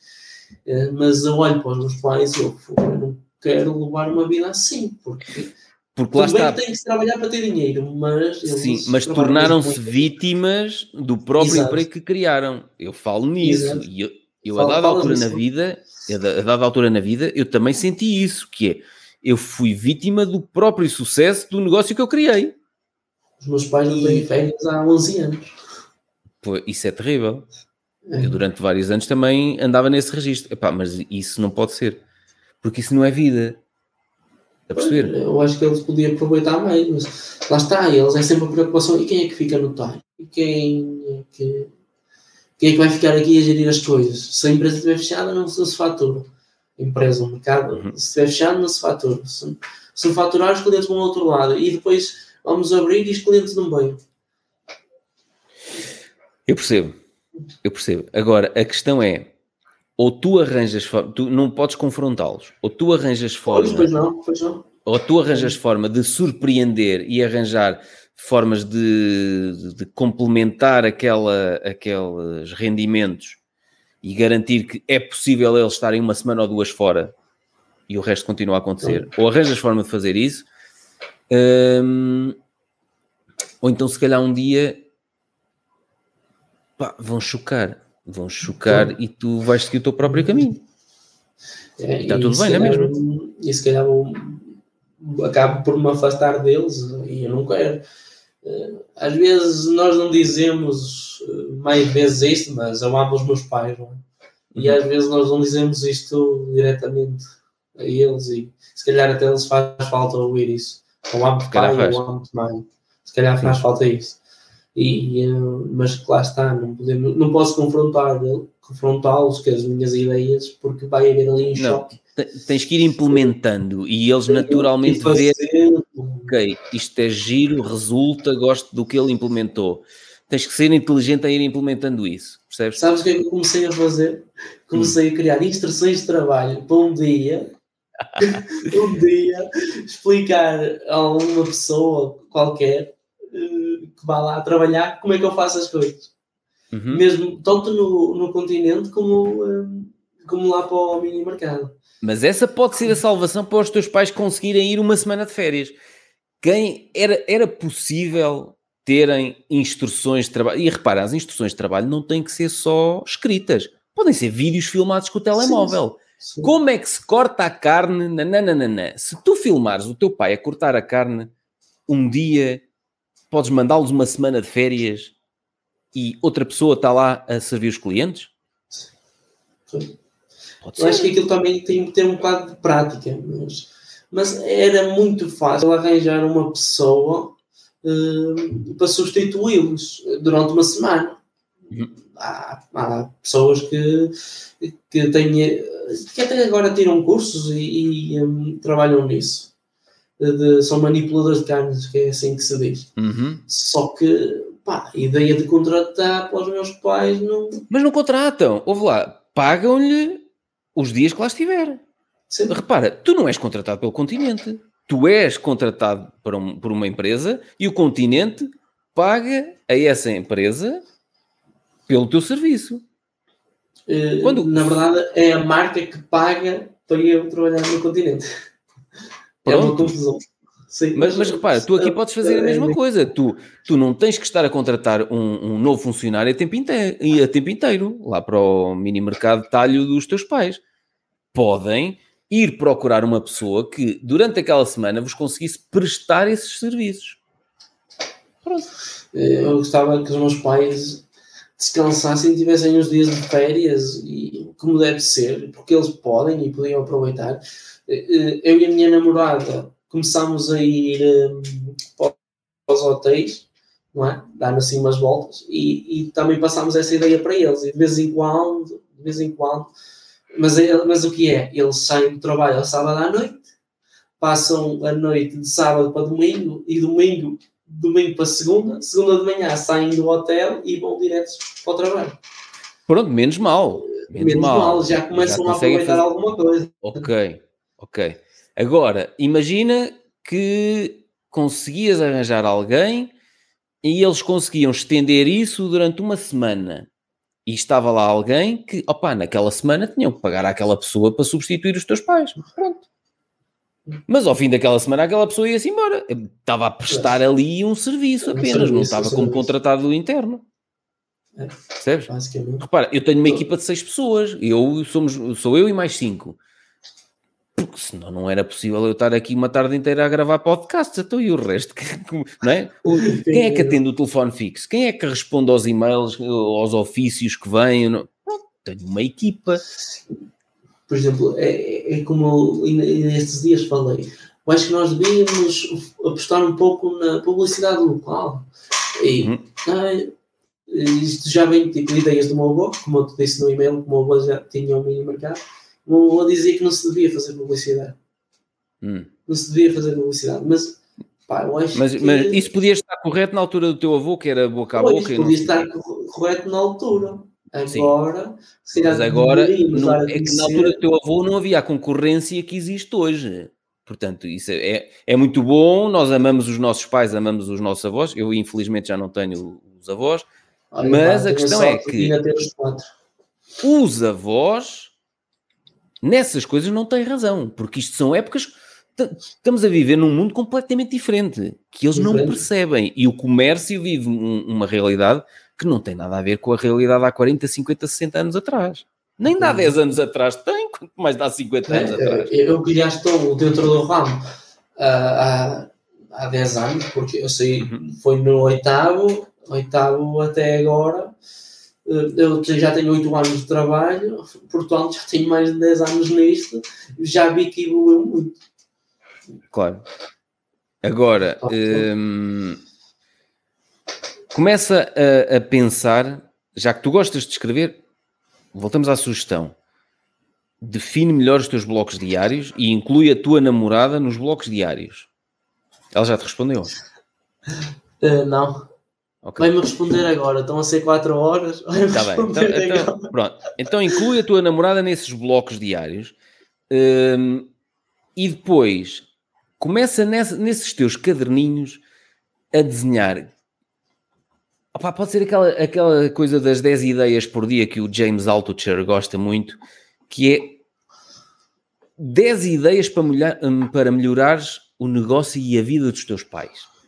Eh, Mas eu olho para os meus pais e eu, "Pô, eu não quero levar uma vida assim, porque porque lá bem está. tem que se trabalhar para ter dinheiro, mas Sim, mas tornaram-se vítimas do próprio Exato. emprego que criaram. Eu falo nisso. Exato. E eu, eu a Fala- dada falas altura na nisso. vida, a da- a dada altura na vida, eu também senti isso, que é, eu fui vítima do próprio sucesso do negócio que eu criei. Os meus pais não têm férias há 11 anos. Pô, isso é terrível. É. Eu durante vários anos também andava nesse registro. Epá, mas isso não pode ser. Porque isso não é vida. A perceber? Eu acho que eles podiam aproveitar mais, mas lá está, eles é sempre a preocupação. E quem é que fica no time? E quem é que, quem é que vai ficar aqui a gerir as coisas? Se a empresa estiver fechada, não se, não se fatura. Empresa, o mercado, Uhum. se fechado, não se fatura. Se, se faturar, os clientes vão ao outro lado. E depois vamos abrir e os clientes não vêm. Eu percebo. Eu percebo. Agora, a questão é, ou tu arranjas, tu não podes confrontá-los, ou tu arranjas forma, pois não, pois não. ou tu arranjas forma de surpreender e arranjar formas de, de- de complementar aquela, aqueles rendimentos e garantir que é possível eles estarem uma semana ou duas fora e o resto continua a acontecer. Ou arranjas forma de fazer isso, hum, ou então se calhar um dia pá, vão chocar. Vão chocar e tu vais seguir o teu próprio caminho. É, Está e tudo se bem, não é calhar, E se calhar vou, acabo por me afastar deles e eu não quero. Eh, Às vezes nós não dizemos eh, mais vezes isto, mas eu amo os meus pais, não é? E Uhum. às vezes nós não dizemos isto diretamente a eles e se calhar até eles faz falta ouvir isso. Eu amo-te pai, faz. eu amo-te mãe. Se calhar faz falta isso. E, eh, mas lá está, não, podemos, não posso confrontar confrontá-los com as minhas ideias porque vai haver ali um Não. choque. Te- Tens que ir implementando e eles naturalmente verem ok, isto é giro, resulta, gosto do que ele implementou. Tens que ser inteligente a ir implementando isso, percebes? Sabes o que é que eu comecei a fazer? Comecei a criar instruções de trabalho para um dia, [laughs] um dia, explicar a uma pessoa qualquer eh, que vá lá trabalhar como é que eu faço as coisas. Uhum. Mesmo tanto no, no continente como, eh, como lá para o mini mercado. Mas essa pode ser a salvação para os teus pais conseguirem ir uma semana de férias. Quem era, era possível terem instruções de trabalho. E repara, as instruções de trabalho não têm que ser só escritas. Podem ser vídeos filmados com o telemóvel. Sim. Como é que se corta a carne? Nananana. Se tu filmares o teu pai a cortar a carne, um dia podes mandá-los uma semana de férias e outra pessoa está lá a servir os clientes? Sim. Pode Eu acho que aquilo também tem que ter um bocado de prática, mas, mas era muito fácil arranjar uma pessoa eh, para substituí-los durante uma semana. Uhum. Há, há pessoas que, que, têm, que até agora tiram cursos e, e, hum, trabalham nisso. De- são manipuladores de carnes, que é assim que se diz. Uhum. Só que pá, a ideia de contratar para os meus pais não. Mas não contratam. Ouve lá, pagam-lhe os dias que lá estiver. Sempre, Repara, tu não és contratado pelo continente. Tu és contratado por, um- por uma empresa e o continente paga a essa empresa pelo teu serviço. Eh, Quando- Na verdade, é a marca que paga para eu trabalhar no continente. É uma Pronto. confusão. Sim, Mas, mas repara, tu aqui eh, podes fazer a mesma coisa. Tu, tu não tens que estar a contratar um, um novo funcionário a tempo, inteiro, a tempo inteiro, lá para o mini mercado de talho dos teus pais. Podem ir procurar uma pessoa que durante aquela semana vos conseguisse prestar esses serviços. Pronto. Eh, Eu gostava que os meus pais descansassem e tivessem uns dias de férias, e como deve ser, porque eles podem e podiam aproveitar. Eh, eh, Eu e a minha namorada começámos a ir eh, para os hotéis, não é? Dar assim umas voltas, e, e também passámos essa ideia para eles, e de vez em quando, de vez em quando, mas, é- mas o que é? Eles saem do trabalho ao sábado à noite, passam a noite de sábado para domingo e domingo, domingo para segunda, segunda de manhã saem do hotel e vão direto para o trabalho. Pronto, menos mal. Menos, menos mal. mal. já começam já a aproveitar fazer... alguma coisa. Ok, ok. Agora, imagina que conseguias arranjar alguém e eles conseguiam estender isso durante uma semana. E estava lá alguém que, opa, naquela semana tinham que pagar àquela pessoa para substituir os teus pais. Pronto. Mas ao fim daquela semana aquela pessoa ia-se embora. Estava a prestar ali um serviço apenas, um serviço, não estava como contratado interno. É. Percebes? Repara, eu tenho uma equipa de seis pessoas. Eu somos, sou eu e mais cinco. Porque senão não era possível eu estar aqui uma tarde inteira a gravar podcasts. Então e o resto? Não é? Quem é que atende o telefone fixo? Quem é que responde aos e-mails, aos ofícios que vêm? Tenho uma equipa. Por exemplo, é, é como nestes dias falei. Eu acho que nós devíamos apostar um pouco na publicidade local. E, uhum. ah, isto já vem tipo ideias do meu avô, como eu te disse no e-mail, como o meu avô já tinha um mini mercado vou dizer que não se devia fazer publicidade. Hum. Não se devia fazer publicidade, mas pá, eu acho mas, que... mas isso podia estar correto na altura do teu avô, que era boca a boca? Pois, podia estar correto na altura. Agora, se mas agora não, é que na altura do teu avô não havia a concorrência que existe hoje. Portanto, isso é, é muito bom. Nós amamos os nossos pais, amamos os nossos avós. Eu, infelizmente, já não tenho os avós. Olha, mas pá, a questão é que os avós nessas coisas não tem razão, porque isto são épocas. Estamos a viver num mundo completamente diferente, que eles diferente. não percebem. E o comércio vive um, uma realidade que não tem nada a ver com a realidade há 40, 50, 60 anos atrás. Nem dá 10 anos atrás tem, quanto mais dá 50 anos é, atrás. Eu que já estou dentro do ramo uh, há, há 10 anos, porque eu sei, uhum. foi no oitavo, oitavo até agora, eu já tenho 8 anos de trabalho, portanto já tenho mais de 10 anos nisto, já vi que evoluiu muito. Claro. Agora, hum, começa a, a, pensar, já que tu gostas de escrever, voltamos à sugestão. Define melhor os teus blocos diários e inclui a tua namorada nos blocos diários. Ela já te respondeu? Uh, não. Okay. Vai-me responder agora, estão a ser 4 horas. Está bem, então, então, pronto. Então inclui a tua namorada nesses blocos diários um, e depois começa nesse, nesses teus caderninhos a desenhar. Opa, pode ser aquela, aquela coisa das 10 ideias por dia que o James Altucher gosta muito, que é 10 ideias para, melhor, hum, para melhorares o negócio e a vida dos teus pais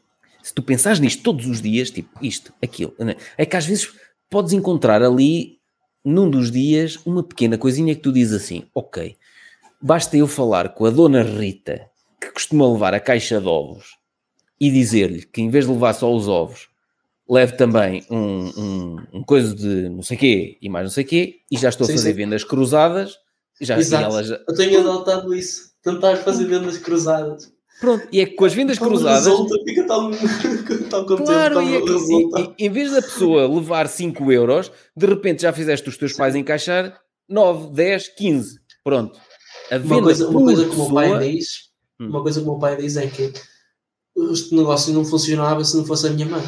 se tu pensares nisto todos os dias, tipo isto, aquilo, né? é que às vezes podes encontrar ali, num dos dias, uma pequena coisinha que tu dizes assim: ok, basta eu falar com a dona Rita, que costuma levar a caixa de ovos, e dizer-lhe que em vez de levar só os ovos, leve também um, um, um coisa de não sei quê e mais não sei quê, e já estou sim, a fazer sim. vendas cruzadas. Já, Exato. Elas... Eu tenho adotado isso, tentar fazer vendas cruzadas. Pronto, e é que com as vendas cruzadas. Resulta, fica tão, [laughs] tão contente. Claro, e é que, em vez da pessoa levar 5 euros, de repente já fizeste os teus pais encaixar 9, 10, 15. Pronto. A venda uma coisa, uma coisa que o meu pai diz, hum. uma coisa que o meu pai diz é que este negócio não funcionava se não fosse a minha mãe.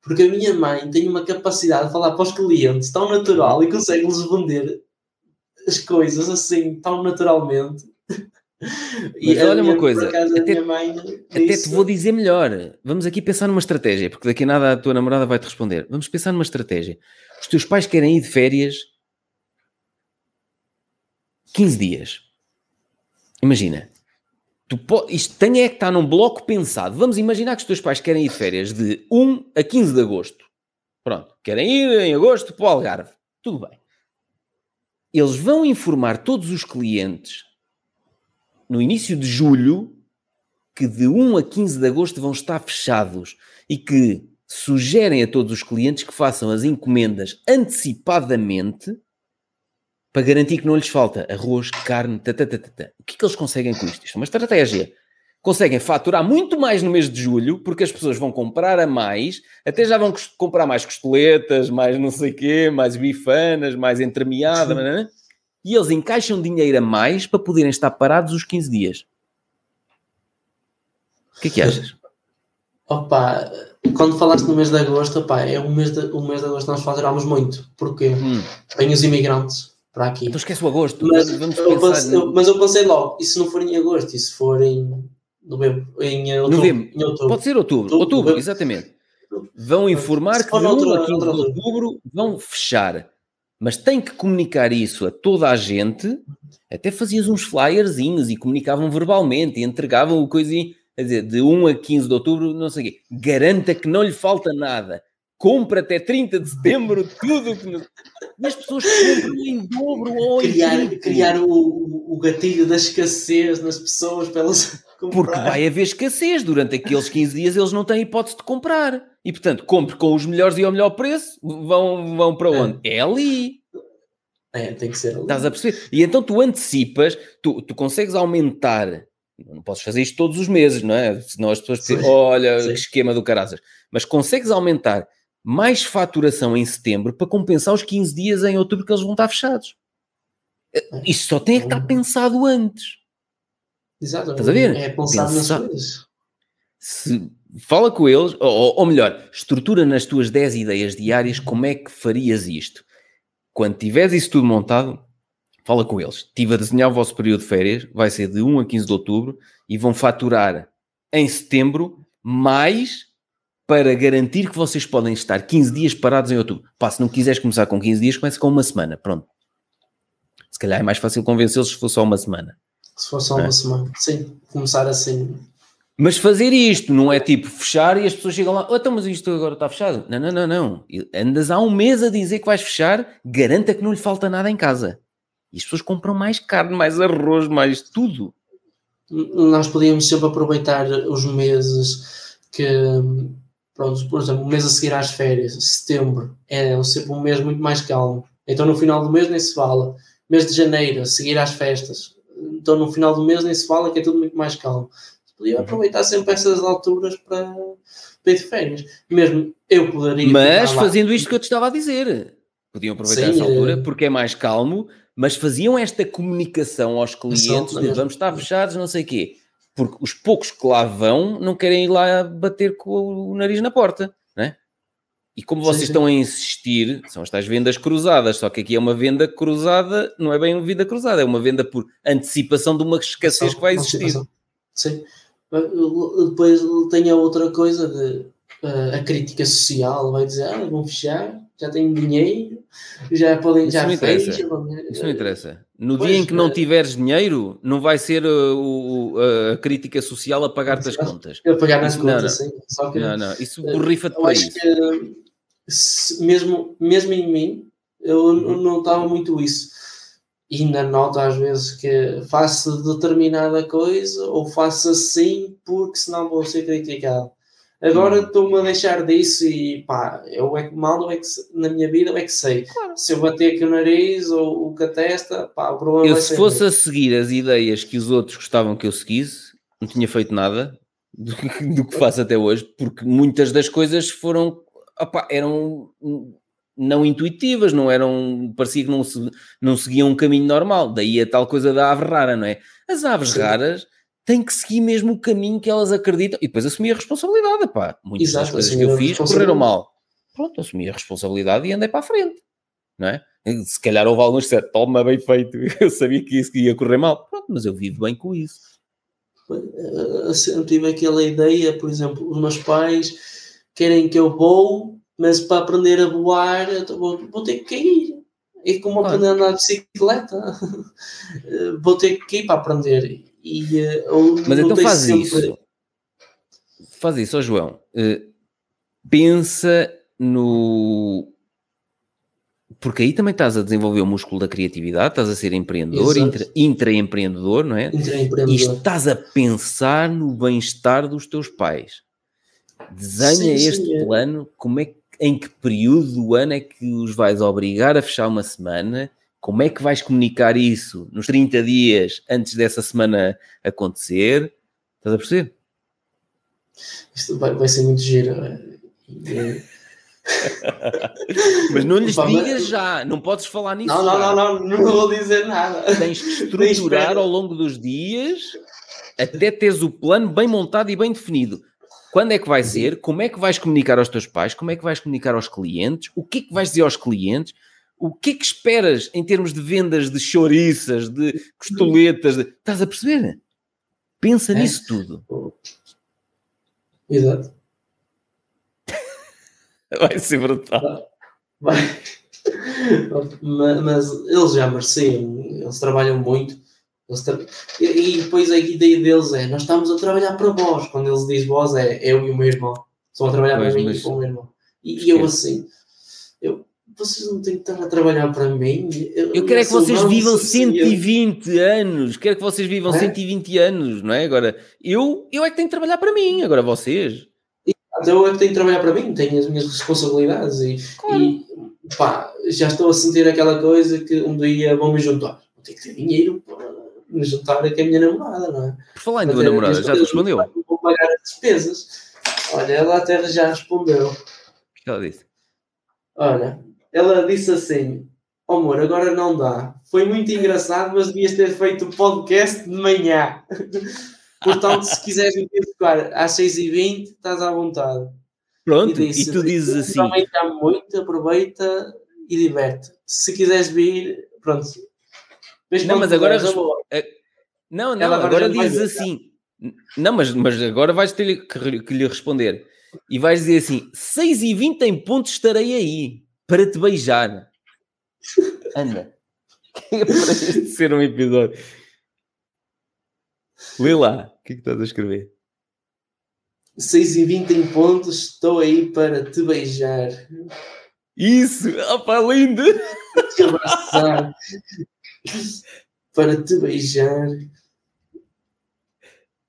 Porque a minha mãe tem uma capacidade de falar para os clientes tão natural e consegue-lhes vender as coisas assim tão naturalmente [laughs] mas olha uma coisa, até, mãe, até te vou dizer melhor. Vamos aqui pensar numa estratégia, porque daqui a nada a tua namorada vai te responder. Vamos pensar numa estratégia. Os teus pais querem ir de férias 15 dias. Imagina. Tu isto tem é que estar num bloco pensado. Vamos imaginar que os teus pais querem ir de férias de 1 a 15 de agosto. Pronto. Querem ir em agosto para o Algarve. Tudo bem. Eles vão informar todos os clientes no início de julho que de 1 a 15 de agosto vão estar fechados e que sugerem a todos os clientes que façam as encomendas antecipadamente para garantir que não lhes falta arroz, carne, tatatatata. O que é que eles conseguem com isto? Isto é uma estratégia. Conseguem faturar muito mais no mês de julho, porque as pessoas vão comprar a mais, até já vão comprar mais costeletas, mais não sei quê, mais bifanas, mais entremeada, e eles encaixam dinheiro a mais para poderem estar parados os 15 dias. O que é que achas? Opa, quando falaste no mês de agosto, opa, é um mês de, o mês de agosto nós faturamos muito. Porquê? Hum. Vêm os imigrantes para aqui. Então esquece o agosto. Mas, vamos eu pensei, eu, mas eu pensei logo, e se não for em agosto, e se for em novembro, em outubro? Novembro. Em outubro. Pode ser outubro. Outubro, outubro exatamente. Vão informar que de 1 a 15 de outubro vão fechar. Mas tem que comunicar isso a toda a gente. Até fazias uns flyerzinhos e comunicavam verbalmente e entregavam o coisinho. Quer dizer, de 1 a 15 de outubro, não sei o quê. Garanta que não lhe falta nada. Compra até 30 de setembro tudo que. E as pessoas compram em dobro ou em criar, criar o, o gatilho da escassez nas pessoas para elas [laughs] comprar. Porque vai haver escassez. Durante aqueles 15 dias eles não têm hipótese de comprar. E portanto, compre com os melhores e ao melhor preço. Vão, vão para é. onde? É, é ali. É, tem que ser ali. Estás a perceber? E então tu antecipas, tu, tu consegues aumentar não posso fazer isto todos os meses, não é? Senão as pessoas dizem, olha, Sim. esquema do caraças. Mas consegues aumentar mais faturação em setembro para compensar os 15 dias em outubro que eles vão estar fechados. É. Isto só tem que estar pensado antes. Exato. Estás a ver? É pensado nas coisas. Se, fala com eles, ou, ou melhor, estrutura nas tuas 10 ideias diárias como é que farias isto. Quando tiveres isso tudo montado, fala com eles. Estive a desenhar o vosso período de férias, vai ser de 1 a 15 de outubro e vão faturar em setembro mais para garantir que vocês podem estar 15 dias parados em outubro. Pá, se não quiseres começar com 15 dias, comece com uma semana. Pronto. Se calhar é mais fácil convencê-los se for só uma semana. Se for só é? uma semana. Sim, começar assim. Mas fazer isto não é tipo fechar e as pessoas chegam lá, oh, então, mas isto agora está fechado. Não, não, não, não. Andas há um mês a dizer que vais fechar, garanta que não lhe falta nada em casa. E as pessoas compram mais carne, mais arroz, mais tudo. Nós podíamos sempre aproveitar os meses que, pronto, por exemplo, o mês a seguir às férias, setembro, é sempre um mês muito mais calmo. Então no final do mês nem se fala. Mês de janeiro, a seguir às festas. Então no final do mês nem se fala que é tudo muito mais calmo. Podia uhum. aproveitar sempre essas alturas para, para ir de férias. Mesmo eu poderia. Mas fazendo isto que eu te estava a dizer. Podiam aproveitar Sim, essa altura é... porque é mais calmo mas faziam esta comunicação aos clientes de vamos estar fechados, não sei o quê. Porque os poucos que lá vão não querem ir lá bater com o nariz na porta, né? E como vocês sim, sim. estão a insistir, são estas vendas cruzadas, só que aqui é uma venda cruzada, não é bem uma venda cruzada, é uma venda por antecipação de uma escassez que vai existir. Sim. Depois tem a outra coisa de uh, a crítica social, vai dizer, ah, vão fechar, já têm dinheiro, já podem, Isso já não interessa. Isso não interessa. No pois, dia em que não tiveres dinheiro, não vai ser uh, o, a crítica social a pagar-te as contas. A pagar nas contas, sim. Só que, não, não, isso borrifa-te para isso. Que, se, mesmo, mesmo em mim, eu uhum. não estava muito isso. E ainda noto às vezes que faço determinada coisa ou faço assim porque senão vou ser criticado. Agora hum. estou-me a deixar disso e pá, eu é que mal, é que, na minha vida eu é que sei. Claro. Se eu bater aqui o nariz ou, o com a testa, pá, o problema Eu se fosse a seguir as ideias que os outros gostavam que eu seguisse, não tinha feito nada [laughs] do, do que faço até hoje, porque muitas das coisas foram, opá, eram não intuitivas, não eram, parecia que não, se, não seguiam um caminho normal, daí a tal coisa da ave rara, não é? As aves Sim. raras têm que seguir mesmo o caminho que elas acreditam e depois assumir a responsabilidade. Pá. Muitas Exato, das coisas que eu fiz correram mal. Pronto, assumi a responsabilidade e andei para a frente. Não é? Se calhar houve alguns que disseram, toma bem feito, [laughs] eu sabia que isso ia correr mal. Pronto, mas eu vivo bem com isso. Eu sempre tive aquela ideia, por exemplo, os meus pais querem que eu vou, mas para aprender a voar vou, vou ter que cair. E como claro. aprender a andar de bicicleta, [laughs] vou ter que ir para aprender. E, uh, Mas então faz sempre... isso. Faz isso, oh João. Uh, pensa no. Porque aí também estás a desenvolver o músculo da criatividade, estás a ser empreendedor, intra, intraempreendedor, não é? E estás a pensar no bem-estar dos teus pais. Desenha sim, este sim, é. plano, como é que, em que período do ano é que os vais obrigar a fechar uma semana como é que vais comunicar isso nos 30 dias antes dessa semana acontecer? Estás a perceber? Isto vai, vai ser muito giro. É? [laughs] Mas não lhes digas já, não podes falar nisso. Não, não, não, não, não vou dizer nada. Tens que estruturar [laughs] ao longo dos dias até teres o plano bem montado e bem definido. Quando é que vai ser? Como é que vais comunicar aos teus pais? Como é que vais comunicar aos clientes? O que é que vais dizer aos clientes? O que é que esperas em termos de vendas de chouriças, de costoletas? De... Estás a perceber? Pensa é. nisso tudo. Exato. [laughs] Vai ser brutal. Vai. Mas eles já mereciam, eles trabalham muito. Eles tra... E depois a ideia deles é: nós estamos a trabalhar para vós. Quando eles dizem vós, é eu e o meu irmão. Estão a trabalhar pois, para mim e para o meu irmão. E, e eu assim, eu, vocês não têm que estar a trabalhar para mim. Eu, eu quero é que vocês vivam 120 anos. Quero que vocês vivam é? 120 anos, não é? Agora, eu, eu é que tenho que trabalhar para mim. Agora vocês. Eu é que tenho que trabalhar para mim. Tenho as minhas responsabilidades. E, claro. e pá, já estou a sentir aquela coisa que um dia vão me juntar. Vou ter que ter dinheiro para me juntar aqui a minha namorada, não é? Por falar em tua namorada, já te respondeu? Vou pagar as despesas. Olha, ela até já respondeu. O que ela disse? Olha, ela disse assim: oh, amor, agora não dá. Foi muito engraçado, mas devias ter feito o podcast de manhã. [laughs] Portanto, se quiseres me tocar às 6h20, estás à vontade. Pronto, e, disse, e tu dizes assim. Está muito, aproveita e diverte. Se quiseres vir, pronto. Não, mas agora. Não, não, agora, agora dizes assim. Não, mas, mas agora vais ter que, que lhe responder. E vais dizer assim: 6 e 20 em ponto estarei aí para te beijar. [laughs] Anda. É para este ser um episódio. Lê lá. O que é que estás a escrever? 6 e 20 em pontos, estou aí para te beijar. Isso! Opa, lindo! [laughs] Te abraçar. Para te beijar.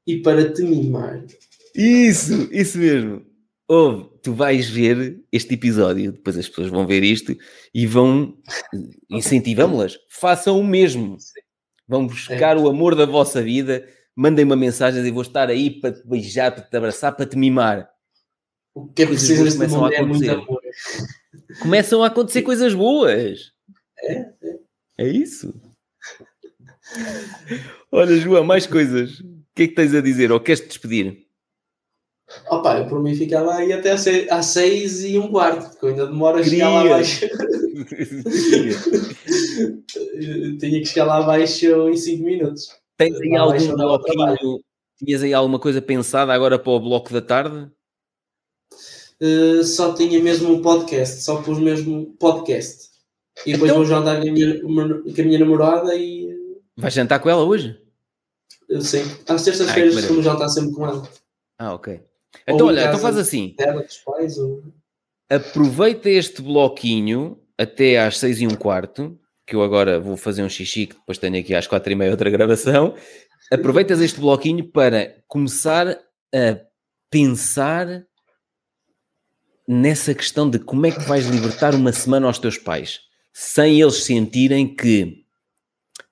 E para te mimar. Isso! Isso mesmo! Ouve, tu vais ver este episódio, depois as pessoas vão ver isto e vão incentivamos-las. Façam o mesmo. Vão buscar é. o amor da vossa vida mandem uma mensagem e vou estar aí para te beijar, para te abraçar, para te mimar. O que é preciso neste é muito amor. Começam a acontecer coisas boas. É, é. É isso. Olha, João, mais coisas. O que é que tens a dizer? Ou queres-te despedir? Opa, eu por mim ficava aí até às seis e um quarto, porque eu ainda demoro a chegar lá abaixo. [laughs] Tinha que chegar lá abaixo em cinco minutos. Tens aí algum bloquinho? Tinhas aí alguma coisa pensada agora para o bloco da tarde? Uh, só tinha mesmo um podcast, só pus mesmo podcast. E depois então... vou jantar com a, minha, com a minha namorada e. Vais jantar com ela hoje? Uh, sim. Às terças-feiras costumo jantar sempre com ela. Ah, ok. Então, ou olha, então faz assim. Pais, ou... Aproveita este bloquinho até às seis e um quarto que eu agora vou fazer um xixi, que depois tenho aqui às quatro e meia outra gravação. Aproveitas este bloquinho para começar a pensar nessa questão de como é que vais libertar uma semana aos teus pais, sem eles sentirem que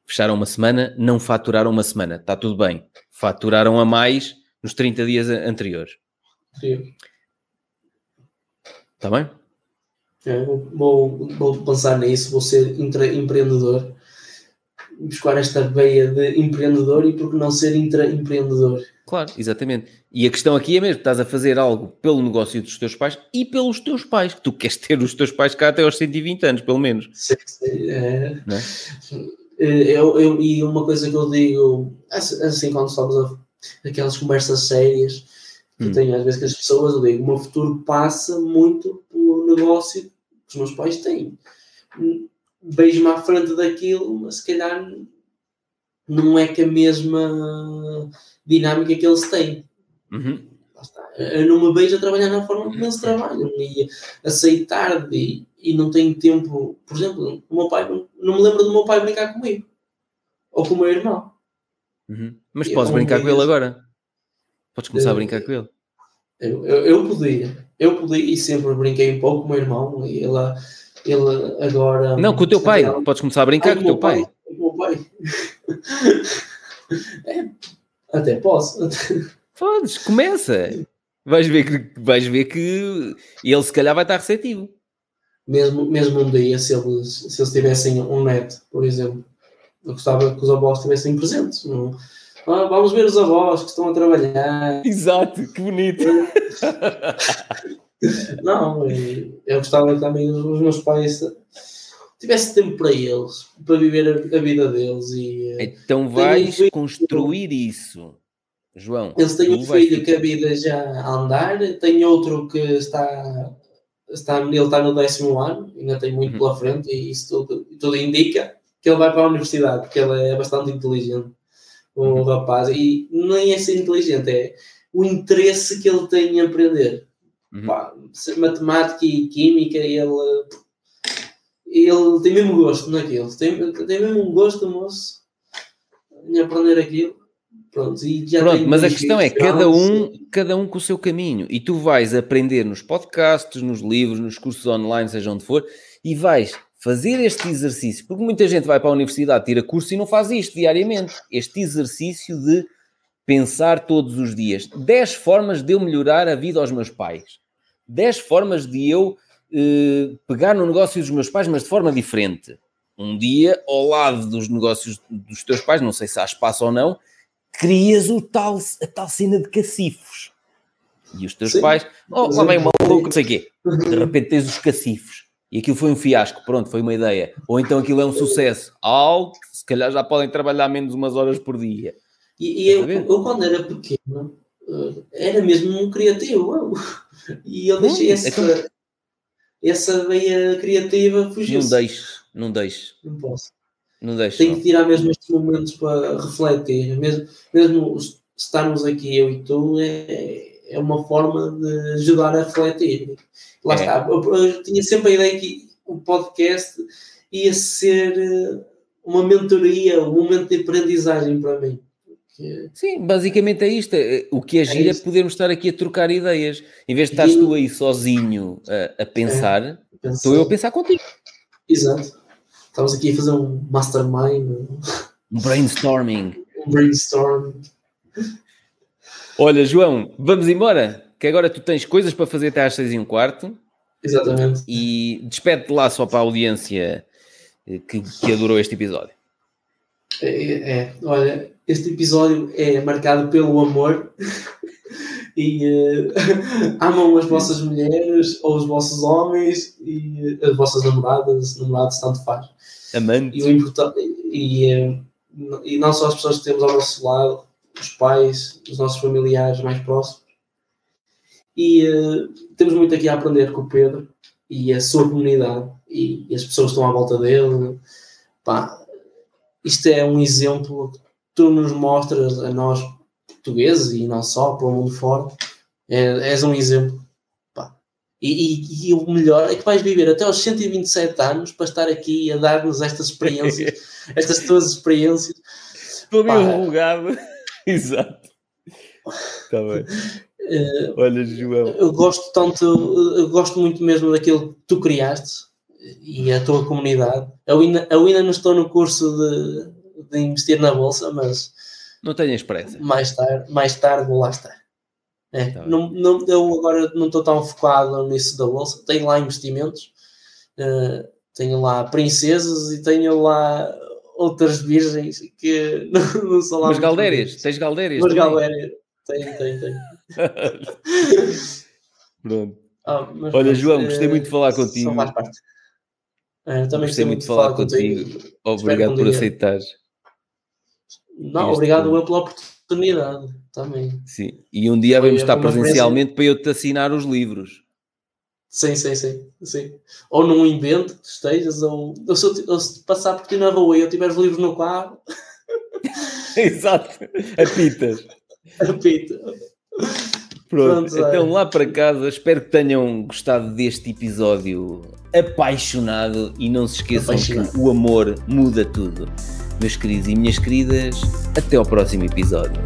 fecharam uma semana, não faturaram uma semana. Está tudo bem. Faturaram a mais nos 30 dias anteriores. Sim. Está bem? É, vou, vou pensar nisso, vou ser empreendedor, buscar esta veia de empreendedor e por que não ser intraempreendedor. Claro, exatamente. E a questão aqui é mesmo, estás a fazer algo pelo negócio dos teus pais e pelos teus pais, que tu queres ter os teus pais cá até aos 120 anos, pelo menos. Sim, sim. É. é? Eu, eu, e uma coisa que eu digo, assim, assim quando estamos a aquelas conversas sérias que hum. tenho às vezes com as pessoas, eu digo, o meu futuro passa muito pelo negócio os meus pais têm. Beijo-me à frente daquilo, mas se calhar não é que a mesma dinâmica que eles têm. Uhum. Eu não me vejo a trabalhar na forma como eles trabalham e aceitar e, e não tenho tempo. Por exemplo, o meu pai, não me lembro do meu pai brincar comigo ou com o meu irmão. Uhum. Mas podes brincar com ele agora. Podes começar a brincar com ele. Eu, eu, eu, podia, eu podia e sempre brinquei um pouco com o meu irmão e ele, ele agora. Não, com o teu pai, podes começar a brincar com o teu pai. Com o meu pai. [laughs] é, até posso. Podes, começa. Vais ver que vais ver que ele se calhar vai estar receptivo. Mesmo, mesmo um dia, se eles, se eles tivessem um neto, por exemplo, eu gostava que os avós estivessem presentes. Não, Ah, vamos ver os avós que estão a trabalhar. Exato, que bonito. [laughs] Não, eu gostava que também os meus pais tivesse tempo para eles, para viver a, a vida deles. E, eh, então vais um construir isso, João. Eles têm um filho que a vida já a andar, tem outro que está, está ele está no décimo ano, ainda tem muito uhum. pela frente, e isso tudo, tudo indica que ele vai para a universidade, porque ele é bastante inteligente, o uhum. rapaz, e nem é ser inteligente, é o interesse que ele tem em aprender. Uhum. Pá, matemática e química, ele ele tem mesmo gosto naquilo, tem, tem mesmo um gosto, moço, em aprender aquilo. Pronto, e já Pronto mas a questão é cada um, cada um com o seu caminho e tu vais aprender nos podcasts, nos livros, nos cursos online, seja onde for, e vais fazer este exercício, porque muita gente vai para a universidade, tira curso e não faz isto diariamente. Este exercício de pensar todos os dias 10 formas de eu melhorar a vida aos meus pais, 10 formas de eu eh, pegar no negócio dos meus pais, mas de forma diferente. Um dia, ao lado dos negócios dos teus pais, não sei se há espaço ou não, crias o tal, a tal cena de cacifos. E os teus Sim. pais, oh, lá vem uma maluco, não sei o quê. De repente tens os cacifos. E aquilo foi um fiasco, pronto, foi uma ideia. Ou então aquilo é um sucesso. Algo se calhar já podem trabalhar menos umas horas por dia. E, e eu, eu, quando era pequeno, eh, era mesmo um criativo. [laughs] E eu deixei hum, essa, então essa veia criativa fugiu. Não deixe, não deixe. Não posso. Não deixe. Tenho que tirar mesmo estes momentos para refletir. Mesmo, mesmo estarmos aqui, eu e tu, é, é uma forma de ajudar a refletir. Lá é. está. Eu, eu, tinha sempre a ideia que o podcast ia ser eh, uma mentoria, um momento de aprendizagem para mim. Sim, basicamente é isto. É, o que é, é giro é, podermos estar aqui a trocar ideias. Em vez de estás tu aí sozinho a, a pensar, é, estou eu a pensar contigo. Exato. Estamos aqui a fazer um mastermind. Um brainstorming. Um brainstorming. Olha, João, vamos embora? Que agora tu tens coisas para fazer até às seis e um quarto. Exatamente. E despede-te lá só para a audiência eh, que, que adorou este episódio. É, é, olha, este episódio é marcado pelo amor [laughs] e uh, [laughs] amam as vossas mulheres ou os vossos homens e as vossas namoradas, namorados, tanto faz. Amante. E, o importante, e, uh, e não só as pessoas que temos ao nosso lado, os pais, os nossos familiares mais próximos. E uh, temos muito aqui a aprender com o Pedro e a sua comunidade e, e as pessoas que estão à volta dele. Pá, isto é um exemplo tu nos mostras a nós portugueses e não só, para o mundo fora. É, és um exemplo. E, e, e, o melhor é que vais viver até aos 127 anos para estar aqui a dar-nos estas experiências, [laughs] estas tuas experiências. Estou meio rugado. Exato. Está bem. Uh, Olha, João. Eu gosto tanto, eu gosto muito mesmo daquilo que tu criaste e a tua comunidade. Eu ainda, eu ainda não estou no curso de, de investir na bolsa, mas não tenhas pressa. Mais tarde, mais tarde vou lá estar. É, tá não, não, eu agora não estou tão focado nisso da bolsa. Tenho lá investimentos, uh, tenho lá princesas e tenho lá outras virgens que [laughs] não, não são lá. Mas galdérias, tens galdérias. Mas galdérias, tenho, tenho, tenho. [laughs] Pronto. Ah, Olha, João, gostei muito de falar contigo. mais parte. É, também gostei muito de falar, falar contigo. contigo. Obrigado por aceitares. Não, este... obrigado eu pela oportunidade também. Sim, e um dia vamos estar presencialmente para eu te assinar os livros. Sim, sim, sim, sim. Ou num evento que estejas, ou, ou, se, eu, ou se passar por ti na rua e eu tiver os livros no carro. [laughs] Exato, apitas. Apita. [laughs] Pronto, Pronto então lá para casa, espero que tenham gostado deste episódio apaixonado e não se esqueçam apaixonado. que o amor muda tudo. Meus queridos e minhas queridas, até ao próximo episódio.